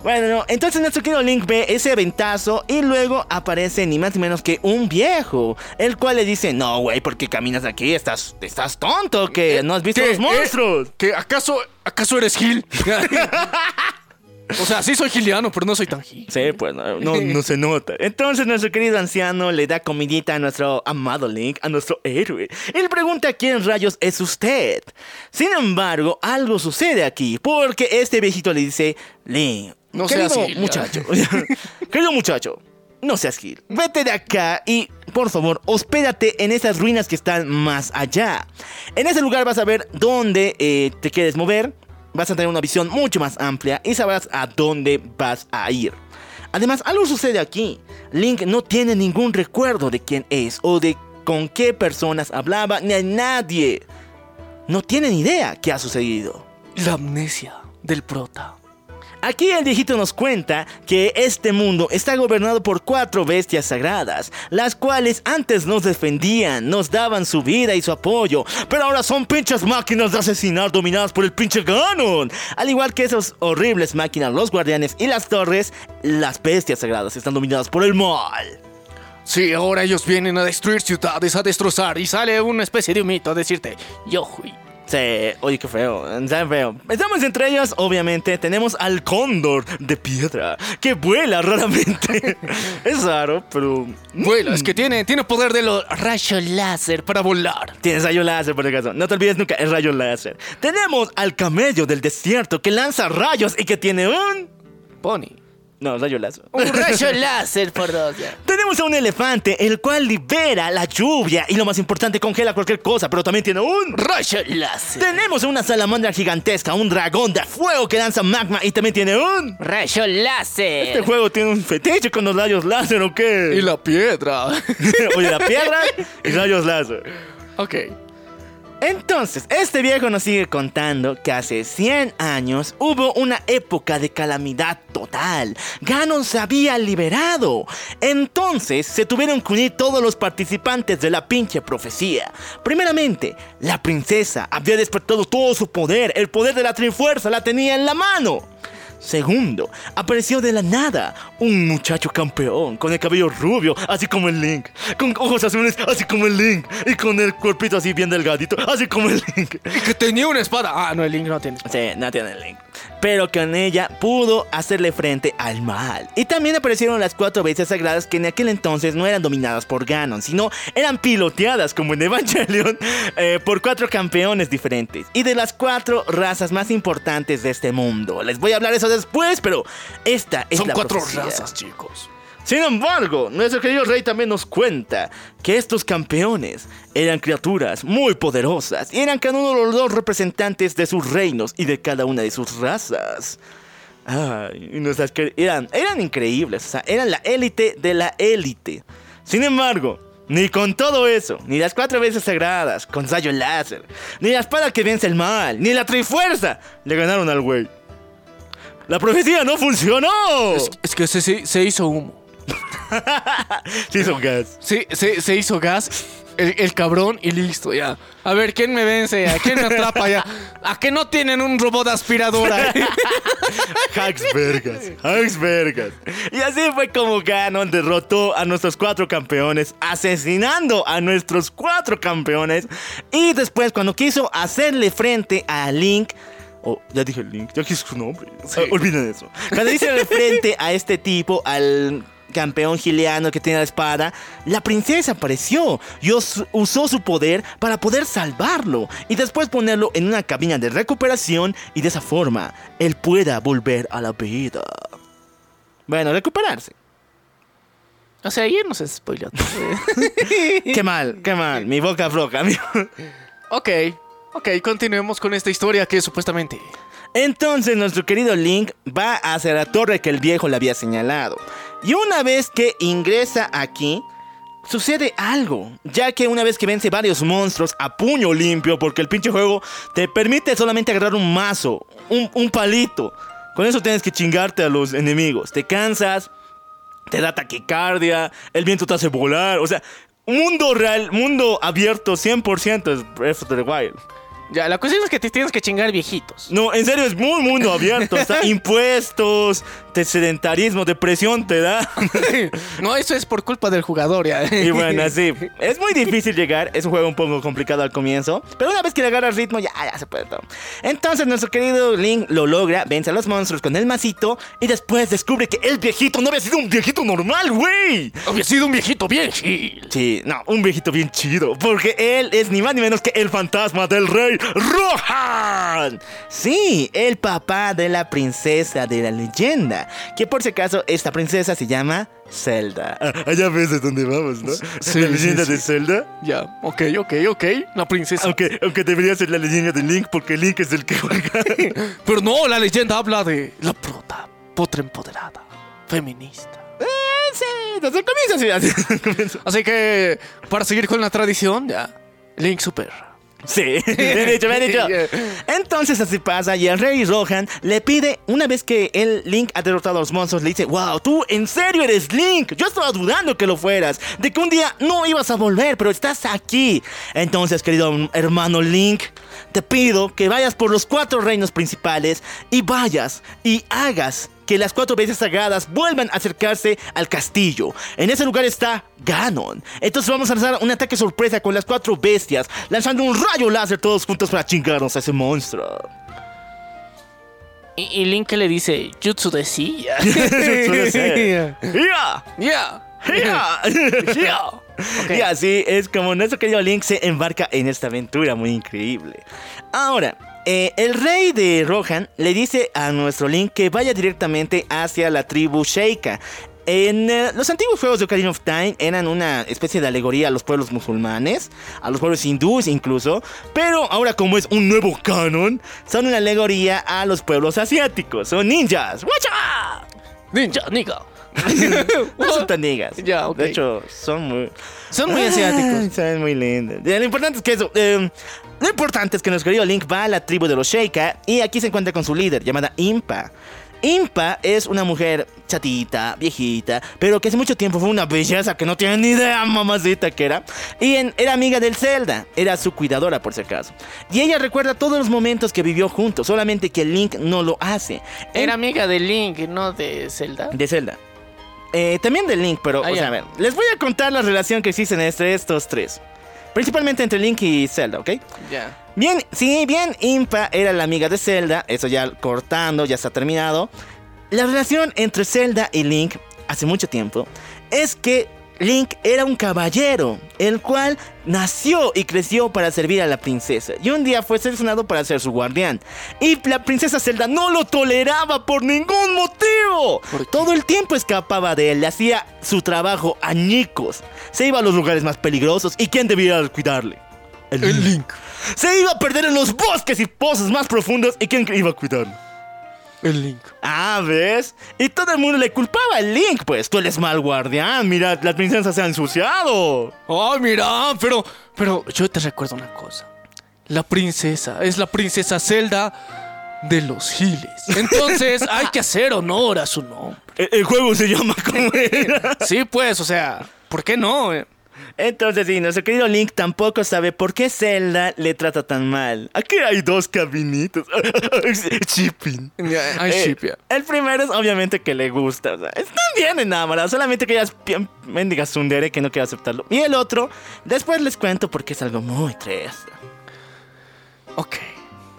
Bueno, no, entonces nuestro querido Link ve ese ventazo y luego aparece ni más ni menos que un viejo, el cual le dice, no, güey, ¿por qué caminas aquí? ¿Estás, estás tonto? que ¿No has visto los monstruos? ¿Eh? ¿Que acaso, acaso eres Gil? o sea, sí soy giliano, pero no soy tan Gil. Sí, pues no, no, no se nota. Entonces nuestro querido anciano le da comidita a nuestro amado Link, a nuestro héroe. Y le pregunta quién rayos es usted. Sin embargo, algo sucede aquí, porque este viejito le dice, Link, No querido seas Gil, muchacho, querido muchacho, no seas Gil, vete de acá y, por favor, hospédate en esas ruinas que están más allá. En ese lugar vas a ver dónde eh, te quieres mover, vas a tener una visión mucho más amplia y sabrás a dónde vas a ir. Además, algo sucede aquí. Link no tiene ningún recuerdo de quién es o de con qué personas hablaba ni a nadie. No tiene ni idea qué ha sucedido. La amnesia del prota. Aquí el viejito nos cuenta que este mundo está gobernado por cuatro bestias sagradas, las cuales antes nos defendían, nos daban su vida y su apoyo, pero ahora son pinches máquinas de asesinar dominadas por el pinche Ganon. Al igual que esas horribles máquinas, los guardianes y las torres, las bestias sagradas están dominadas por el mal. Sí, ahora ellos vienen a destruir ciudades, a destrozar, y sale una especie de mito a decirte, yo fui. Sí, oye, qué feo, está feo. Estamos entre ellos, obviamente, tenemos al cóndor de piedra, que vuela raramente. es raro, pero... Vuela, es que tiene, tiene poder de los rayos láser para volar. Tienes rayo láser, por si acaso. No te olvides nunca, es rayo láser. Tenemos al camello del desierto que lanza rayos y que tiene un... Pony. No, rayo láser. Un rayo láser por dos. ya. Tenemos a un elefante, el cual libera la lluvia y lo más importante, congela cualquier cosa, pero también tiene un... Rayo láser. Tenemos a una salamandra gigantesca, un dragón de fuego que lanza magma y también tiene un... Rayo láser. Este juego tiene un fetiche con los rayos láser, ¿o qué? Y la piedra. Oye, la piedra y rayos láser. ok. Entonces, este viejo nos sigue contando que hace 100 años hubo una época de calamidad total. Ganon se había liberado. Entonces se tuvieron que unir todos los participantes de la pinche profecía. Primeramente, la princesa había despertado todo su poder. El poder de la Trifuerza la tenía en la mano. Segundo, apareció de la nada un muchacho campeón con el cabello rubio, así como el Link, con ojos azules, así como el Link, y con el cuerpito así bien delgadito, así como el Link. Y que tenía una espada. Ah, no, el Link no tiene. Sí, no tiene el Link. Pero con ella pudo hacerle frente al mal. Y también aparecieron las cuatro bestias sagradas que en aquel entonces no eran dominadas por Ganon, sino eran piloteadas como en Evangelion eh, por cuatro campeones diferentes. Y de las cuatro razas más importantes de este mundo. Les voy a hablar eso después, pero esta es Son la cuatro profecía. razas, chicos. Sin embargo, nuestro querido rey también nos cuenta que estos campeones eran criaturas muy poderosas y eran cada uno de los dos representantes de sus reinos y de cada una de sus razas. Ay, nuestras eran, eran increíbles, o sea, eran la élite de la élite. Sin embargo, ni con todo eso, ni las cuatro veces sagradas, con rayo láser, ni la espada que vence el mal, ni la trifuerza, le ganaron al güey. La profecía no funcionó. Es, es que se- se hizo humo. Sí, son gas. Sí, se, se hizo gas. El, el cabrón y listo, ya. A ver, ¿quién me vence? ¿A quién me atrapa ya? ¿A que no tienen un robot aspiradora? Hacks vergas, hacks vergas. Y así fue como Ganon derrotó a nuestros cuatro campeones, asesinando a nuestros cuatro campeones. Y después, cuando quiso hacerle frente a Link. Oh, ya dije Link, ya dije su nombre. Ah, olviden eso. Cuando hizo de frente a este tipo, al campeón gileano que tiene la espada, la princesa apareció y us- usó su poder para poder salvarlo y después ponerlo en una cabina de recuperación y de esa forma él pueda volver a la vida. Bueno, recuperarse. O sea, ayer nos spoiló. Qué mal, qué mal. Mi boca floja, amigo. ok, ok, continuemos con esta historia que supuestamente... Entonces nuestro querido Link va hacia la torre que el viejo le había señalado. Y una vez que ingresa aquí, sucede algo. Ya que una vez que vence varios monstruos a puño limpio, porque el pinche juego te permite solamente agarrar un mazo, un, un palito. Con eso tienes que chingarte a los enemigos. Te cansas, te da taquicardia, el viento te hace volar. O sea, mundo real, mundo abierto 100% es Breath of the Wild. Ya, la cuestión es que te tienes que chingar viejitos. No, en serio, es muy mundo abierto. Impuestos, te sedentarismo, depresión te da. No, eso es por culpa del jugador, ya. Y bueno, así. Es muy difícil llegar. Es un juego un poco complicado al comienzo. Pero una vez que le agarra el ritmo, ya, ya se puede todo. Entonces, nuestro querido Link lo logra, vence a los monstruos con el masito. Y después descubre que el viejito no había sido un viejito normal, güey. Había sido un viejito bien chill. Sí, no, un viejito bien chido. Porque él es ni más ni menos que el fantasma del rey Rohan. Sí, el papá de la princesa de la leyenda. Que por si acaso, esta princesa se llama Zelda. allá ves de dónde vamos, ¿no? Sí, la leyenda sí, de. Zelda. Ya, ok, ok, ok. La princesa. Aunque, aunque debería ser la leyenda de Link, porque Link es el que juega. Pero no, la leyenda habla de la prota, potra empoderada, feminista. sí, desde el comienzo, sí, desde el comienzo. Así que, para seguir con la tradición, ya, Link Super. Sí, bien dicho, bien dicho. Entonces así pasa y el rey Rohan le pide, una vez que el Link ha derrotado a los monstruos, le dice, wow, tú en serio eres Link. Yo estaba dudando que lo fueras, de que un día no ibas a volver, pero estás aquí. Entonces, querido hermano Link, te pido que vayas por los cuatro reinos principales y vayas y hagas que las cuatro bestias sagradas vuelvan a acercarse al castillo. En ese lugar está Ganon. Entonces vamos a lanzar un ataque sorpresa con las cuatro bestias, lanzando un rayo láser todos juntos para chingarnos a ese monstruo. Y, y Link le dice, Jutsu de silla. ¡Ya! Ya. ¡Ya! ¡Ya! Y así es como nuestro querido Link se embarca en esta aventura muy increíble. Ahora, eh, el rey de Rohan le dice a nuestro Link que vaya directamente hacia la tribu Sheikah. En eh, los antiguos juegos de Ocarina of Time eran una especie de alegoría a los pueblos musulmanes, a los pueblos hindúes incluso, pero ahora como es un nuevo canon, son una alegoría a los pueblos asiáticos, son ninjas. ¡Wacha! Ninja, nigga. No son tan niggas. Ya. De hecho, son muy... Son muy asiáticos. Son muy lindos. Lo importante es que eso... eh, lo importante es que nuestro querido Link va a la tribu de los Sheikah y aquí se encuentra con su líder llamada Impa. Impa es una mujer chatita, viejita, pero que hace mucho tiempo fue una belleza que no tiene ni idea, mamacita que era. Y en- era amiga del Zelda, era su cuidadora por si acaso. Y ella recuerda todos los momentos que vivió juntos, solamente que Link no lo hace. Era amiga de Link, no de Zelda. De Zelda. Eh, también de Link, pero, Ah, o sea, a ver, les voy a contar la relación que existe entre estos tres. Principalmente entre Link y Zelda, ¿ok? Ya. Bien, sí, bien, Impa era la amiga de Zelda, eso ya cortando, ya está terminado. La relación entre Zelda y Link, hace mucho tiempo, es que Link era un caballero, el cual nació y creció para servir a la princesa. Y un día fue seleccionado para ser su guardián. Y la princesa Zelda no lo toleraba por ningún motivo. Todo el tiempo escapaba de él, le hacía su trabajo añicos. Se iba a los lugares más peligrosos. ¿Y quién debía cuidarle? El Link. Se iba a perder en los bosques y pozos más profundos. ¿Y quién iba a cuidarlo? El Link. Ah, ¿ves? Y todo el mundo le culpaba al Link, pues. Tú eres mal guardián. Mira, la princesa se ha ensuciado. Ay, mira, pero, pero yo te recuerdo una cosa. La princesa, es la princesa Zelda de los giles. Entonces hay que hacer honor a su nombre. El, el juego se llama como era. Sí, pues, o sea, ¿por qué no? Entonces, sí, nuestro querido Link tampoco sabe por qué Zelda le trata tan mal. Aquí hay dos cabinitos. Shipping. Ay, Eh. El primero es obviamente que le gusta. O sea, están bien enamorados, solamente que ella es bien mendiga tsundere que no quiere aceptarlo. Y el otro, después les cuento porque es algo muy triste. Ok.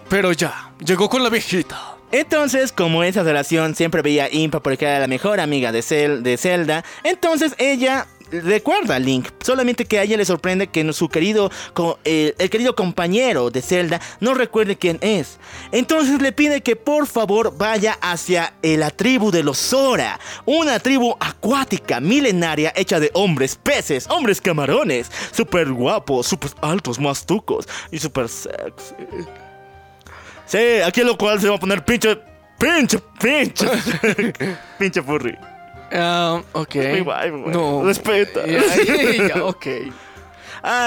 Pero ya, llegó con la viejita. Entonces, como esa relación siempre veía a Impa porque era la mejor amiga de, Zel- de Zelda, entonces ella recuerda Link, solamente que a ella le sorprende que su querido, eh, el querido compañero de Zelda no recuerde quién es. Entonces le pide que por favor vaya hacia eh, la tribu de los Zora, una tribu acuática, milenaria, hecha de hombres peces, hombres camarones, súper guapos, súper altos, mastucos y súper sexy. Sí, aquí lo cual se va a poner pinche, pinche, pinche, pinche furry. Ah, ok. No. Respeta. Ya, ya, ok.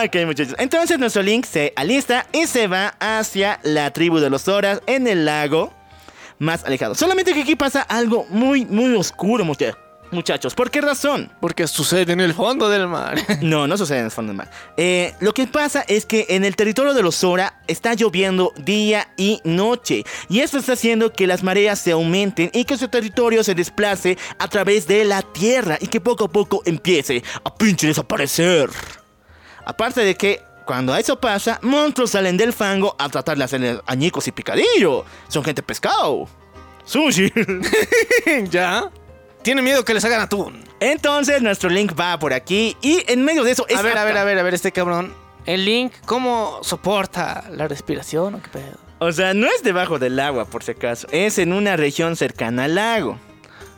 Ok, muchachos. Entonces nuestro Link se alista y se va hacia la tribu de los Zoras en el lago más alejado. Solamente que aquí pasa algo muy, muy oscuro, mucha- muchachos. ¿Por qué razón? Porque sucede en el fondo del mar. No, no sucede en el fondo del mar. Eh, lo que pasa es que en el territorio de los Zora está lloviendo día y noche. Y esto está haciendo que las mareas se aumenten y que su territorio se desplace a través de la tierra y que poco a poco empiece a pinche desaparecer. Aparte de que cuando eso pasa, monstruos salen del fango a tratar de hacer añicos y picadillo. Son gente pescado. Sushi. ¿Ya? Tiene miedo que les hagan atún. Entonces nuestro Link va por aquí y en medio de eso... A ver, a ver, a ver, a ver, este cabrón. El Link, ¿cómo soporta la respiración o qué pedo? O sea, no es debajo del agua, por si acaso. Es en una región cercana al lago.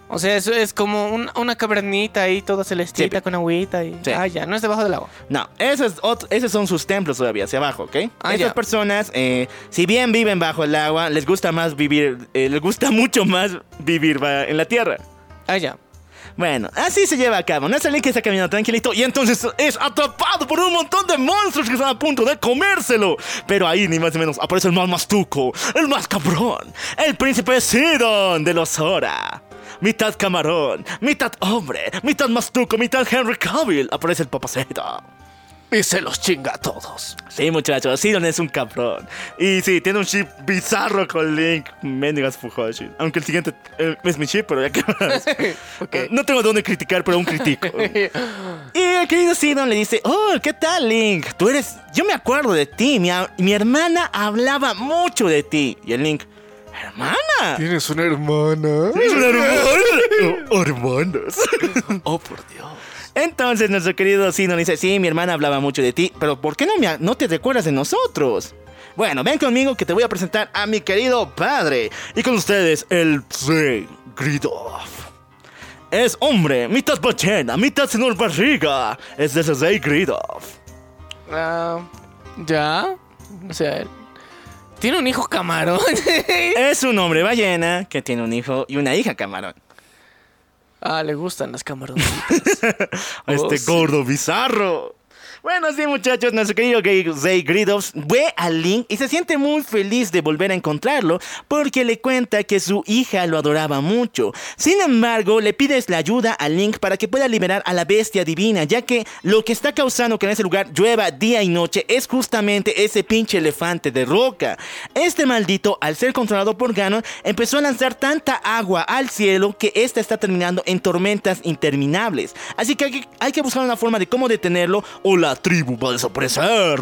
O sea, eso es como un- una cavernita ahí, toda celestita Sí. con agüita y... Sí. Ah, ya, no es debajo del agua. No, esos, esos son sus templos todavía, hacia abajo, ¿ok? Ah, Estas personas, eh, si bien viven bajo el agua, les gusta más vivir, eh, les gusta mucho más vivir en la tierra. Ya. Bueno, así se lleva a cabo. Nuestro Link está caminando tranquilito y entonces es atrapado por un montón de monstruos que están a punto de comérselo. Pero ahí, ni más ni menos, aparece el más mastuco, el más cabrón, el príncipe Sidon de los Zora. Mitad camarón, mitad hombre, mitad mastuco, mitad Henry Cavill. Aparece el papacito. Y se los chinga a todos. Sí, muchachos, Sidon es un cabrón. Y sí, tiene un chip bizarro con Link. Mendigas Fujoshi. Aunque el siguiente eh, es mi chip, pero ya que más. Eh, No tengo dónde criticar, pero aún critico. y el querido Sidon le dice: Oh, ¿qué tal, Link? Tú eres. Yo me acuerdo de ti. Mi, mi hermana hablaba mucho de ti. Y el Link: ¿Hermana? ¿Tienes una hermana? ¿Es una hermana? Oh, hermanas. Oh, por Dios. Entonces nuestro querido Sidon dice, sí, mi hermana hablaba mucho de ti, pero ¿por qué no, me, no te recuerdas de nosotros? Bueno, ven conmigo que te voy a presentar a mi querido padre. Y con ustedes, el Rey Gridov. Es hombre, mitad ballena, mitad señor barriga. Es de ese Rey Gridov. Ah, ya. O sea, tiene un hijo camarón. Es un hombre ballena que tiene un hijo y una hija camarón. Ah, le gustan las camarones. a este sí. gordo bizarro. Bueno, sí, muchachos, nuestro querido Zay Gridov ve a Link y se siente muy feliz de volver a encontrarlo porque le cuenta que su hija lo adoraba mucho. Sin embargo, le pides la ayuda a Link para que pueda liberar a la bestia divina, ya que lo que está causando que en ese lugar llueva día y noche es justamente ese pinche elefante de roca. Este maldito, al ser controlado por Ganon, empezó a lanzar tanta agua al cielo que esta está terminando en tormentas interminables. Así que, hay que buscar una forma de cómo detenerlo o la tribu va a desaparecer.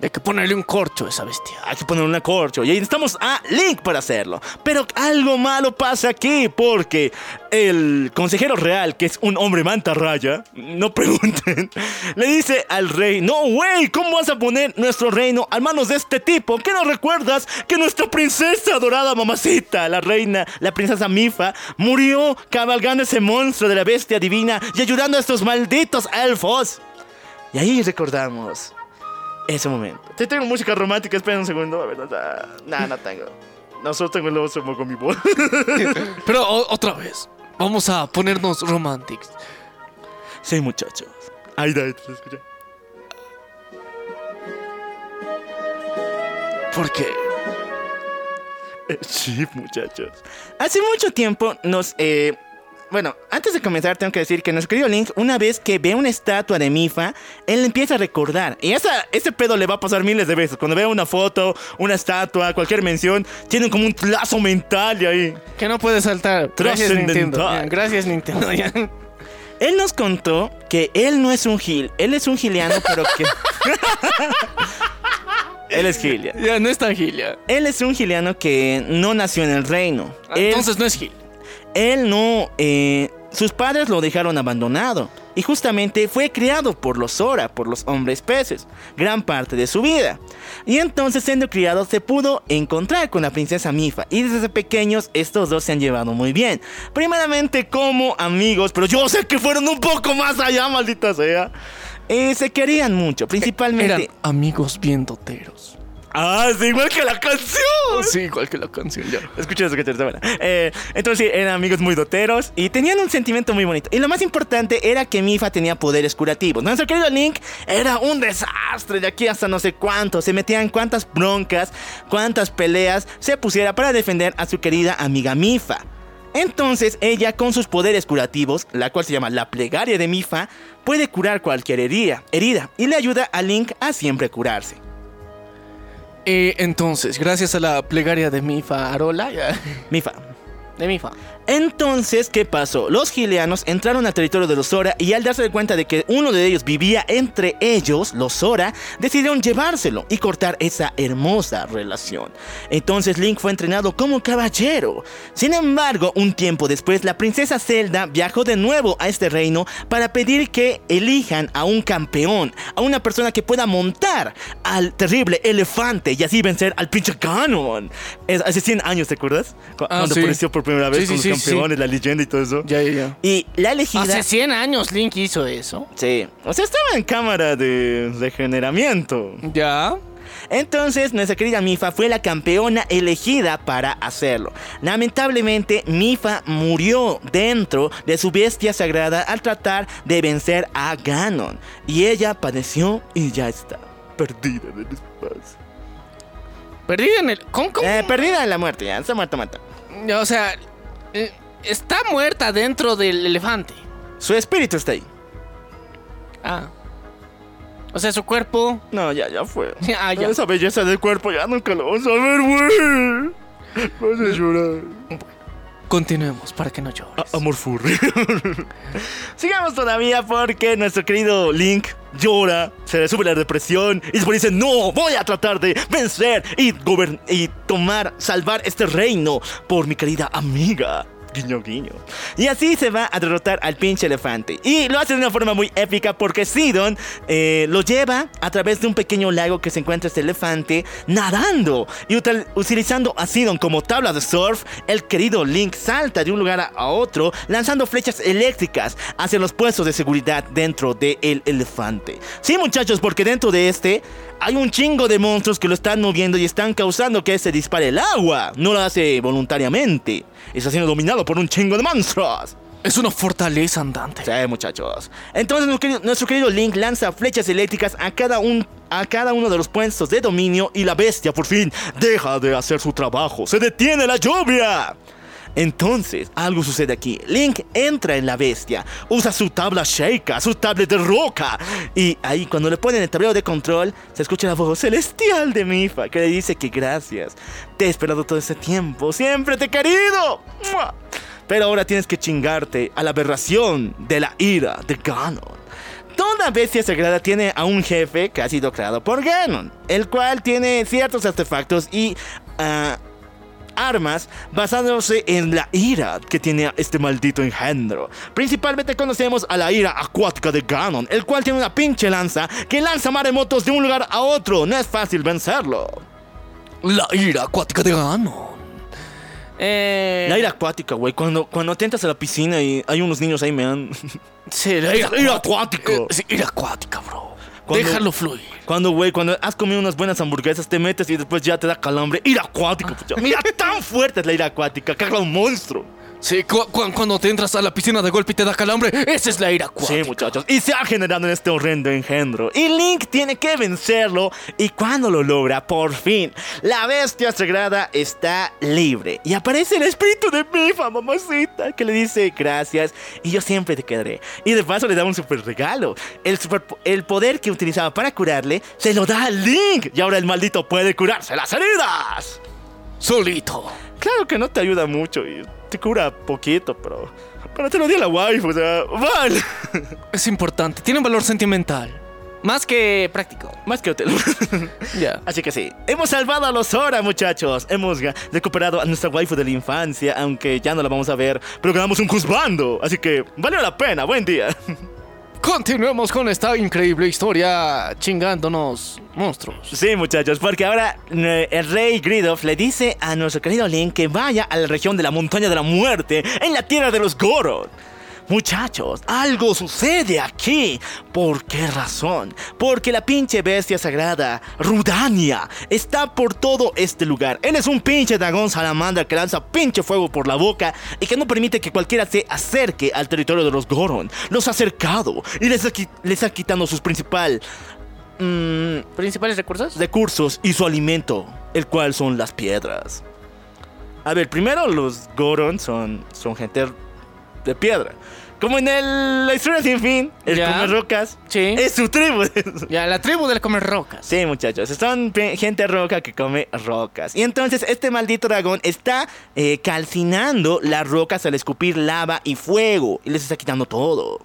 Hay que ponerle un corcho a esa bestia. Hay que poner una corcho y ahí necesitamos a Link para hacerlo. Pero algo malo pasa aquí porque el consejero real, que es un hombre mantarraya, no pregunten, le dice al rey, no, güey, ¿cómo vas a poner nuestro reino a manos de este tipo? ¿Qué no recuerdas que nuestra princesa adorada mamacita, la reina, la princesa Mifa, murió cabalgando ese monstruo de la bestia divina y ayudando a estos malditos elfos? Y ahí recordamos ese momento. Te tengo música romántica, espera un segundo. A ver, no, no, no tengo. No, solo tengo el oso con mi voz. Pero o- otra vez, vamos a ponernos romantics. sí, muchachos. Ahí da, te escucha. Porque Sí, muchachos. Hace mucho tiempo nos... eh, bueno, antes de comenzar tengo que decir que nuestro querido Link, una vez que ve una estatua de Mifa, él empieza a recordar. Y esa, ese pedo le va a pasar miles de veces. Cuando vea una foto, una estatua, cualquier mención, tienen como un lazo mental y ahí. Que no puede saltar. Gracias Nintendo. Ya, Gracias Nintendo. ya. Él nos contó que él no es un gil, él es un giliano, pero que... él es gil, ya. No es tan gil, ya. Él es un giliano que no nació en el reino. Ah, Él- Entonces no es gil. Él no... eh, sus padres lo dejaron abandonado y justamente fue criado por los Zora, por los hombres peces, gran parte de su vida. Y entonces siendo criado se pudo encontrar con la princesa Mifa y desde pequeños estos dos se han llevado muy bien. Primeramente como amigos, pero yo sé que fueron un poco más allá, maldita sea. Eh, se querían mucho, principalmente... Eran amigos bien doteros. Ah, es igual que la canción. Sí, igual que la canción, ya. Escucha eso que te buena. Eh, entonces sí, eran amigos muy doteros y tenían un sentimiento muy bonito. Y lo más importante era que Mifa tenía poderes curativos. Nuestro querido Link era un desastre de aquí hasta no sé cuánto. Se metían cuántas broncas, cuántas peleas se pusiera para defender a su querida amiga Mifa. Entonces ella con sus poderes curativos, la cual se llama la plegaria de Mifa, puede curar cualquier herida, herida y le ayuda a Link a siempre curarse. Eh, entonces, gracias a la plegaria de Mifa Arola, ya. Mifa, De Mifa. Entonces, ¿qué pasó? Los gileanos entraron al territorio de los Zora y al darse cuenta de que uno de ellos vivía entre ellos, los Zora, decidieron llevárselo y cortar esa hermosa relación. Entonces Link fue entrenado como caballero. Sin embargo, un tiempo después, la princesa Zelda viajó de nuevo a este reino para pedir que elijan a un campeón, a una persona que pueda montar al terrible elefante y así vencer al pinche Ganon. Es- hace 100 años, ¿te acuerdas? Cu- Ah, Cuando sí. apareció por primera vez Sí, con sí, sí, campeones, la leyenda y todo eso. Ya, ya, ya. Y la elegida. Hace 100 años Link hizo eso. Sí. O sea, estaba en cámara de regeneramiento. Ya. Entonces, nuestra querida Mifa fue la campeona elegida para hacerlo. Lamentablemente, Mifa murió dentro de su bestia sagrada al tratar de vencer a Ganon. Y ella padeció y ya está. Perdida en el espacio. Perdida en el. ¿Cómo? cómo? Eh, perdida en la muerte, ya. Está muerta, muerta. O sea, eh, está muerta dentro del elefante. Su espíritu está ahí. Ah. O sea, su cuerpo. No, ya, ya fue. Ah, ya. Esa belleza del cuerpo ya nunca lo vamos a ver, güey. Vas a llorar. Continuemos para que no llores. Amor furry. Sigamos todavía porque nuestro querido Link llora, se le sube la depresión y después dice, no, voy a tratar de vencer y, y tomar, salvar este reino por mi querida amiga. Guiño, guiño. Y así se va a derrotar al pinche elefante. Y lo hace de una forma muy épica porque Sidon eh, lo lleva a través de un pequeño lago que se encuentra este elefante nadando. Y util- utilizando a Sidon como tabla de surf, el querido Link salta de un lugar a, otro lanzando flechas eléctricas hacia los puestos de seguridad dentro del elefante. Sí, muchachos, porque dentro de este hay un chingo de monstruos que lo están moviendo y están causando que se dispare el agua. No lo hace voluntariamente. Está siendo dominado por un chingo de monstruos. Es una fortaleza andante. Sí, muchachos. Entonces nuestro querido, Link lanza flechas eléctricas a cada, un, a cada uno de los puestos de dominio y la bestia por fin deja de hacer su trabajo. ¡Se detiene la lluvia! Entonces, algo sucede aquí. Link entra en la bestia, usa su tabla Sheikah, su tablet de roca. Y ahí, cuando le ponen el tablero de control, se escucha la voz celestial de Mifa que le dice que gracias. Te he esperado todo este tiempo, siempre te he querido. Pero ahora tienes que chingarte a la aberración de la ira de Ganon. Toda bestia sagrada tiene a un jefe que ha sido creado por Ganon, el cual tiene ciertos artefactos y ah, armas basándose en la ira que tiene este maldito engendro. Principalmente conocemos a la ira acuática de Ganon, el cual tiene una pinche lanza que lanza maremotos de un lugar a otro. No es fácil vencerlo. La ira acuática de Ganon. Eh, La ira acuática, güey, cuando, cuando te entras a la piscina y hay unos niños ahí me dan... Sí, la ira, ira acuática. Eh, sí, ira acuática, bro. Cuando- Déjalo fluir. Cuando, güey, cuando has comido unas buenas hamburguesas, te metes y después ya te da calambre. Ira acuática, pucha. Mira, tan fuerte es la ira acuática, caga un monstruo. Sí, cu- cu- cuando te entras a la piscina de golpe y te da calambre, esa es la ira Sí, muchachos. Y se ha generado en este horrendo engendro. Y Link tiene que vencerlo. Y cuando lo logra, por fin, la bestia sagrada está libre. Y aparece el espíritu de Mifa, mamacita, que le dice gracias. Y yo siempre te quedaré. Y de paso le da un super regalo. El, super, el poder que utilizaba para curarle se lo da a Link. Y ahora el maldito puede curarse las heridas. Solito. Claro que no te ayuda mucho y te cura poquito, pero. Pero te lo dio la wife, o sea, vale. Es importante, tiene un valor sentimental. Más que práctico. Más que hotel. Ya. Así que sí, hemos salvado a los Zora, muchachos. Hemos recuperado a nuestra waifu de la infancia, aunque ya no la vamos a ver, pero ganamos un juzbando. Así que valió la pena, buen día. Continuemos con esta increíble historia chingándonos monstruos. Sí, muchachos, porque ahora eh, el rey Gridoff le dice a nuestro querido Link que vaya a la región de la montaña de la muerte, en la tierra de los Goron. Muchachos, algo sucede aquí. ¿Por qué razón? Porque la pinche bestia sagrada, Rudania, está por todo este lugar. Él es un pinche dragón salamandra que lanza pinche fuego por la boca y que no permite que cualquiera se acerque al territorio de los Goron. Los ha acercado y les, ha les está quitando sus principal... mm, ¿Principales recursos? recursos y su alimento, el cual son las piedras. A ver, primero los Goron son, son gente de piedra. Como en el, la historia sin fin, el Ya. come rocas. Sí. Es su tribu. Ya, la tribu del comer rocas. Sí, muchachos, son gente roca que come rocas. Y entonces este maldito dragón está eh, calcinando las rocas al escupir lava y fuego. Y les está quitando todo.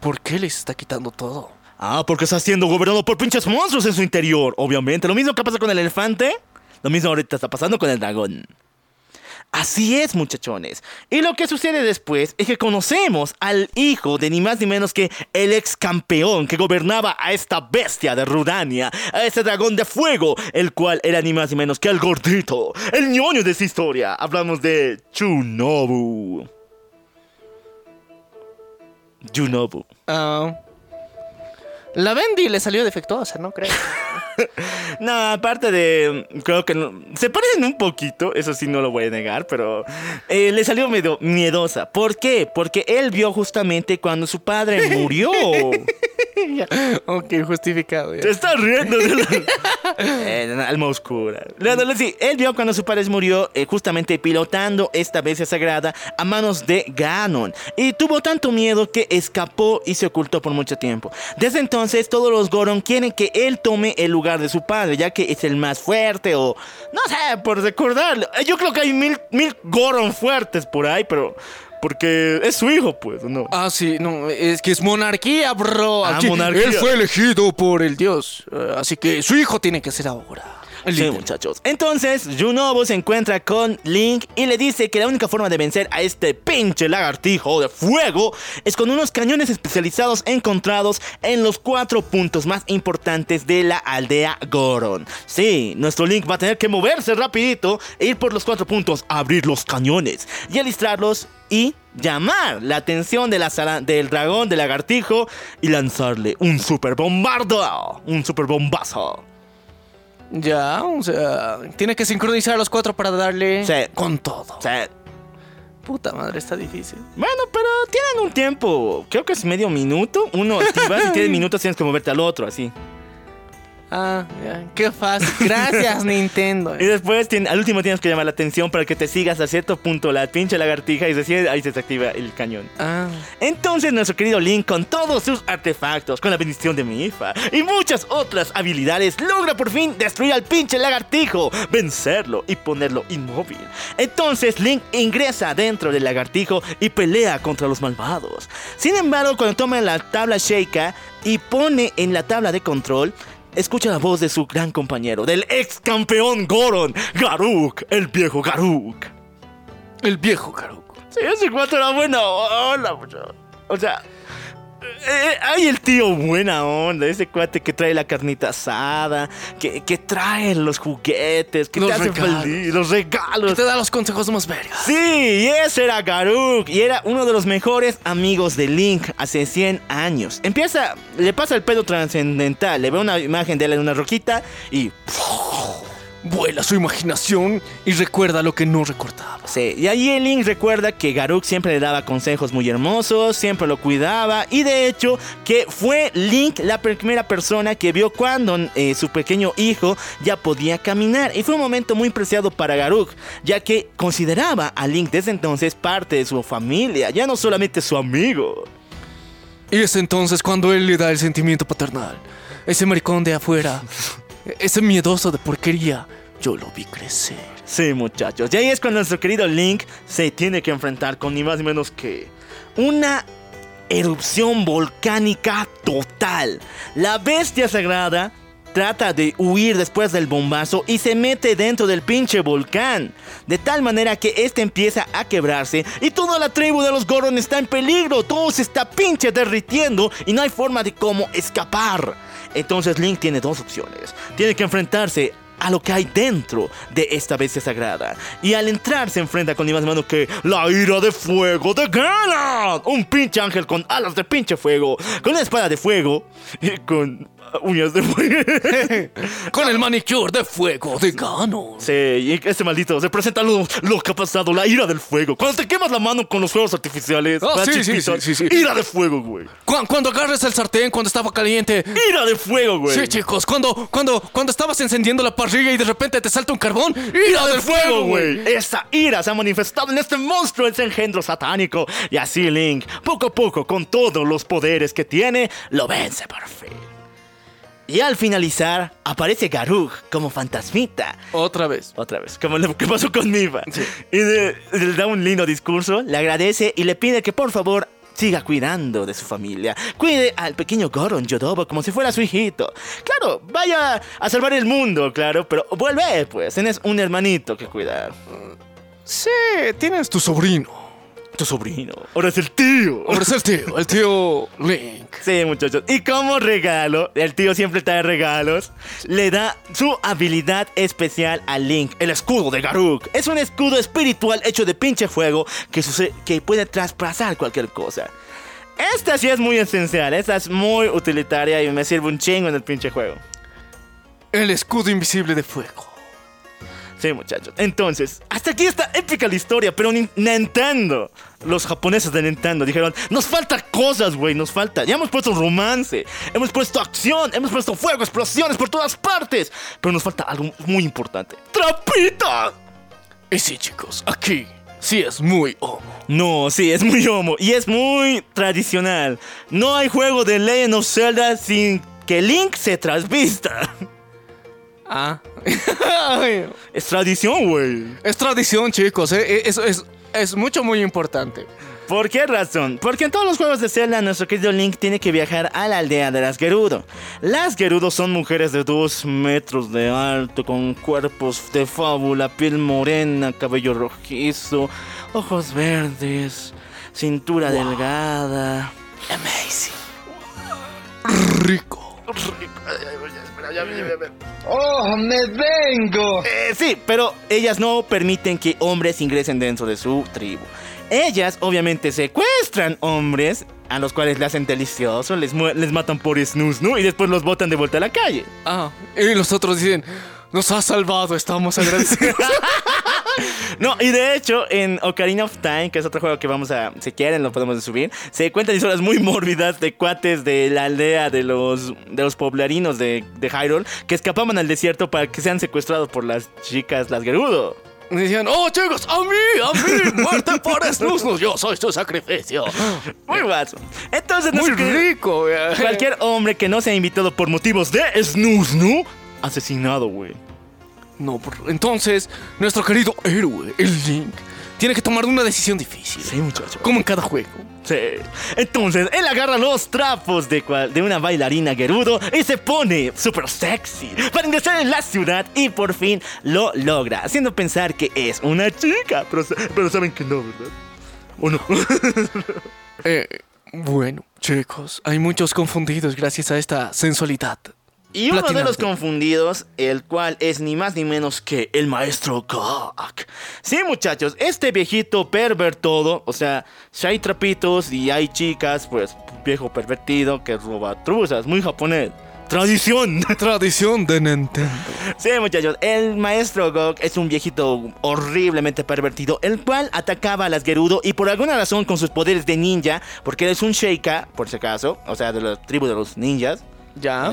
¿Por qué les está quitando todo? Ah, porque está siendo gobernado por pinches monstruos en su interior, obviamente. Lo mismo que pasa con el elefante, lo mismo ahorita está pasando con el dragón. Así es, muchachones. Y lo que sucede después es que conocemos al hijo de ni más ni menos que el ex campeón que gobernaba a esta bestia de Rudania, a este dragón de fuego, el cual era ni más ni menos que el gordito, el ñoño de esta historia. Hablamos de Chunobu. Junobu. Ah. La Bendy le salió defectuosa, ¿no creo? No, aparte de. Creo que no- se parecen un poquito, eso sí no lo voy a negar, pero. eh, le salió medio miedosa. ¿Por qué? Porque él vio justamente cuando su padre murió. Ok, justificado. ya. Se está riendo de la. Eh, alma oscura. No, no, no, sí, él vio cuando su padre murió, eh, justamente pilotando esta bestia sagrada a manos de Ganon. Y tuvo tanto miedo que escapó y se ocultó por mucho tiempo. Desde entonces, todos los Goron quieren que él tome el lugar de su padre, ya que es el más fuerte o. No sé, por recordarlo. Eh, Yo creo que hay mil, mil Goron fuertes por ahí, pero. Porque es su hijo, pues, ¿no? Ah, sí, no, es que es monarquía, bro. Ah, Aquí monarquía. Él fue elegido por el dios, eh, así que su hijo tiene que ser ahora. Sí, muchachos. Entonces, Junobu se encuentra con Link y le dice que la única forma de vencer a este pinche lagartijo de fuego es con unos cañones especializados encontrados en los cuatro puntos más importantes de la aldea Goron. Sí, nuestro Link va a tener que moverse rapidito e ir por los cuatro puntos, abrir los cañones y alistrarlos y llamar la atención de la sala- del dragón, del lagartijo y lanzarle un super bombardo, un super bombazo. Ya, o sea, tiene que sincronizar a los cuatro para darle Sí. con todo. O sea, Puta madre, está difícil. Bueno, pero tienen un tiempo. Creo que es medio minuto. Uno activas y tienes minutos tienes que moverte al otro, así. Ah, ya, qué fácil. Gracias, Nintendo. Y después al último tienes que llamar la atención para que te sigas a cierto punto la pinche lagartija y recién ahí se te activa el cañón. Ah, Entonces nuestro querido Link con todos sus artefactos, con la bendición de mi IFA y muchas otras habilidades logra por fin destruir al pinche lagartijo, vencerlo y ponerlo inmóvil. Entonces Link ingresa dentro del lagartijo y pelea contra los malvados. Sin embargo, cuando toma la tabla Sheikah y pone en la tabla de control, escucha la voz de su gran compañero, del ex campeón Goron, Garuk, el viejo Garuk. el viejo Karuko. Sí, ese cuatro era buena onda, muchacho. O sea, eh, hay el tío buena onda, ese cuate que trae la carnita asada, que, que trae los juguetes, que Los te hace regalos. feliz, los regalos. Te da los consejos más vergas. Sí, y ese era Garuk, y era uno de los mejores amigos de Link hace 100 años. Empieza, le pasa el pedo trascendental, le ve una imagen de él en una roquita y vuela su imaginación y recuerda lo que no recordaba. Sí, y ahí el Link recuerda que Garuk siempre le daba consejos muy hermosos, siempre lo cuidaba y de hecho que fue Link la primera persona que vio cuando eh, su pequeño hijo ya podía caminar y fue un momento muy preciado para Garuk, ya que consideraba a Link desde entonces parte de su familia, ya no solamente su amigo. Y es entonces cuando él le da el sentimiento paternal. Ese maricón de afuera, ese miedoso de porquería, yo lo vi crecer. Sí, muchachos. Y ahí es cuando nuestro querido Link se tiene que enfrentar con ni más ni menos que una erupción volcánica total. La bestia sagrada trata de huir después del bombazo y se mete dentro del pinche volcán. De tal manera que este empieza a quebrarse y toda la tribu de los Goron está en peligro. Todo se está pinche derritiendo y no hay forma de cómo escapar. Entonces Link tiene dos opciones. Tiene que enfrentarse a lo que hay dentro de esta bestia sagrada. Y al entrar se enfrenta con ni más menos que la ira de fuego de Ganon. Un pinche ángel con alas de pinche fuego, con una espada de fuego y con uñas de fuego. Con el manicure de fuego de Ganon. Sí, y este maldito se presenta lo, lo que ha pasado, la ira del fuego. Cuando te quemas la mano con los fuegos artificiales, Ah, ¿verdad, sí, sí, sí, ira de fuego, güey. Cu- Cuando agarres el sartén cuando estaba caliente. Ira de fuego, güey. Sí, chicos, cuando, cuando, cuando estabas encendiendo la parrilla y de repente te salta un carbón. ¡Ira del fuego, güey! Esa ira se ha manifestado en este monstruo, ese engendro satánico. Y así Link, poco a poco, con todos los poderes que tiene, lo vence por fin. Y al finalizar, aparece Garug como fantasmita. Otra vez. Otra vez, como lo que pasó con Mifa. Y de- le da un lindo discurso, le agradece y le pide que por favor siga cuidando de su familia. Cuide al pequeño Goron Yodobo como si fuera su hijito. Claro, vaya a salvar el mundo, claro, pero vuelve, pues. Tienes un hermanito que cuidar. Sí, tienes tu sobrino. Tu sobrino. Ahora es el tío. Ahora es el tío, el tío Link. Sí, muchachos. Y como regalo, el tío siempre trae regalos, le da su habilidad especial a Link, el escudo de Garuk. Es un escudo espiritual hecho de pinche fuego que, que puede traspasar cualquier cosa. Esta sí es muy esencial, esta es muy utilitaria y me sirve un chingo en el pinche juego. El escudo invisible de fuego. Sí, muchachos. Entonces, hasta aquí está épica la historia, pero ni- Nintendo, los japoneses de Nintendo dijeron, nos falta cosas, güey, nos falta. Ya hemos puesto romance, hemos puesto acción, hemos puesto fuego, explosiones por todas partes, pero nos falta algo muy importante. ¡Trapita! Y sí, chicos, aquí sí es muy homo. No, sí, es muy homo y es muy tradicional. No hay juego de Legend of Zelda sin que Link se trasvista. Ah. Es tradición, güey. es tradición, chicos. eh, Es, es, es mucho, muy importante. ¿Por qué razón? Porque en todos los juegos de Zelda nuestro querido Link tiene que viajar a la aldea de las Gerudo. Las Gerudo son mujeres de 2 metros de alto, con cuerpos de fábula, piel morena, cabello rojizo, ojos verdes, cintura delgada. Amazing. Rico. ¡Oh, me vengo! Eh, sí, pero ellas no permiten que hombres ingresen dentro de su tribu. Ellas obviamente secuestran hombres a los cuales le hacen delicioso, les, les matan por snus, ¿no? Y después los botan de vuelta a la calle. Ah, y los otros dicen, nos has salvado, estamos agradecidos. No, y de hecho, en Ocarina of Time, que es otro juego que vamos a, si quieren, lo podemos subir, se cuentan historias muy mórbidas de cuates de la aldea de los, de los poblarinos de, de Hyrule que escapaban al desierto para que sean secuestrados por las chicas, las Gerudo. Y decían, oh chicos, a mí, a mí, muerte por snus, yo soy su sacrificio. Muy guaso. Entonces, Muy rico, eh. Cualquier hombre que no sea invitado por motivos de snus, ¿no? Asesinado, güey. No, por- entonces, nuestro querido héroe, el Link, tiene que tomar una decisión difícil. Sí, muchacho. Como en cada juego. Sí. Entonces, él agarra los trapos de, cual- de una bailarina Gerudo y se pone súper sexy para ingresar en la ciudad y por fin lo logra, haciendo pensar que es una chica. Pero, pero saben que no, ¿verdad? ¿O no? Eh, bueno, chicos, hay muchos confundidos gracias a esta sensualidad. Y uno de los confundidos, el cual es ni más ni menos que el maestro Gak. Sí, muchachos, este viejito pervertido, o sea, si hay trapitos y hay chicas, pues viejo pervertido que roba truzas, muy japonés. tradición. Tradición de Nintendo. Sí, muchachos, el maestro Gog es un viejito horriblemente pervertido, el cual atacaba a las Gerudo y por alguna razón con sus poderes de ninja, porque él es un Sheikah, por si acaso, o sea, de la tribu de los ninjas. Ya.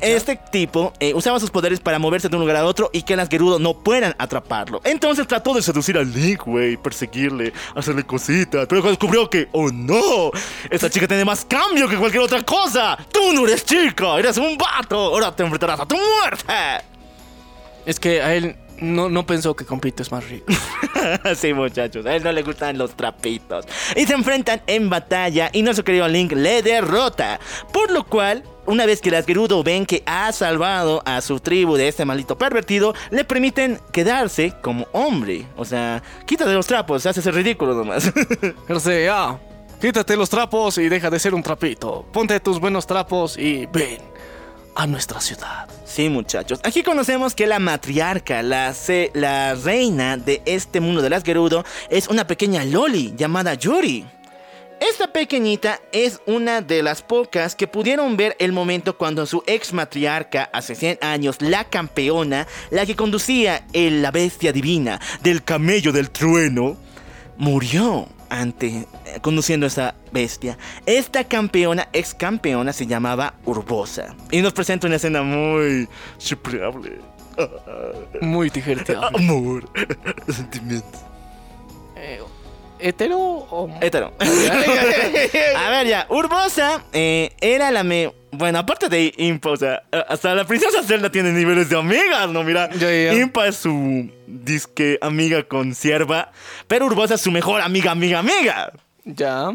Este tipo eh, usaba sus poderes para moverse de un lugar a otro y que las Gerudo no puedan atraparlo. Entonces trató de seducir a Link, güey, perseguirle, hacerle cositas. Pero descubrió que, oh no, esta chica tiene más cambio que cualquier otra cosa. Tú no eres chica, eres un vato. Ahora te enfrentarás a tu muerte. Es que a él no, no pensó que compito es más rico. sí, muchachos, a él no le gustan los trapitos. Y se enfrentan en batalla y nuestro querido Link le derrota. Por lo cual, una vez que las Gerudo ven que ha salvado a su tribu de este maldito pervertido, le permiten quedarse como hombre. O sea, quítate los trapos, haces el ridículo nomás. Sea, quítate los trapos y deja de ser un trapito. Ponte tus buenos trapos y ven a nuestra ciudad. Sí, muchachos. Aquí conocemos que la matriarca, la, la reina de este mundo de las Gerudo, es una pequeña Loli llamada Yuri. Esta pequeñita es una de las pocas que pudieron ver el momento cuando su ex matriarca, hace 100 años, la campeona, la que conducía el- la bestia divina del camello del trueno, murió ante eh, conduciendo esa bestia. Esta campeona, ex campeona, se llamaba Urbosa. Y nos presenta una escena muy chuprable. Muy divertido. Amor, sentimientos. ¿Hetero o.? Hétero. A ver, ya. Urbosa eh, era la me. Bueno, aparte de Impa, o sea, hasta la princesa Zelda tiene niveles de amigas, ¿no? Mira. Impa es su disque amiga con sierva, pero Urbosa es su mejor amiga, amiga, amiga. Ya.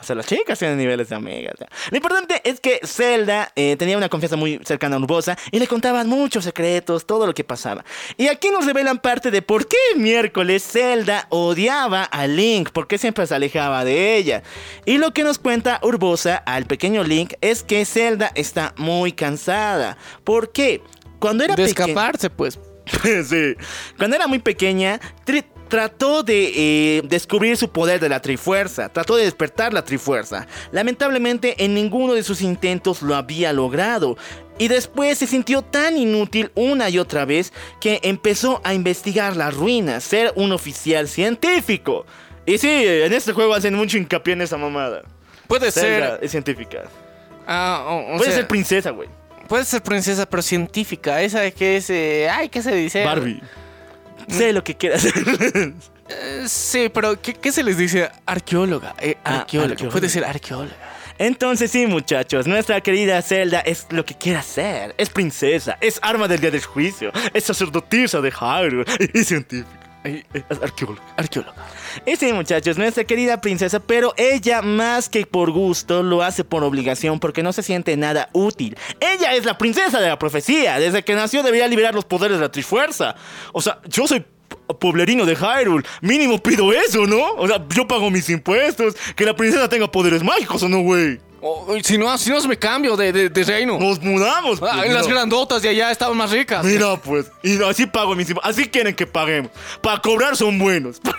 O sea, las chicas tienen niveles de amigas. Lo importante es que Zelda eh, tenía una confianza muy cercana a Urbosa y le contaban muchos secretos, todo lo que pasaba. Y aquí nos revelan parte de por qué miércoles Zelda odiaba a Link, por qué siempre se alejaba de ella. Y lo que nos cuenta Urbosa al pequeño Link es que Zelda está muy cansada. ¿Por qué? Cuando era De escaparse, pues. sí. Cuando era muy pequeña, trató de eh, descubrir su poder de la Trifuerza. Trató de despertar la Trifuerza. Lamentablemente, en ninguno de sus intentos lo había logrado. Y después se sintió tan inútil una y otra vez que empezó a investigar las ruinas, ser un oficial científico. Y sí, en este juego hacen mucho hincapié en esa mamada. Puede Zelda ser. es científica. Ah, o- o Puede sea, ser princesa, güey. Puede ser princesa, pero científica. Esa de que es. eh, ay, ¿qué se dice? Barbie. Sé lo que quieras. eh, sí, pero ¿qué, qué se les dice? Arqueóloga. Eh, Ah, arqueóloga. arqueóloga. Puede ser arqueóloga. Entonces sí, muchachos, nuestra querida Zelda es lo que quiere ser. Es princesa, es arma del día del juicio, es sacerdotisa de Hyrule y científica. Eh, Es arqueóloga. arqueóloga. Y sí, muchachos, nuestra querida princesa, pero ella más que por gusto lo hace por obligación porque no se siente nada útil. Ella es la princesa de la profecía. Desde que nació debería liberar los poderes de la Trifuerza. O sea, yo soy p- pueblerino de Hyrule. Mínimo pido eso, ¿no? O sea, yo pago mis impuestos. Que la princesa tenga poderes mágicos o no, güey. Oh, si no, si no me cambio de, de- de reino. Nos mudamos. Ah, pues, en las grandotas de allá estaban más ricas. Mira, pues, y así pago mis impuestos. Así quieren que paguemos. Para cobrar son buenos.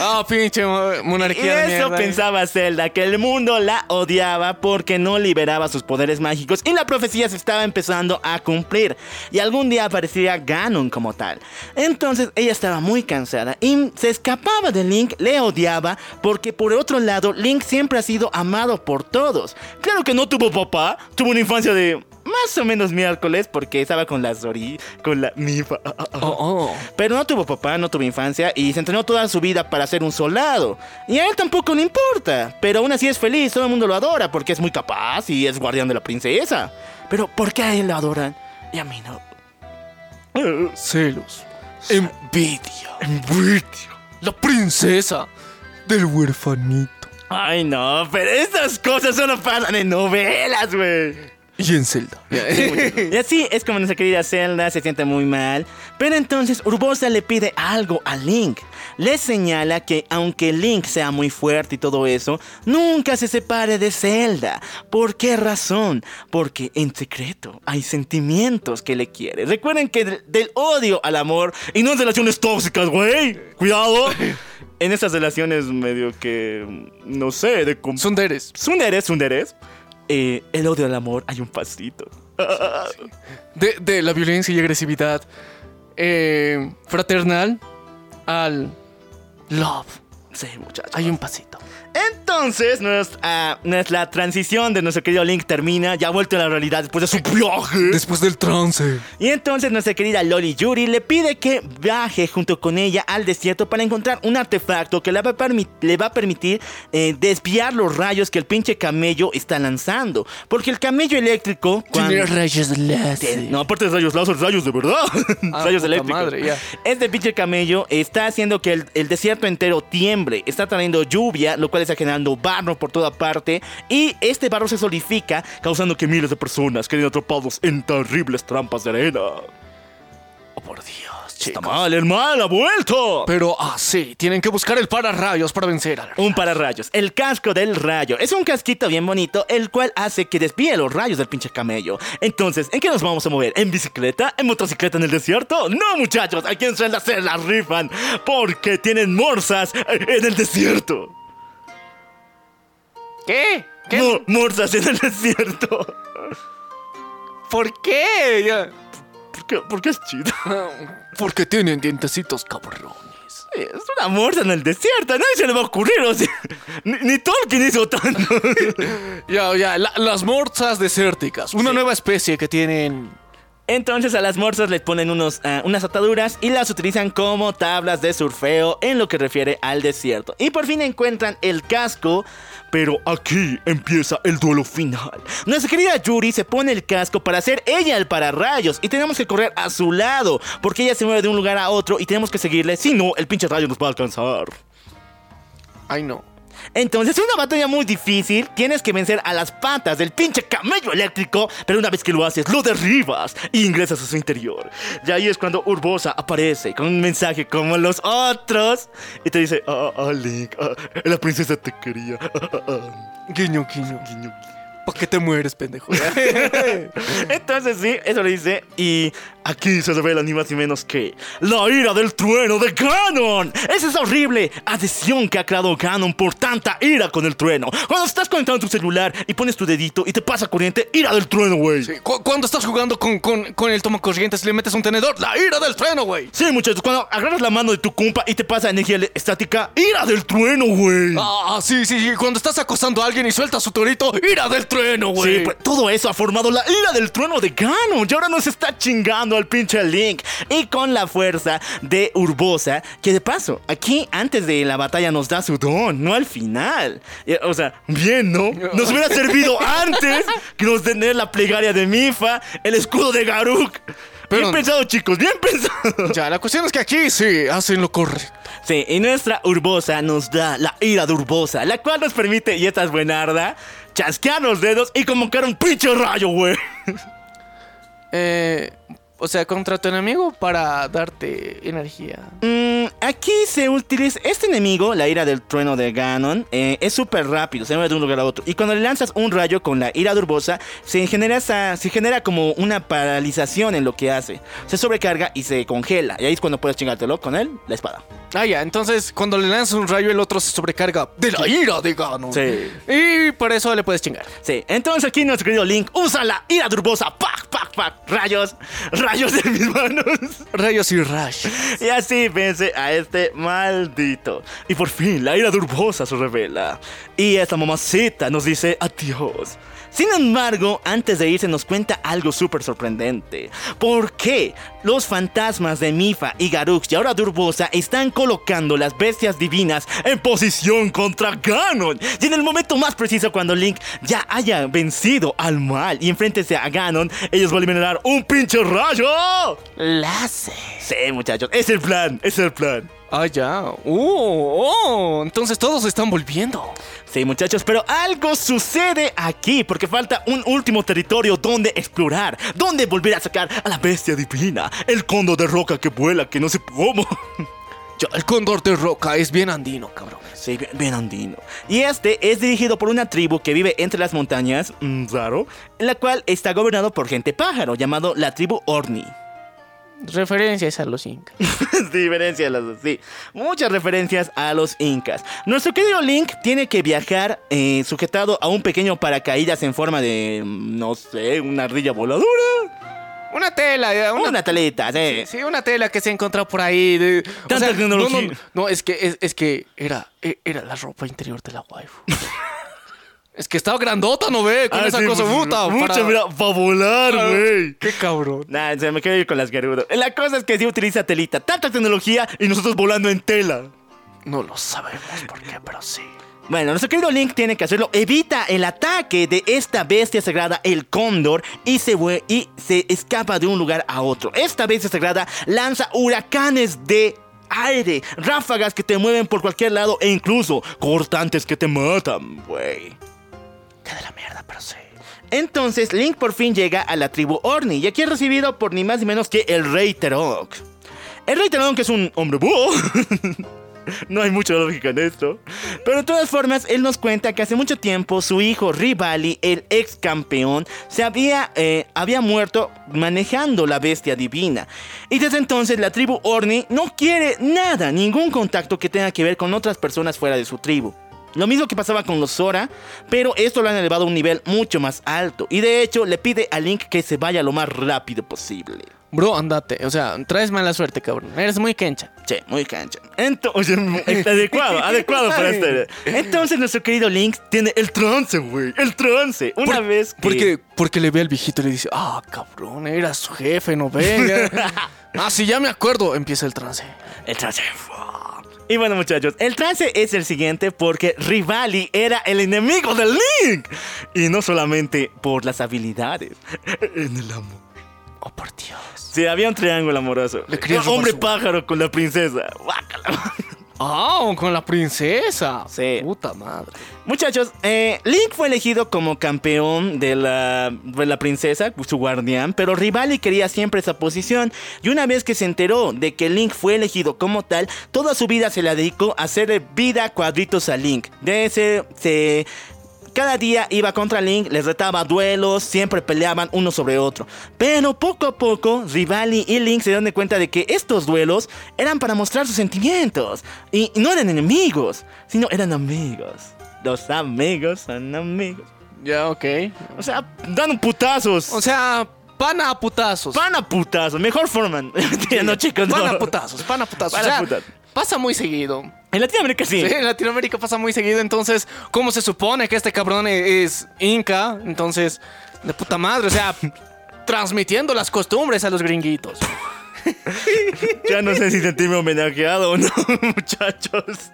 Ah, pinche mo- Y monarquía de eso mierda. pensaba Zelda, que el mundo la odiaba porque no liberaba sus poderes mágicos y la profecía se estaba empezando a cumplir. Y algún día aparecería Ganon como tal. Entonces ella estaba muy cansada y se escapaba de Link, le odiaba porque por otro lado Link siempre ha sido amado por todos. Claro que no tuvo papá, tuvo una infancia de más o menos miércoles porque estaba con la Zori, con la Mifa. Oh, oh. Pero no tuvo papá, no tuvo infancia y se entrenó toda su vida para ser un soldado. Y a él tampoco le importa, pero aún así es feliz, todo el mundo lo adora porque es muy capaz y es guardián de la princesa. Pero ¿por qué a él lo adoran y a mí no? Celos. Envidia. Envidia. La princesa del huerfanito. Ay no, pero estas cosas solo pasan en novelas, güey. Y en Zelda. Y así es como nuestra querida Zelda se siente muy mal. Pero entonces Urbosa le pide algo a Link. Le señala que aunque Link sea muy fuerte y todo eso, nunca se separe de Zelda. ¿Por qué razón? Porque en secreto hay sentimientos que le quiere. Recuerden que del, del odio al amor y no en relaciones tóxicas, güey. Cuidado. En esas relaciones medio que, no sé, de... com- Sunderes. Sunderes, Sunderes. eh, el odio al amor hay un pasito. De, de la violencia y agresividad eh, fraternal al love. Sí, muchachos. Hay un pasito. Entonces, nuestra, nuestra transición de nuestro querido Link termina, ya ha vuelto a la realidad después de su viaje. Después del trance. Y entonces nuestra querida Loli Yuri le pide que viaje junto con ella al desierto para encontrar un artefacto que le va a, permi- le va a permitir eh, desviar los rayos que el pinche camello está lanzando. Porque el camello eléctrico... cuando- rayos láser. No, aparte de rayos láser, rayos de verdad. Ah, rayos eléctricos. madre, ya. Este pinche camello está haciendo que el, el desierto entero tiemble. Está trayendo lluvia, lo cual está generando barro por toda parte. Y este barro se solidifica, causando que miles de personas queden atrapados en terribles trampas de arena. Oh, por Dios, Está chicos. mal, el mal ha vuelto. Pero así, tienen que buscar el pararrayos para vencer al Un pararrayos, el casco del rayo. Es un casquito bien bonito, el cual hace que desvíe los rayos del pinche camello. Entonces, ¿en qué nos vamos a mover? ¿En bicicleta? ¿En motocicleta en el desierto? No, muchachos, aquí en Zelda se la rifan porque tienen morsas en el desierto. ¿Qué? ¿Qué? Mo- morsas en el desierto. ¿Por qué? Ya. ¿Por qué, por qué es chido? Porque tienen dientecitos cabrones. Es una morsa en el desierto, nadie se le va a ocurrir, o sea, ni, ni Tolkien hizo tanto. Ya, ya, la- las morsas desérticas. Una nueva especie que tienen. Entonces a las morsas les ponen unos, ah, unas ataduras y las utilizan como tablas de surfeo en lo que refiere al desierto. Y por fin encuentran el casco, pero aquí empieza el duelo final. Nuestra querida Yuri se pone el casco para hacer ella el pararrayos y tenemos que correr a su lado porque ella se mueve de un lugar a otro y tenemos que seguirle, si no el pinche rayo nos va a alcanzar. Ay, no. Entonces es una batalla muy difícil. Tienes que vencer a las patas del pinche camello eléctrico. Pero una vez que lo haces, lo derribas e ingresas a su interior. Y ahí es cuando Urbosa aparece con un mensaje como los otros. Y te dice, ah, Link, ah, la princesa te quería. Ah, ah, Guiño, guiño. guiño. ¿Para qué te mueres, pendejo? Entonces sí, eso le dice. Y aquí se revela ni más ni menos que la ira del trueno de Ganon. Esa es horrible adhesión que ha creado Ganon por tanta ira con el trueno. Cuando estás conectado a tu celular y pones tu dedito y te pasa corriente, ira del trueno, güey. Sí, cu- cuando estás jugando con, con, con el tomacorrientes y le metes un tenedor, la ira del trueno, güey. Sí, muchachos, cuando agarras la mano de tu compa y te pasa energía estática, ira del trueno, güey. Ah, sí, sí, sí. Cuando estás acosando a alguien y sueltas su torito, ira del trueno, Sí, güey. pues, todo eso ha formado la ira del trueno de Ganon. Y ahora nos está chingando al pinche Link. Y con la fuerza de Urbosa, que de paso, aquí antes de la batalla nos da su don, no al final. Y, O sea, bien, ¿no? Nos hubiera servido antes que nos tener la plegaria de Mifa, el escudo de Garuk. Pero- Bien pensado, chicos, bien pensado. Ya, la cuestión es que aquí sí hacen lo correcto. Sí, y nuestra Urbosa nos da la ira de Urbosa, la cual nos permite, y esta es buenarda, chasquear los dedos y convocar un pinche rayo, güey. Eh, o sea, contra tu enemigo para darte energía. Mm, aquí se utiliza este enemigo, la ira del trueno de Ganon, eh, es súper rápido, se mueve de un lugar a otro. Y cuando le lanzas un rayo con la ira de Urbosa, se genera, esa, se genera como una paralización en lo que hace. Se sobrecarga y se congela. Y ahí es cuando puedes chingártelo con él, la espada. Ah, ya, entonces cuando le lanzas un rayo, el otro se sobrecarga de la ira de Ganon. Sí. Y por eso le puedes chingar. Sí, entonces aquí nuestro querido Link usa la ira de Urbosa. ¡Pac, pac, pac! Rayos, rayos de mis manos. Rayos y rash. Y así vence a este maldito. Y por fin la ira de Urbosa se revela. Y esta mamacita nos dice adiós. Sin embargo, antes de irse nos cuenta algo súper sorprendente. ¿Por qué los fantasmas de Mifa y Garux y ahora de Urbosa están colocando las bestias divinas en posición contra Ganon? Y en el momento más preciso cuando Link ya haya vencido al mal y enfréntese a Ganon, ellos van a liberar un pinche rayo. Láser. Sí, muchachos, es el plan, es el plan. Ah, ya. Oh, oh, entonces todos se están volviendo. Sí, muchachos, pero algo sucede aquí porque falta un último territorio donde explorar, donde volver a sacar a la bestia divina, el cóndor de roca que vuela, que no sé cómo. Ya, el cóndor de roca es bien andino, cabrón. Sí, bien, bien andino. Y este es dirigido por una tribu que vive entre las montañas, mm, raro, la cual está gobernado por gente pájaro, llamado la tribu Orni. Referencias a los incas. Diferencias dos, sí. Muchas referencias a los incas. Nuestro querido Link tiene que viajar eh, sujetado a un pequeño paracaídas en forma de, no sé, una ardilla voladora. Una tela, ya, Una, una, talita, sí. sí, una tela que se encontró por ahí. de- o Tanta sea, tecnología. No, no, no, es que, es, es que era, e- era la ropa interior de la waifu. es que estaba grandota, ¿no ve? Con Ah, esa sí, cosa pues, puta. Mucho, para- mira, para volar, Ah, güey. Qué cabrón. Nah, se me quiero ir con las Gerudo. La cosa es que sí utiliza telita. Tanta tecnología y nosotros volando en tela. No lo sabemos por qué, pero sí. Bueno, nuestro querido Link tiene que hacerlo. Evita el ataque de esta bestia sagrada, el cóndor, y se, y se escapa de un lugar a otro. Esta bestia sagrada lanza huracanes de aire, ráfagas que te mueven por cualquier lado e incluso cortantes que te matan, güey. De la mierda, pero sí. Entonces Link por fin llega a la tribu Orni y aquí es recibido por ni más ni menos que el Rey Terok. El Rey Terok es un hombre búho. No hay mucha lógica en esto. Pero de todas formas, él nos cuenta que hace mucho tiempo su hijo Rivali, el ex campeón, se había, eh, había muerto manejando la bestia divina. Y desde entonces la tribu Orni no quiere nada, ningún contacto que tenga que ver con otras personas fuera de su tribu. Lo mismo que pasaba con los Zora, pero esto lo han elevado a un nivel mucho más alto. Y de hecho le pide a Link que se vaya lo más rápido posible. Bro, andate. O sea, traes mala suerte, cabrón. Eres muy kencha. Che, muy cancha. Entonces, adecuado, adecuado para este. Entonces, nuestro querido Link tiene el trance, güey. El trance. Una vez que. Porque, porque le ve al viejito y le dice, ah, cabrón, era su jefe, no venga. ah, sí, ya me acuerdo. Empieza el trance. El trance. Y bueno, muchachos, el trance es el siguiente porque Rivali era el enemigo de Link. Y no solamente por las habilidades, en el amor. Oh, por Dios. Sí, había un triángulo amoroso. Le robar hombre su- pájaro con la princesa. Ah, con la princesa. Sí. Puta madre. Muchachos, eh, Link fue elegido como campeón de la, de la princesa, su guardián, pero Rivali quería siempre esa posición. Y una vez que se enteró de que Link fue elegido como tal, toda su vida se la dedicó a hacerle vida cuadritos a Link. De ese se... Cada día iba contra Link, les retaba duelos, siempre peleaban uno sobre otro. Pero poco a poco, Rivali y Link se dieron de cuenta de que estos duelos eran para mostrar sus sentimientos. Y no eran enemigos, sino eran amigos. Los amigos son amigos. Ya, ok. O sea, dan putazos. O sea, pana a putazos. Van a putazos. Mejor forman. Mentira, no, chicos, no. Pana a putazos, pana a putazos. O sea, putazos. Pasa muy seguido. En Latinoamérica sí. Sí, en Latinoamérica pasa muy seguido. Entonces, ¿cómo se supone que este cabrón es inca? Entonces, de puta madre, o sea, transmitiendo las costumbres a los gringuitos. Ya no sé si sentirme homenajeado o no, muchachos.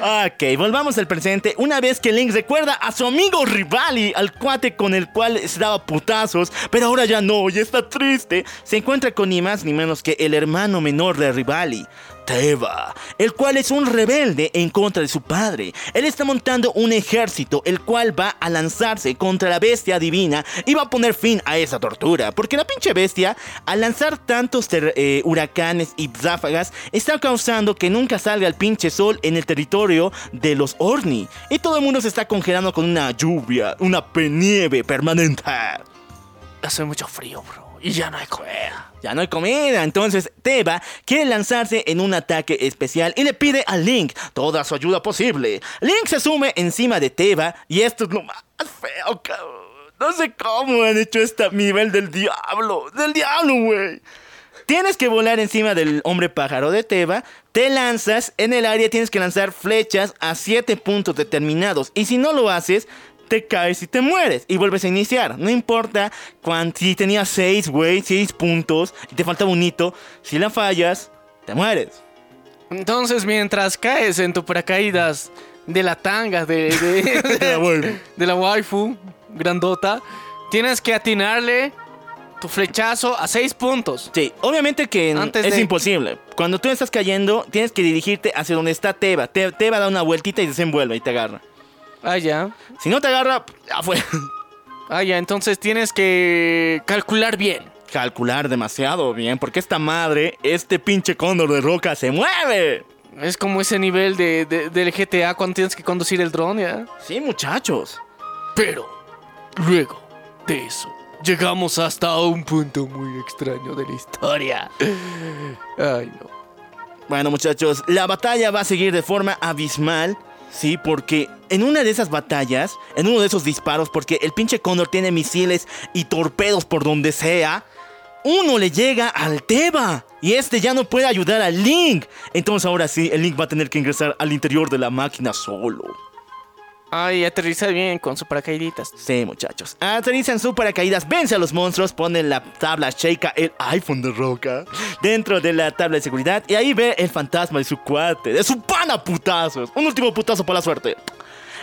Ok, volvamos al presente. Una vez que Link recuerda a su amigo Rivali, al cuate con el cual se daba putazos, pero ahora ya no y está triste, se encuentra con ni más ni menos que el hermano menor de Rivali. Teba, el cual es un rebelde en contra de su padre. Él está montando un ejército, el cual va a lanzarse contra la bestia divina y va a poner fin a esa tortura. Porque la pinche bestia, al lanzar tantos eh, huracanes y ráfagas, está causando que nunca salga el pinche sol en el territorio de los Orni. Y todo el mundo se está congelando con una lluvia, una nieve permanente. Hace mucho frío, bro. Y ya no hay comida. Ya no hay comida, entonces Teba quiere lanzarse en un ataque especial y le pide a Link toda su ayuda posible. Link se sume encima de Teba y esto es lo más feo. No sé cómo han hecho este nivel del diablo, del diablo, güey. Tienes que volar encima del hombre pájaro de Teba, te lanzas, en el área tienes que lanzar flechas a 7 puntos determinados y si no lo haces, te caes y te mueres y vuelves a iniciar. No importa cuán- si tenías 6, güey, 6 puntos y te faltaba un hito, si la fallas, te mueres. Entonces, mientras caes en tu paracaídas de la tanga de, de, de la waifu grandota, tienes que atinarle tu flechazo a seis puntos. Sí, obviamente que Antes es de- imposible. Cuando tú estás cayendo, tienes que dirigirte hacia donde está Teba. Te- Teba da una vueltita y se envuelve y te agarra. Ah, ya. Si no te agarra, ya fue. Ah, ya. Entonces tienes que calcular bien. Calcular demasiado bien, porque esta madre, este pinche cóndor de roca, se mueve. Es como ese nivel de, de- del GTA cuando tienes que conducir el dron, ¿ya? Sí, muchachos. Pero, luego de eso, llegamos hasta un punto muy extraño de la historia. Ay, no. Bueno, muchachos, la batalla va a seguir de forma abismal. Sí, porque en una de esas batallas, en uno de esos disparos, porque el pinche Cóndor tiene misiles y torpedos por donde sea, uno le llega al Teba y este ya no puede ayudar al Link. Entonces ahora sí, el Link va a tener que ingresar al interior de la máquina solo. Ay, aterriza bien con su paracaíditas. Sí, muchachos. Aterrizan su paracaídas, vence a los monstruos, ponen la tabla Sheikah, el iPhone de roca, dentro de la tabla de seguridad y ahí ve el fantasma de su cuate, de su pana putazos. Un último putazo por la suerte.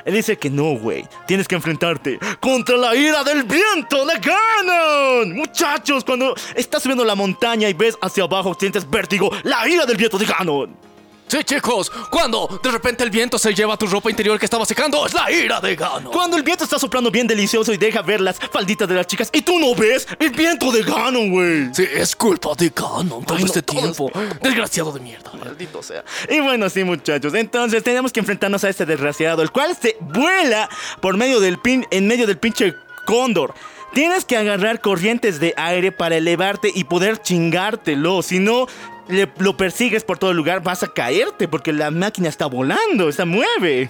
Él dice que no, güey. Tienes que enfrentarte contra la ira del viento de Ganon. Muchachos, cuando estás subiendo la montaña y ves hacia abajo, sientes vértigo. La ira del viento de Ganon. Sí, chicos, cuando de repente el viento se lleva tu ropa interior que estaba secando, es la ira de Gano. Cuando el viento está soplando bien delicioso y deja ver las falditas de las chicas y tú no ves el viento de Ganon, güey. Sí, es culpa de Ganon todo Ay, este tiempo. Desgraciado de mierda. Maldito sea. Y bueno, sí, muchachos. Entonces tenemos que enfrentarnos a este desgraciado, el cual se vuela por medio del pin, en medio del pinche cóndor. Tienes que agarrar corrientes de aire para elevarte y poder chingártelo. Si no le- lo persigues por todo el lugar, vas a caerte porque la máquina está volando, se mueve.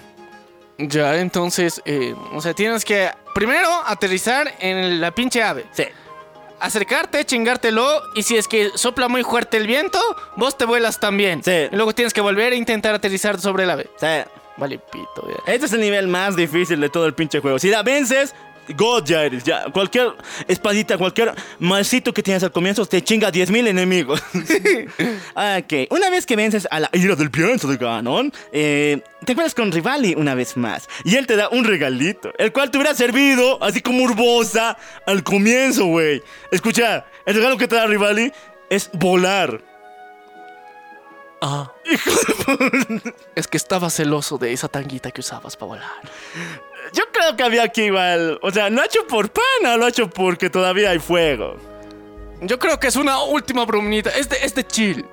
Ya, entonces, eh, o sea, tienes que primero aterrizar en la pinche ave. Sí. Acercarte, chingártelo, y si es que sopla muy fuerte el viento, vos te vuelas también. Sí. Y luego tienes que volver a intentar aterrizar sobre el ave. Sí. Vale, pito, ya. Este es el nivel más difícil de todo el pinche juego. Si la vences, God ya eres. Ya, cualquier espadita, cualquier malcito que tienes al comienzo te chinga 10.000 enemigos. ok, una vez que vences a la ira del viento de Ganon, eh, te encuentras con Rivali una vez más. Y él te da un regalito, el cual te hubiera servido, así como Urbosa, al comienzo, güey. Escucha, el regalo que te da Rivali es volar. Ah. Es que estaba celoso de esa tanguita que usabas para volar. Yo creo que había que igual. O sea, no ha hecho por pana, lo ha hecho porque todavía hay fuego. Yo creo que es una última bromita. Es de, es de chill.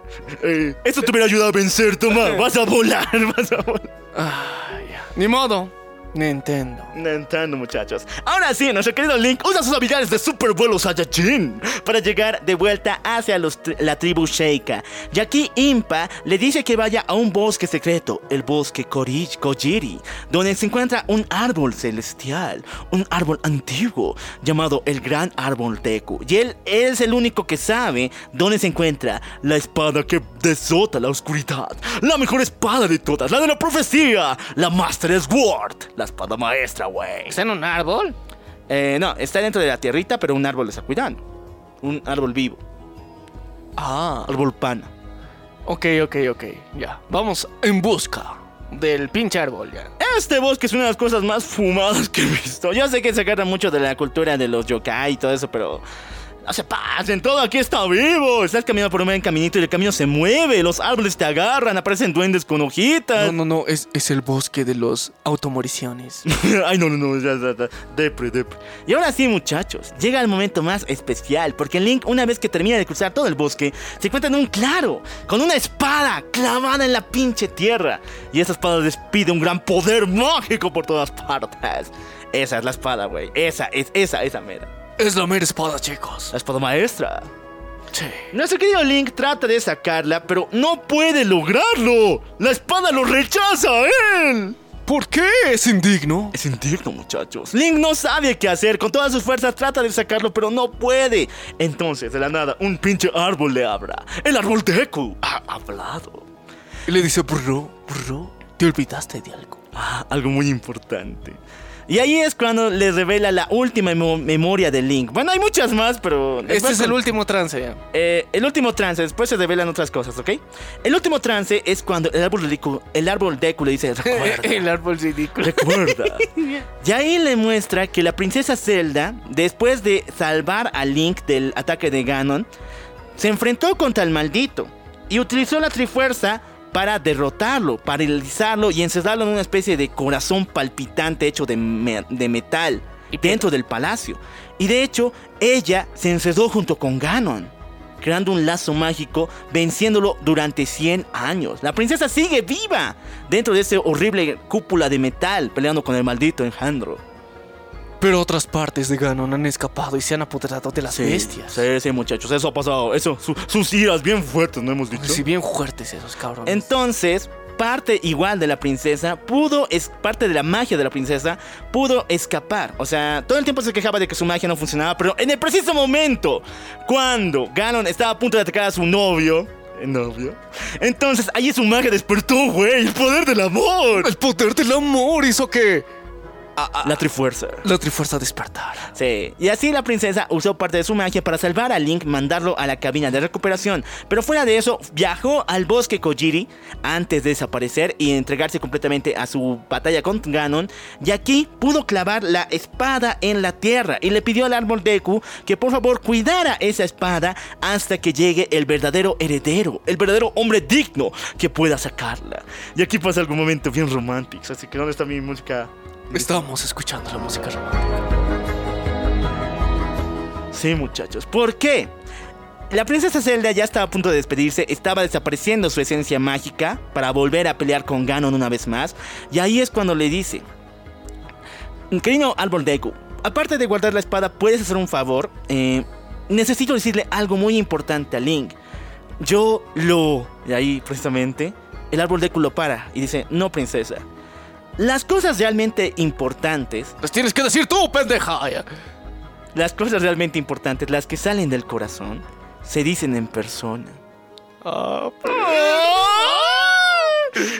Eh, eso te hubiera ayudado a vencer, toma. Vas a volar, vas a volar. Ah. Ni modo. Nintendo. Nintendo, muchachos. Ahora sí, nuestro querido Link usa sus habilidades de Super Vuelo Saiyajin para llegar de vuelta hacia la tribu Sheikah. Y aquí Impa le dice que vaya a un bosque secreto, el bosque Korij- Kojiri, donde se encuentra un árbol celestial, un árbol antiguo llamado el Gran Árbol Deku. Y él, él es el único que sabe dónde se encuentra la espada que desota la oscuridad, la mejor espada de todas, la de la profecía, la Master Sword, la espada maestra, güey. ¿Está en un árbol? Eh, no, está dentro de la tierrita, pero un árbol está cuidando. Un árbol vivo, Ah. árbol pana. Ok, ok, ok. Ya. Vamos en busca del pinche árbol, ya. Este bosque es una de las cosas más fumadas que he visto. Yo sé que se agarra mucho de la cultura de los yokai y todo eso, pero no se pasen, todo aquí está vivo. Estás caminando por un buen caminito y el camino se mueve, los árboles te agarran, aparecen duendes con hojitas. No, no, no. Es, es el bosque de los automoriciones. Ay, no, no, no, ya, ya, ya. Depre, depre. Y ahora sí, muchachos, llega el momento más especial, porque Link, una vez que termina de cruzar todo el bosque, se encuentra en un claro, con una espada clavada en la pinche tierra. Y esa espada despide un gran poder mágico por todas partes. Esa es la espada, güey. Esa es, esa, esa mera. Es la mera espada, chicos. La espada maestra. Sí. Nuestro querido Link trata de sacarla, pero no puede lograrlo. La espada lo rechaza a él. ¿Por qué es indigno? Es indigno, muchachos. Link no sabe qué hacer. Con todas sus fuerzas trata de sacarlo, pero no puede. Entonces, de la nada, un pinche árbol le habla. El árbol Deku ha hablado. Y le dice, bro, bro, te olvidaste de algo. Ah, algo muy importante. Y ahí es cuando le revela la última memo- memoria de Link. Bueno, hay muchas más, pero... Este es el último trance. ya. Eh, el último trance, después se revelan otras cosas, ¿ok? El último trance es cuando el árbol Deku, el árbol Deku le dice, recuerda. el árbol ridículo. Recuerda. Y ahí le muestra que la princesa Zelda, después de salvar a Link del ataque de Ganon, se enfrentó contra el maldito y utilizó la Trifuerza para derrotarlo, paralizarlo y encerrarlo en una especie de corazón palpitante hecho de, me- de metal dentro del palacio. Y de hecho, ella se encerró junto con Ganon, creando un lazo mágico, venciéndolo durante 100 años. La princesa sigue viva dentro de ese horrible cúpula de metal, peleando con el maldito enjandro. Pero otras partes de Ganon han escapado y se han apoderado de las Sí, bestias. Sí, sí, muchachos, eso ha pasado. Eso, su- sus iras bien fuertes, ¿no hemos dicho? Si bien fuertes esos cabrones. Entonces, parte igual de la princesa pudo, es parte de la magia de la princesa, pudo escapar. O sea, todo el tiempo se quejaba de que su magia no funcionaba, pero en el preciso momento, cuando Ganon estaba a punto de atacar a su novio, ¿el novio? Entonces ahí su magia despertó, güey, el poder del amor. el poder del amor hizo que La trifuerza. la Trifuerza despertara. Sí, y así la princesa usó parte de su magia para salvar a Link, mandarlo a la cabina de recuperación. Pero fuera de eso, viajó al bosque Kojiri antes de desaparecer y entregarse completamente a su batalla con Ganon. Y aquí pudo clavar la espada en la tierra y le pidió al árbol Deku que por favor cuidara esa espada hasta que llegue el verdadero heredero, el verdadero hombre digno que pueda sacarla. Y aquí pasa algún momento bien romántico, así que ¿dónde está mi música? Estábamos escuchando la música romántica. Sí, muchachos. ¿Por qué? La princesa Zelda ya estaba a punto de despedirse, estaba desapareciendo su esencia mágica para volver a pelear con Ganon una vez más. Y ahí es cuando le dice: Querido árbol Deku, aparte de guardar la espada, ¿puedes hacer un favor? Eh, necesito decirle algo muy importante a Link. Yo lo. Y ahí, precisamente, el árbol Deku lo para y dice: No, princesa. Las cosas realmente importantes Las tienes que decir tú, pendeja. Las cosas realmente importantes, las que salen del corazón, se dicen en persona.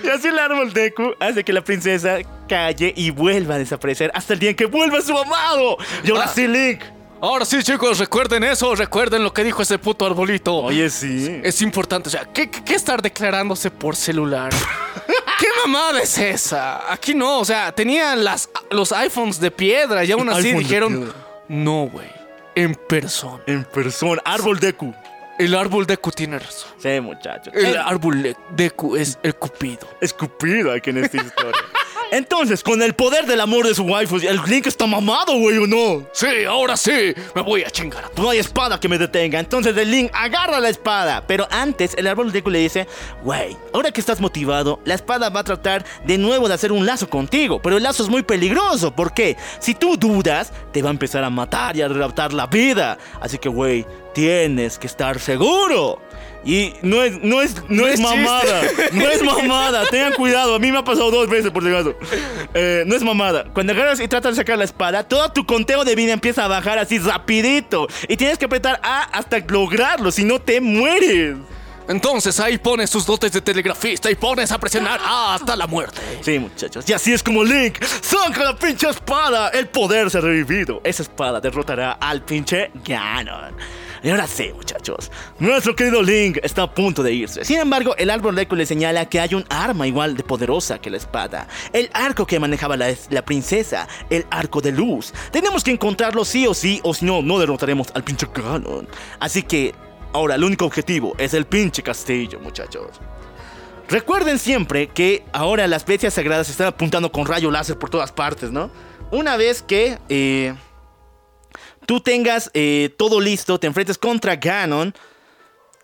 Y así el árbol Deku hace que la princesa calle y vuelva a desaparecer hasta el día en que vuelva su amado. Y ahora Ah. sí, Link. Ahora sí, chicos, recuerden eso, recuerden lo que dijo ese puto arbolito. Oye, sí. Es importante, o sea, ¿qué, estar declarándose por celular? ¿Qué mamada es esa? Aquí no, o sea, tenían las, los iPhones de piedra y aún así dijeron, no, güey, en persona. En persona, árbol Deku. El árbol Deku tiene razón. Sí, muchachos. El Eh, árbol de- Deku es el cupido. escupido aquí en esta historia. Entonces, con el poder del amor de su waifu, el Link está mamado, güey, ¿o no? Sí, ahora sí, me voy a chingar a No hay espada que me detenga. Entonces el Link agarra la espada. Pero antes el árbol Deku le dice, güey, ahora que estás motivado, la espada va a tratar de nuevo de hacer un lazo contigo. Pero el lazo es muy peligroso. ¿Por qué? Si tú dudas, te va a empezar a matar y a arrebatar la vida. Así que, güey, tienes que estar seguro. Y no es, no es, no, es, es mamada. No es mamada. Tengan cuidado. A mí me ha pasado dos veces, por si acaso. Eh, no es mamada. Cuando agarras y tratas de sacar la espada, todo tu conteo de vida empieza a bajar así rapidito. Y tienes que apretar A hasta lograrlo, si no te mueres. Entonces ahí pones tus dotes de telegrafista y pones a presionar A hasta la muerte. Sí, muchachos. Y así es como Link saca la pinche espada. El poder se ha revivido. Esa espada derrotará al pinche Ganon. Y ahora sí, muchachos. Nuestro querido Link está a punto de irse. Sin embargo, el árbol Deku le señala que hay un arma igual de poderosa que la espada. El arco que manejaba la, la princesa. El arco de luz. Tenemos que encontrarlo sí o sí, o si no, no derrotaremos al pinche Ganon. Así que, ahora el único objetivo es el pinche castillo, muchachos. Recuerden siempre que ahora las bestias sagradas están apuntando con rayo láser por todas partes, ¿no? Una vez que eh, tú tengas eh, todo listo, te enfrentes contra Ganon,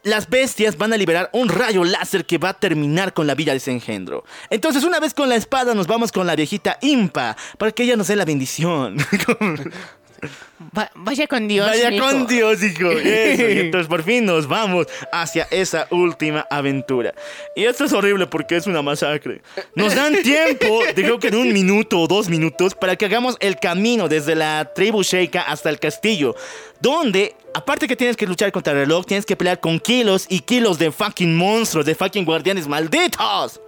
las bestias van a liberar un rayo láser que va a terminar con la vida de ese engendro. Entonces, una vez con la espada, nos vamos con la viejita Impa para que ella nos dé la bendición. Va- vaya con Dios. Vaya con Dios, hijo. Eso, y entonces por fin nos vamos hacia esa última aventura. Y esto es horrible porque es una masacre. Nos dan tiempo, de creo que de un minuto o dos minutos, para que hagamos el camino desde la tribu Sheikah hasta el castillo. Donde, aparte que tienes que luchar contra el reloj, tienes que pelear con kilos y kilos de fucking monstruos, de fucking guardianes malditos.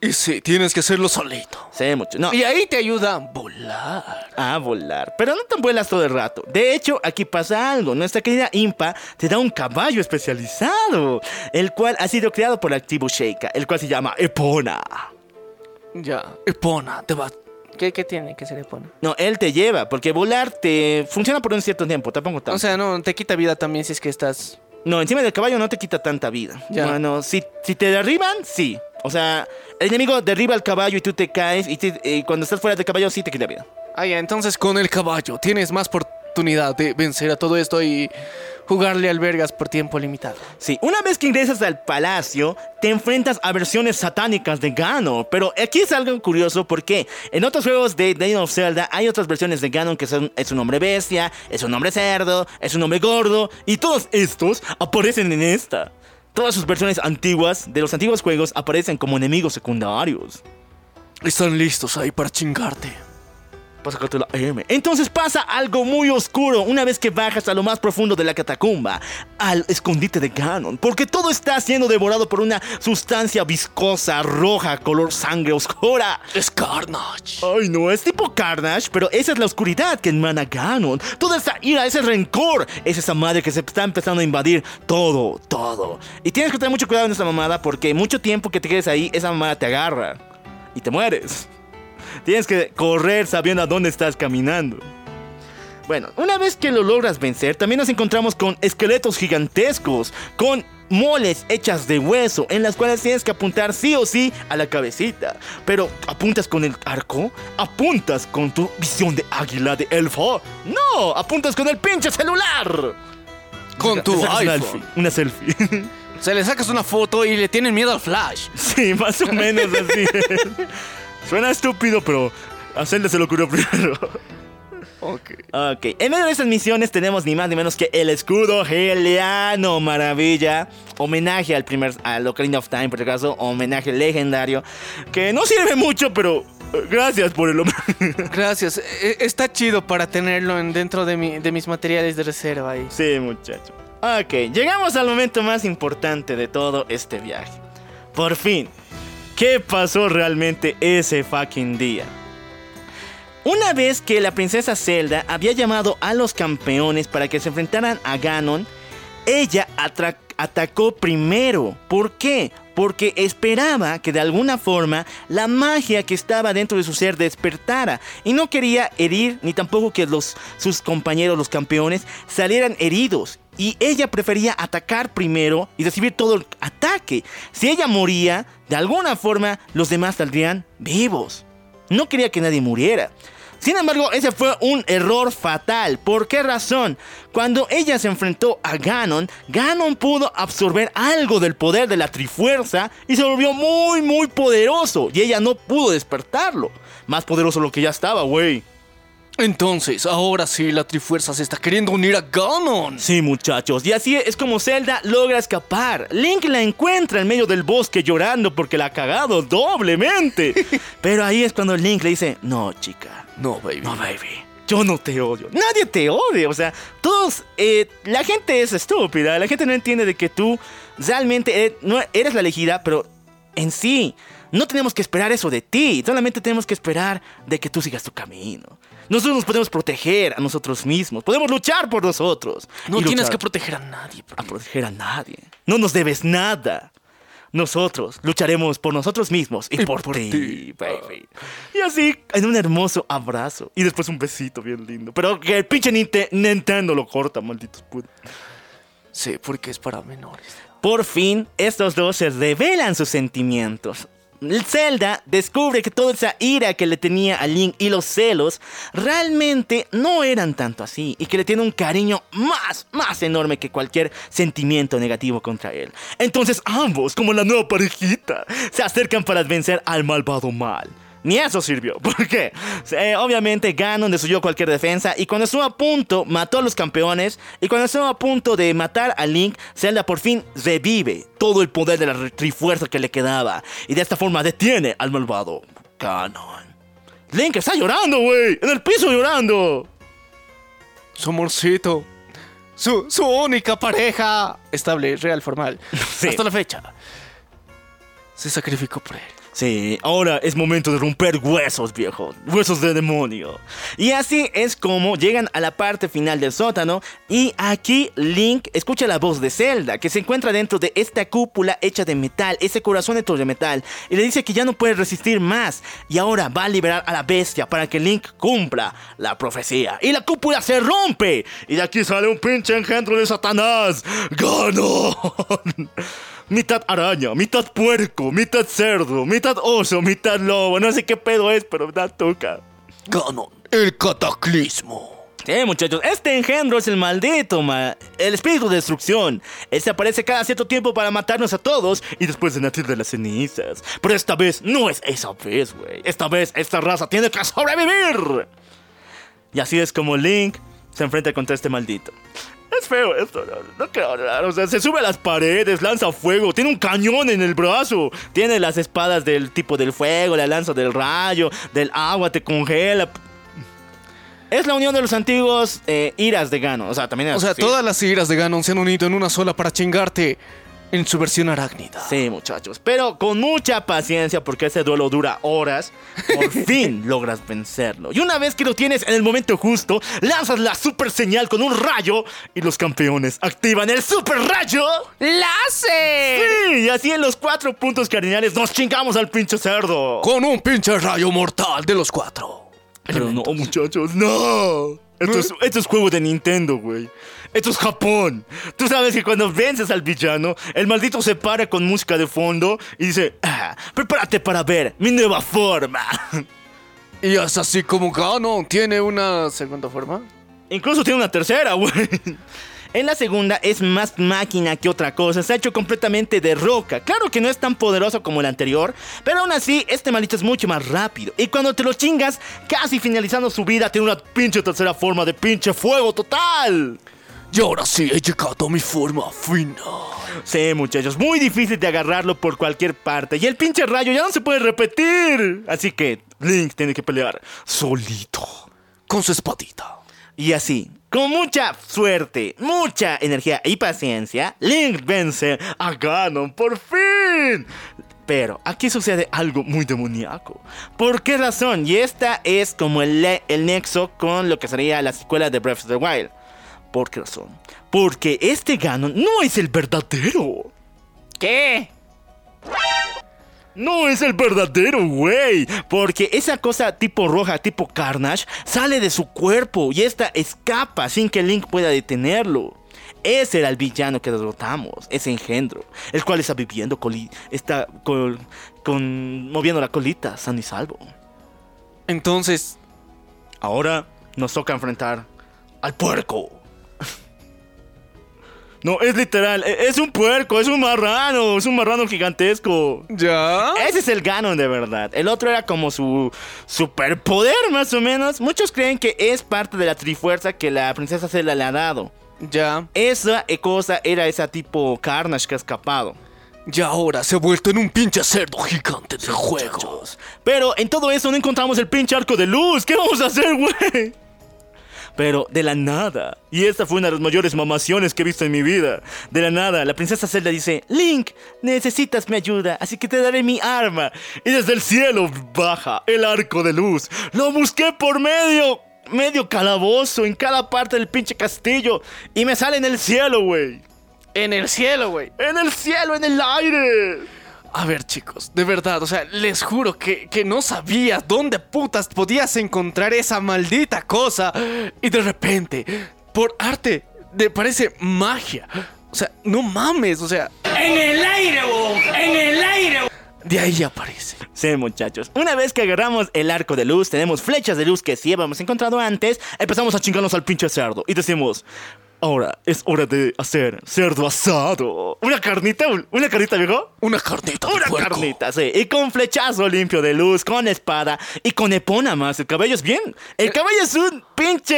Y sí, tienes que hacerlo solito. Sí, mucho. No, Y ahí te ayuda a volar. a volar. Pero no te vuelas todo el rato. De hecho, aquí pasa algo. Nuestra querida Impa te da un caballo especializado, el cual ha sido creado por la tribu Sheikah, el cual se llama Epona. Ya, Epona, te va. ¿Qué, qué tiene que se le pone? No, él te lleva, porque volar te funciona por un cierto tiempo, tampoco tanto. O sea, no, te quita vida también si es que estás. no, encima del caballo no te quita tanta vida. Ya. Bueno, si, si te derriban, sí. O sea, el enemigo derriba el caballo y tú te caes, y te- cuando estás fuera del caballo sí te quita vida. Ah, ya, entonces con el caballo tienes más por- oportunidad de vencer a todo esto y jugarle albergas por tiempo limitado. Sí, una vez que ingresas al palacio, te enfrentas a versiones satánicas de Ganon. Pero aquí es algo curioso porque en otros juegos de Legend of Zelda hay otras versiones de Ganon que son, es un hombre bestia, es un hombre cerdo, es un hombre gordo. Y todos estos aparecen en esta. Todas sus versiones antiguas de los antiguos juegos aparecen como enemigos secundarios. Están listos ahí para chingarte. Pásate la M. Entonces pasa algo muy oscuro una vez que bajas a lo más profundo de la catacumba, al escondite de Ganon, porque todo está siendo devorado por una sustancia viscosa, roja, color sangre oscura. Es Carnage. Ay, no, es tipo Carnage, pero esa es la oscuridad que emana Ganon. Toda esa ira, ese rencor, es esa madre que se está empezando a invadir todo, todo. Y tienes que tener mucho cuidado en esa mamada porque mucho tiempo que te quedes ahí, esa mamada te agarra y te mueres. Tienes que correr sabiendo a dónde estás caminando. Bueno, una vez que lo logras vencer, también nos encontramos con esqueletos gigantescos, con moles hechas de hueso, en las cuales tienes que apuntar sí o sí a la cabecita. Pero, ¿apuntas con el arco? ¿Apuntas con tu visión de águila de elfo? No, apuntas con el pinche celular. Con tu es una iPhone. selfie, Una selfie. Se le sacas una foto y le tienen miedo al flash. Sí, más o menos así. Suena estúpido, pero a Zelda se le ocurrió primero. Ok. Ok, en medio de estas misiones tenemos ni más ni menos que el escudo Heliano, maravilla. Homenaje al primer, al Ocarina of Time, por si acaso, homenaje legendario. Que no sirve mucho, pero eh, gracias por el homenaje. Gracias. E- Está chido para tenerlo en- dentro de, mi- de mis materiales de reserva ahí. Sí, muchacho. Ok, llegamos al momento más importante de todo este viaje. Por fin, ¿qué pasó realmente ese fucking día? Una vez que la princesa Zelda había llamado a los campeones para que se enfrentaran a Ganon, ella atacó primero. ¿Por qué? Porque esperaba que de alguna forma la magia que estaba dentro de su ser despertara y no quería herir ni tampoco que sus compañeros, los campeones, salieran heridos. Y ella prefería atacar primero y recibir todo el ataque. Si ella moría, de alguna forma los demás saldrían vivos. No quería que nadie muriera. Sin embargo, ese fue un error fatal. ¿Por qué razón? Cuando ella se enfrentó a Ganon, Ganon pudo absorber algo del poder de la Trifuerza y se volvió muy, muy poderoso. Y ella no pudo despertarlo. Más poderoso lo que ya estaba, güey. Entonces, ahora sí la Trifuerza se está queriendo unir a Ganon. Sí, muchachos, y así es como Zelda logra escapar. Link la encuentra en medio del bosque llorando porque la ha cagado doblemente. Pero ahí es cuando Link le dice, no, chica, No, baby. no, baby. Yo no te odio. Nadie te odia. O sea, todos... eh, la gente es estúpida. La gente no entiende de que tú realmente no eres la elegida, pero en sí no tenemos que esperar eso de ti. Solamente tenemos que esperar de que tú sigas tu camino. Nosotros nos podemos proteger a nosotros mismos. Podemos luchar por nosotros. No tienes luchar que proteger a nadie. bro. a proteger a nadie. No nos debes nada. Nosotros lucharemos por nosotros mismos y, Y por, por ti, baby. Y así, en un hermoso abrazo. Y después un besito bien lindo. Pero que el pinche Ninte- Nintendo lo corta, malditos putos. Sí, porque es para menores. Por fin, estos dos se revelan sus sentimientos. Zelda descubre que toda esa ira que le tenía a Link y los celos realmente no eran tanto así y que le tiene un cariño más, más enorme que cualquier sentimiento negativo contra él. Entonces ambos, como la nueva parejita, se acercan para vencer al malvado mal. Ni eso sirvió. ¿Por qué? Eh, obviamente Ganon destruyó cualquier defensa y cuando estuvo a punto mató a los campeones y cuando estuvo a punto de matar a Link, Zelda por fin revive todo el poder de la trifuerza que le quedaba y de esta forma detiene al malvado Ganon. Link está llorando, güey, en el piso llorando. Su amorcito. Su, su única pareja. Estable, real, formal. Sí. Hasta la fecha. Se sacrificó por él. Sí, ahora es momento de romper huesos, viejo. Huesos de demonio. Y así es como llegan a la parte final del sótano. Y aquí Link escucha la voz de Zelda, que se encuentra dentro de esta cúpula hecha de metal, ese corazón hecho de metal. Y le dice que ya no puede resistir más. Y ahora va a liberar a la bestia para que Link cumpla la profecía. Y la cúpula se rompe. Y de aquí sale un pinche engendro de Satanás. ¡Ganon! Mitad araña, mitad puerco, mitad cerdo, mitad oso, mitad lobo. No sé qué pedo es, pero da toca. Ganon, el cataclismo. Eh, muchachos, este engendro es el maldito, ma- el espíritu de destrucción. Este aparece cada cierto tiempo para matarnos a todos y después de nacer de las cenizas. Pero esta vez no es esa vez, güey. Esta vez esta raza tiene que sobrevivir. Y así es como Link se enfrenta contra este maldito. Es feo esto, no, no quiero hablar. O sea, se sube a las paredes, lanza fuego, tiene un cañón en el brazo, tiene las espadas del tipo del fuego, la lanza del rayo, del agua, te congela. Es la unión de los antiguos eh, iras de Gano. O sea, también es O sea, todas las iras de Ganon se han unido en una sola para chingarte en su versión arácnida. Sí, muchachos. Pero con mucha paciencia, porque ese duelo dura horas, por fin logras vencerlo. Y una vez que lo tienes en el momento justo, lanzas la super señal con un rayo y los campeones activan el super rayo. ¡Láser! Sí, y así en los cuatro puntos cardinales nos chingamos al pinche cerdo. Con un pinche rayo mortal de los cuatro. Pero no, muchachos, no. Esto es, esto es juego de Nintendo, güey. Esto es Japón. Tú sabes que cuando vences al villano, el maldito se para con música de fondo y dice, ah, prepárate para ver mi nueva forma. Y es así como Ganon tiene una segunda forma. Incluso tiene una tercera, güey. En la segunda es más máquina que otra cosa, está hecho completamente de roca. Claro que no es tan poderoso como el anterior, pero aún así este maldito es mucho más rápido. Y cuando te lo chingas, casi finalizando su vida, tiene una pinche tercera forma de pinche fuego total. Y ahora sí he llegado a mi forma final. Sí, muchachos, muy difícil de agarrarlo por cualquier parte. Y el pinche rayo ya no se puede repetir. Así que Link tiene que pelear solito. Con su espadita. Y así, con mucha suerte, mucha energía y paciencia, Link vence a Ganon por fin. Pero aquí sucede algo muy demoníaco. ¿Por qué razón? Y esta es como el, el nexo con lo que sería la secuela de Breath of the Wild. ¿Por qué razón? Porque este Ganon no es el verdadero. ¿Qué? No es el verdadero, güey. Porque esa cosa tipo roja, tipo Carnage, sale de su cuerpo y esta escapa sin que Link pueda detenerlo. Ese era el villano que derrotamos, ese engendro, el cual está viviendo, está col- con, moviendo la colita, sano y salvo. Entonces, Ahora nos toca enfrentar al puerco. No, es literal, e- es un puerco, es un marrano, es un marrano gigantesco. ¿ya? Ese es el Ganon de verdad. El otro era como su superpoder, más o menos. Muchos creen que es parte de la trifuerza que la princesa Zelda le ha dado. Ya. Esa eh, cosa era esa tipo Carnage que ha escapado. Y ahora se ha vuelto en un pinche cerdo gigante de juegos. Pero en todo eso no encontramos el pinche arco de luz. ¿Qué vamos a hacer, güey? Pero de la nada. Y esta fue una de las mayores mamaciones que he visto en mi vida. De la nada, la princesa Zelda dice, Link, necesitas mi ayuda, así que te daré mi arma. Y desde el cielo baja el arco de luz. Lo busqué por medio, medio calabozo, en cada parte del pinche castillo. Y me sale en el cielo, güey. En el cielo, güey. En el cielo, en el aire. A ver, chicos, de verdad, o sea, les juro que, que no sabías dónde putas podías encontrar esa maldita cosa. Y de repente, por arte, te parece magia. O sea, no mames, o sea. En el aire, bo, en el aire. De ahí aparece. Sí, muchachos. Una vez que agarramos el arco de luz, tenemos flechas de luz que sí habíamos encontrado antes, empezamos a chingarnos al pinche cerdo y decimos, ahora es hora de hacer cerdo asado. ¿Una carnita? ¿Una carnita, viejo? Una carnita Una puerco. carnita, sí. Y con flechazo limpio de luz, con espada y con epona más. El caballo es bien. El caballo es un pinche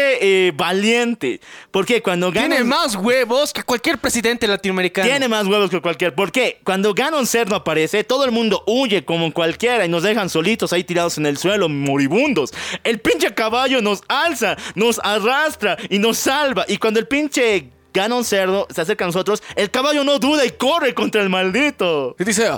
eh, valiente. Porque cuando gana... Tiene más huevos que cualquier presidente latinoamericano. Tiene más huevos que cualquier. ¿Por qué? Cuando Ganon Cerdo aparece, todo el mundo huye como cualquiera y nos dejan solitos ahí tirados en el suelo, moribundos. El pinche caballo nos alza, nos arrastra y nos salva. Y cuando el pinche Ganon Cerdo se acerca a nosotros, el caballo no duda y corre contra el maldito. Y dice,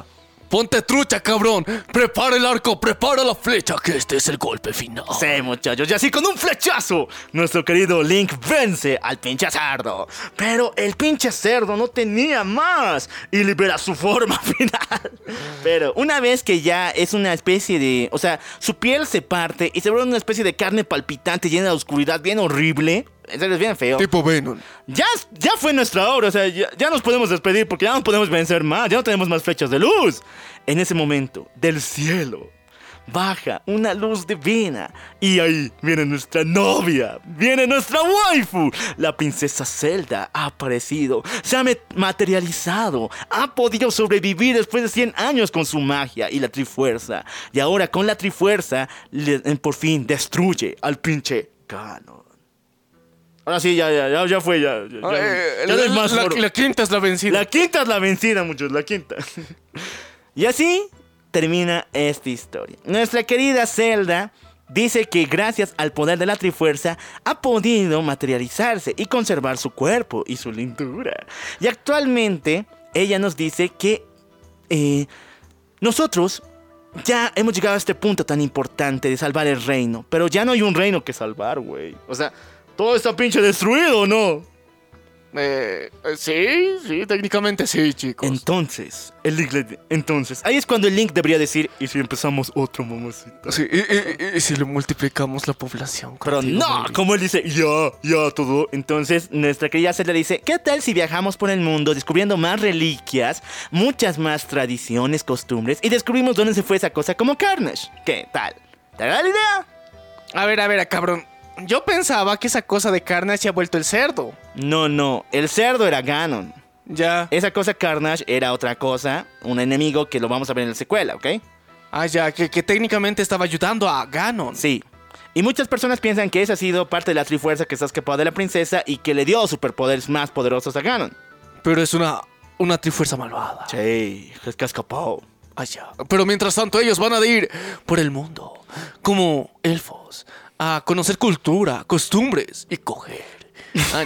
ponte trucha, cabrón. Prepara el arco, prepara la flecha, que este es el golpe final. Sí, muchachos, y así con un flechazo, nuestro querido Link vence al pinche cerdo. Pero el pinche cerdo no tenía más y libera su forma final. Pero una vez que ya es una especie de. O sea, su piel se parte y se vuelve una especie de carne palpitante llena de oscuridad, bien horrible. Serio, es bien feo. Tipo Venom. Ya, ya fue nuestra obra, o sea, ya, ya nos podemos despedir porque ya no podemos vencer más, ya no tenemos más flechas de luz. En ese momento, del cielo, baja una luz divina. Y ahí viene nuestra novia, viene nuestra waifu. La princesa Zelda ha aparecido, se ha materializado, ha podido sobrevivir después de 100 años con su magia y la trifuerza. Y ahora con la trifuerza, le- por fin destruye al pinche Ganon. Ahora sí, ya, ya, ya, ya fue, ya. ya, ya, Eh, ya no hay más la, oro. la quinta es la vencida. La quinta es la vencida, muchachos, la quinta. y así termina esta historia. Nuestra querida Zelda dice que gracias al poder de la Trifuerza ha podido materializarse y conservar su cuerpo y su lindura. Y actualmente ella nos dice que eh, nosotros ya hemos llegado a este punto tan importante de salvar el reino, pero ya no hay un reino que salvar, güey. O sea, todo está pinche destruido, ¿no? Eh, eh, sí, sí, técnicamente sí, chicos. Entonces, el Link le- entonces, ahí es cuando el Link debería decir, ¿y si empezamos otro, mamacita? Sí, y, y- y si le multiplicamos la población. Pero contigo, no, como él dice, ya, ya, todo. Entonces, nuestra querida Zelda dice, ¿qué tal si viajamos por el mundo descubriendo más reliquias, muchas más tradiciones, costumbres, y descubrimos dónde se fue esa cosa como Carnage? ¿Qué tal? ¿Te da la idea? A ver, a ver, cabrón. Yo pensaba que esa cosa de Carnage se ha vuelto el cerdo. No, no, el cerdo era Ganon. Ya. Esa cosa Carnage era otra cosa, un enemigo que lo vamos a ver en la secuela, ¿ok? Ah, ya, que, que técnicamente estaba ayudando a Ganon. Sí. Y muchas personas piensan que esa ha sido parte de la trifuerza que se ha escapado de la princesa y que le dio superpoderes más poderosos a Ganon. Pero es una, una trifuerza malvada. Sí, es que ha escapado. Allá. Pero mientras tanto ellos van a ir por el mundo como elfos a conocer cultura, costumbres y coger.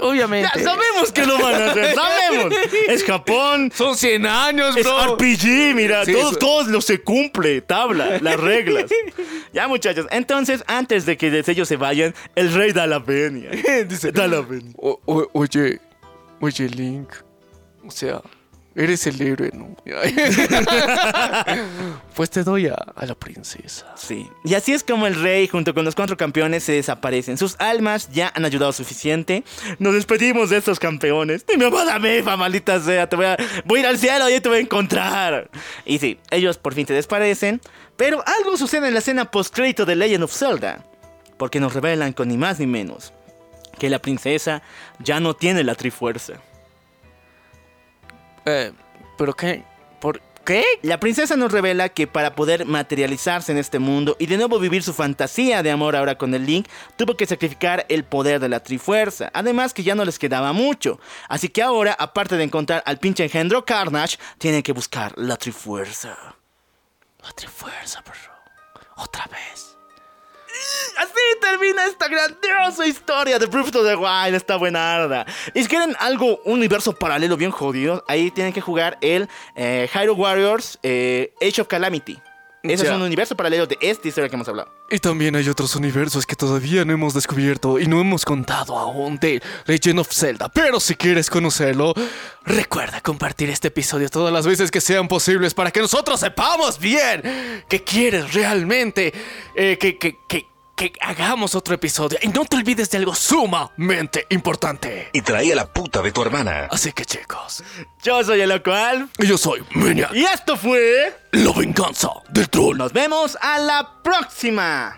Obviamente. Ya sabemos que lo van a hacer, sabemos. Es Japón, Son 100 años, es bro. RPG, mira, Sí, todos, eso- todos lo se cumple, tabla, las reglas. Ya muchachos, entonces antes de que ellos se vayan, el rey da la venia. Dice, Da la venia. "O- o- oye, oye, Link. O sea, eres el héroe, ¿no? pues te doy a, a la princesa. Sí. Y así es como el rey junto con los cuatro campeones se desaparecen. Sus almas ya han ayudado suficiente. Nos despedimos de estos campeones. Dime, dame, fa, maldita sea. Te voy a, voy a ir al cielo y te voy a encontrar. Y sí, ellos por fin te desaparecen. Pero algo sucede en la escena post-crédito de Legend of Zelda. Porque nos revelan con ni más ni menos que la princesa ya no tiene la trifuerza. Eh, ¿Pero qué? ¿Por qué? La princesa nos revela que para poder materializarse en este mundo y de nuevo vivir su fantasía de amor ahora con el Link, tuvo que sacrificar el poder de la Trifuerza. Además que ya no les quedaba mucho. Así que ahora, aparte de encontrar al pinche engendro Carnage, tienen que buscar la Trifuerza. La trifuerza, bro. Otra vez. Así termina esta grandiosa historia de Breath of the Wild, esta buenarda. Y si quieren algo, un universo paralelo bien jodido, ahí tienen que jugar el eh, Hyrule Warriors eh, Age of Calamity. Ese Ya. es un universo paralelo de esta historia que hemos hablado. Y también hay otros universos que todavía no hemos descubierto y no hemos contado aún de Legend of Zelda. Pero si quieres conocerlo, recuerda compartir este episodio todas las veces que sean posibles para que nosotros sepamos bien que quieres realmente eh, que, que, que, que hagamos otro episodio. Y no te olvides de algo sumamente importante. Y traía la puta de tu hermana. Así que chicos, Yo soy el Loco Alf. yo soy Minion, Y esto fue. la venganza del troll. Nos vemos a la próxima.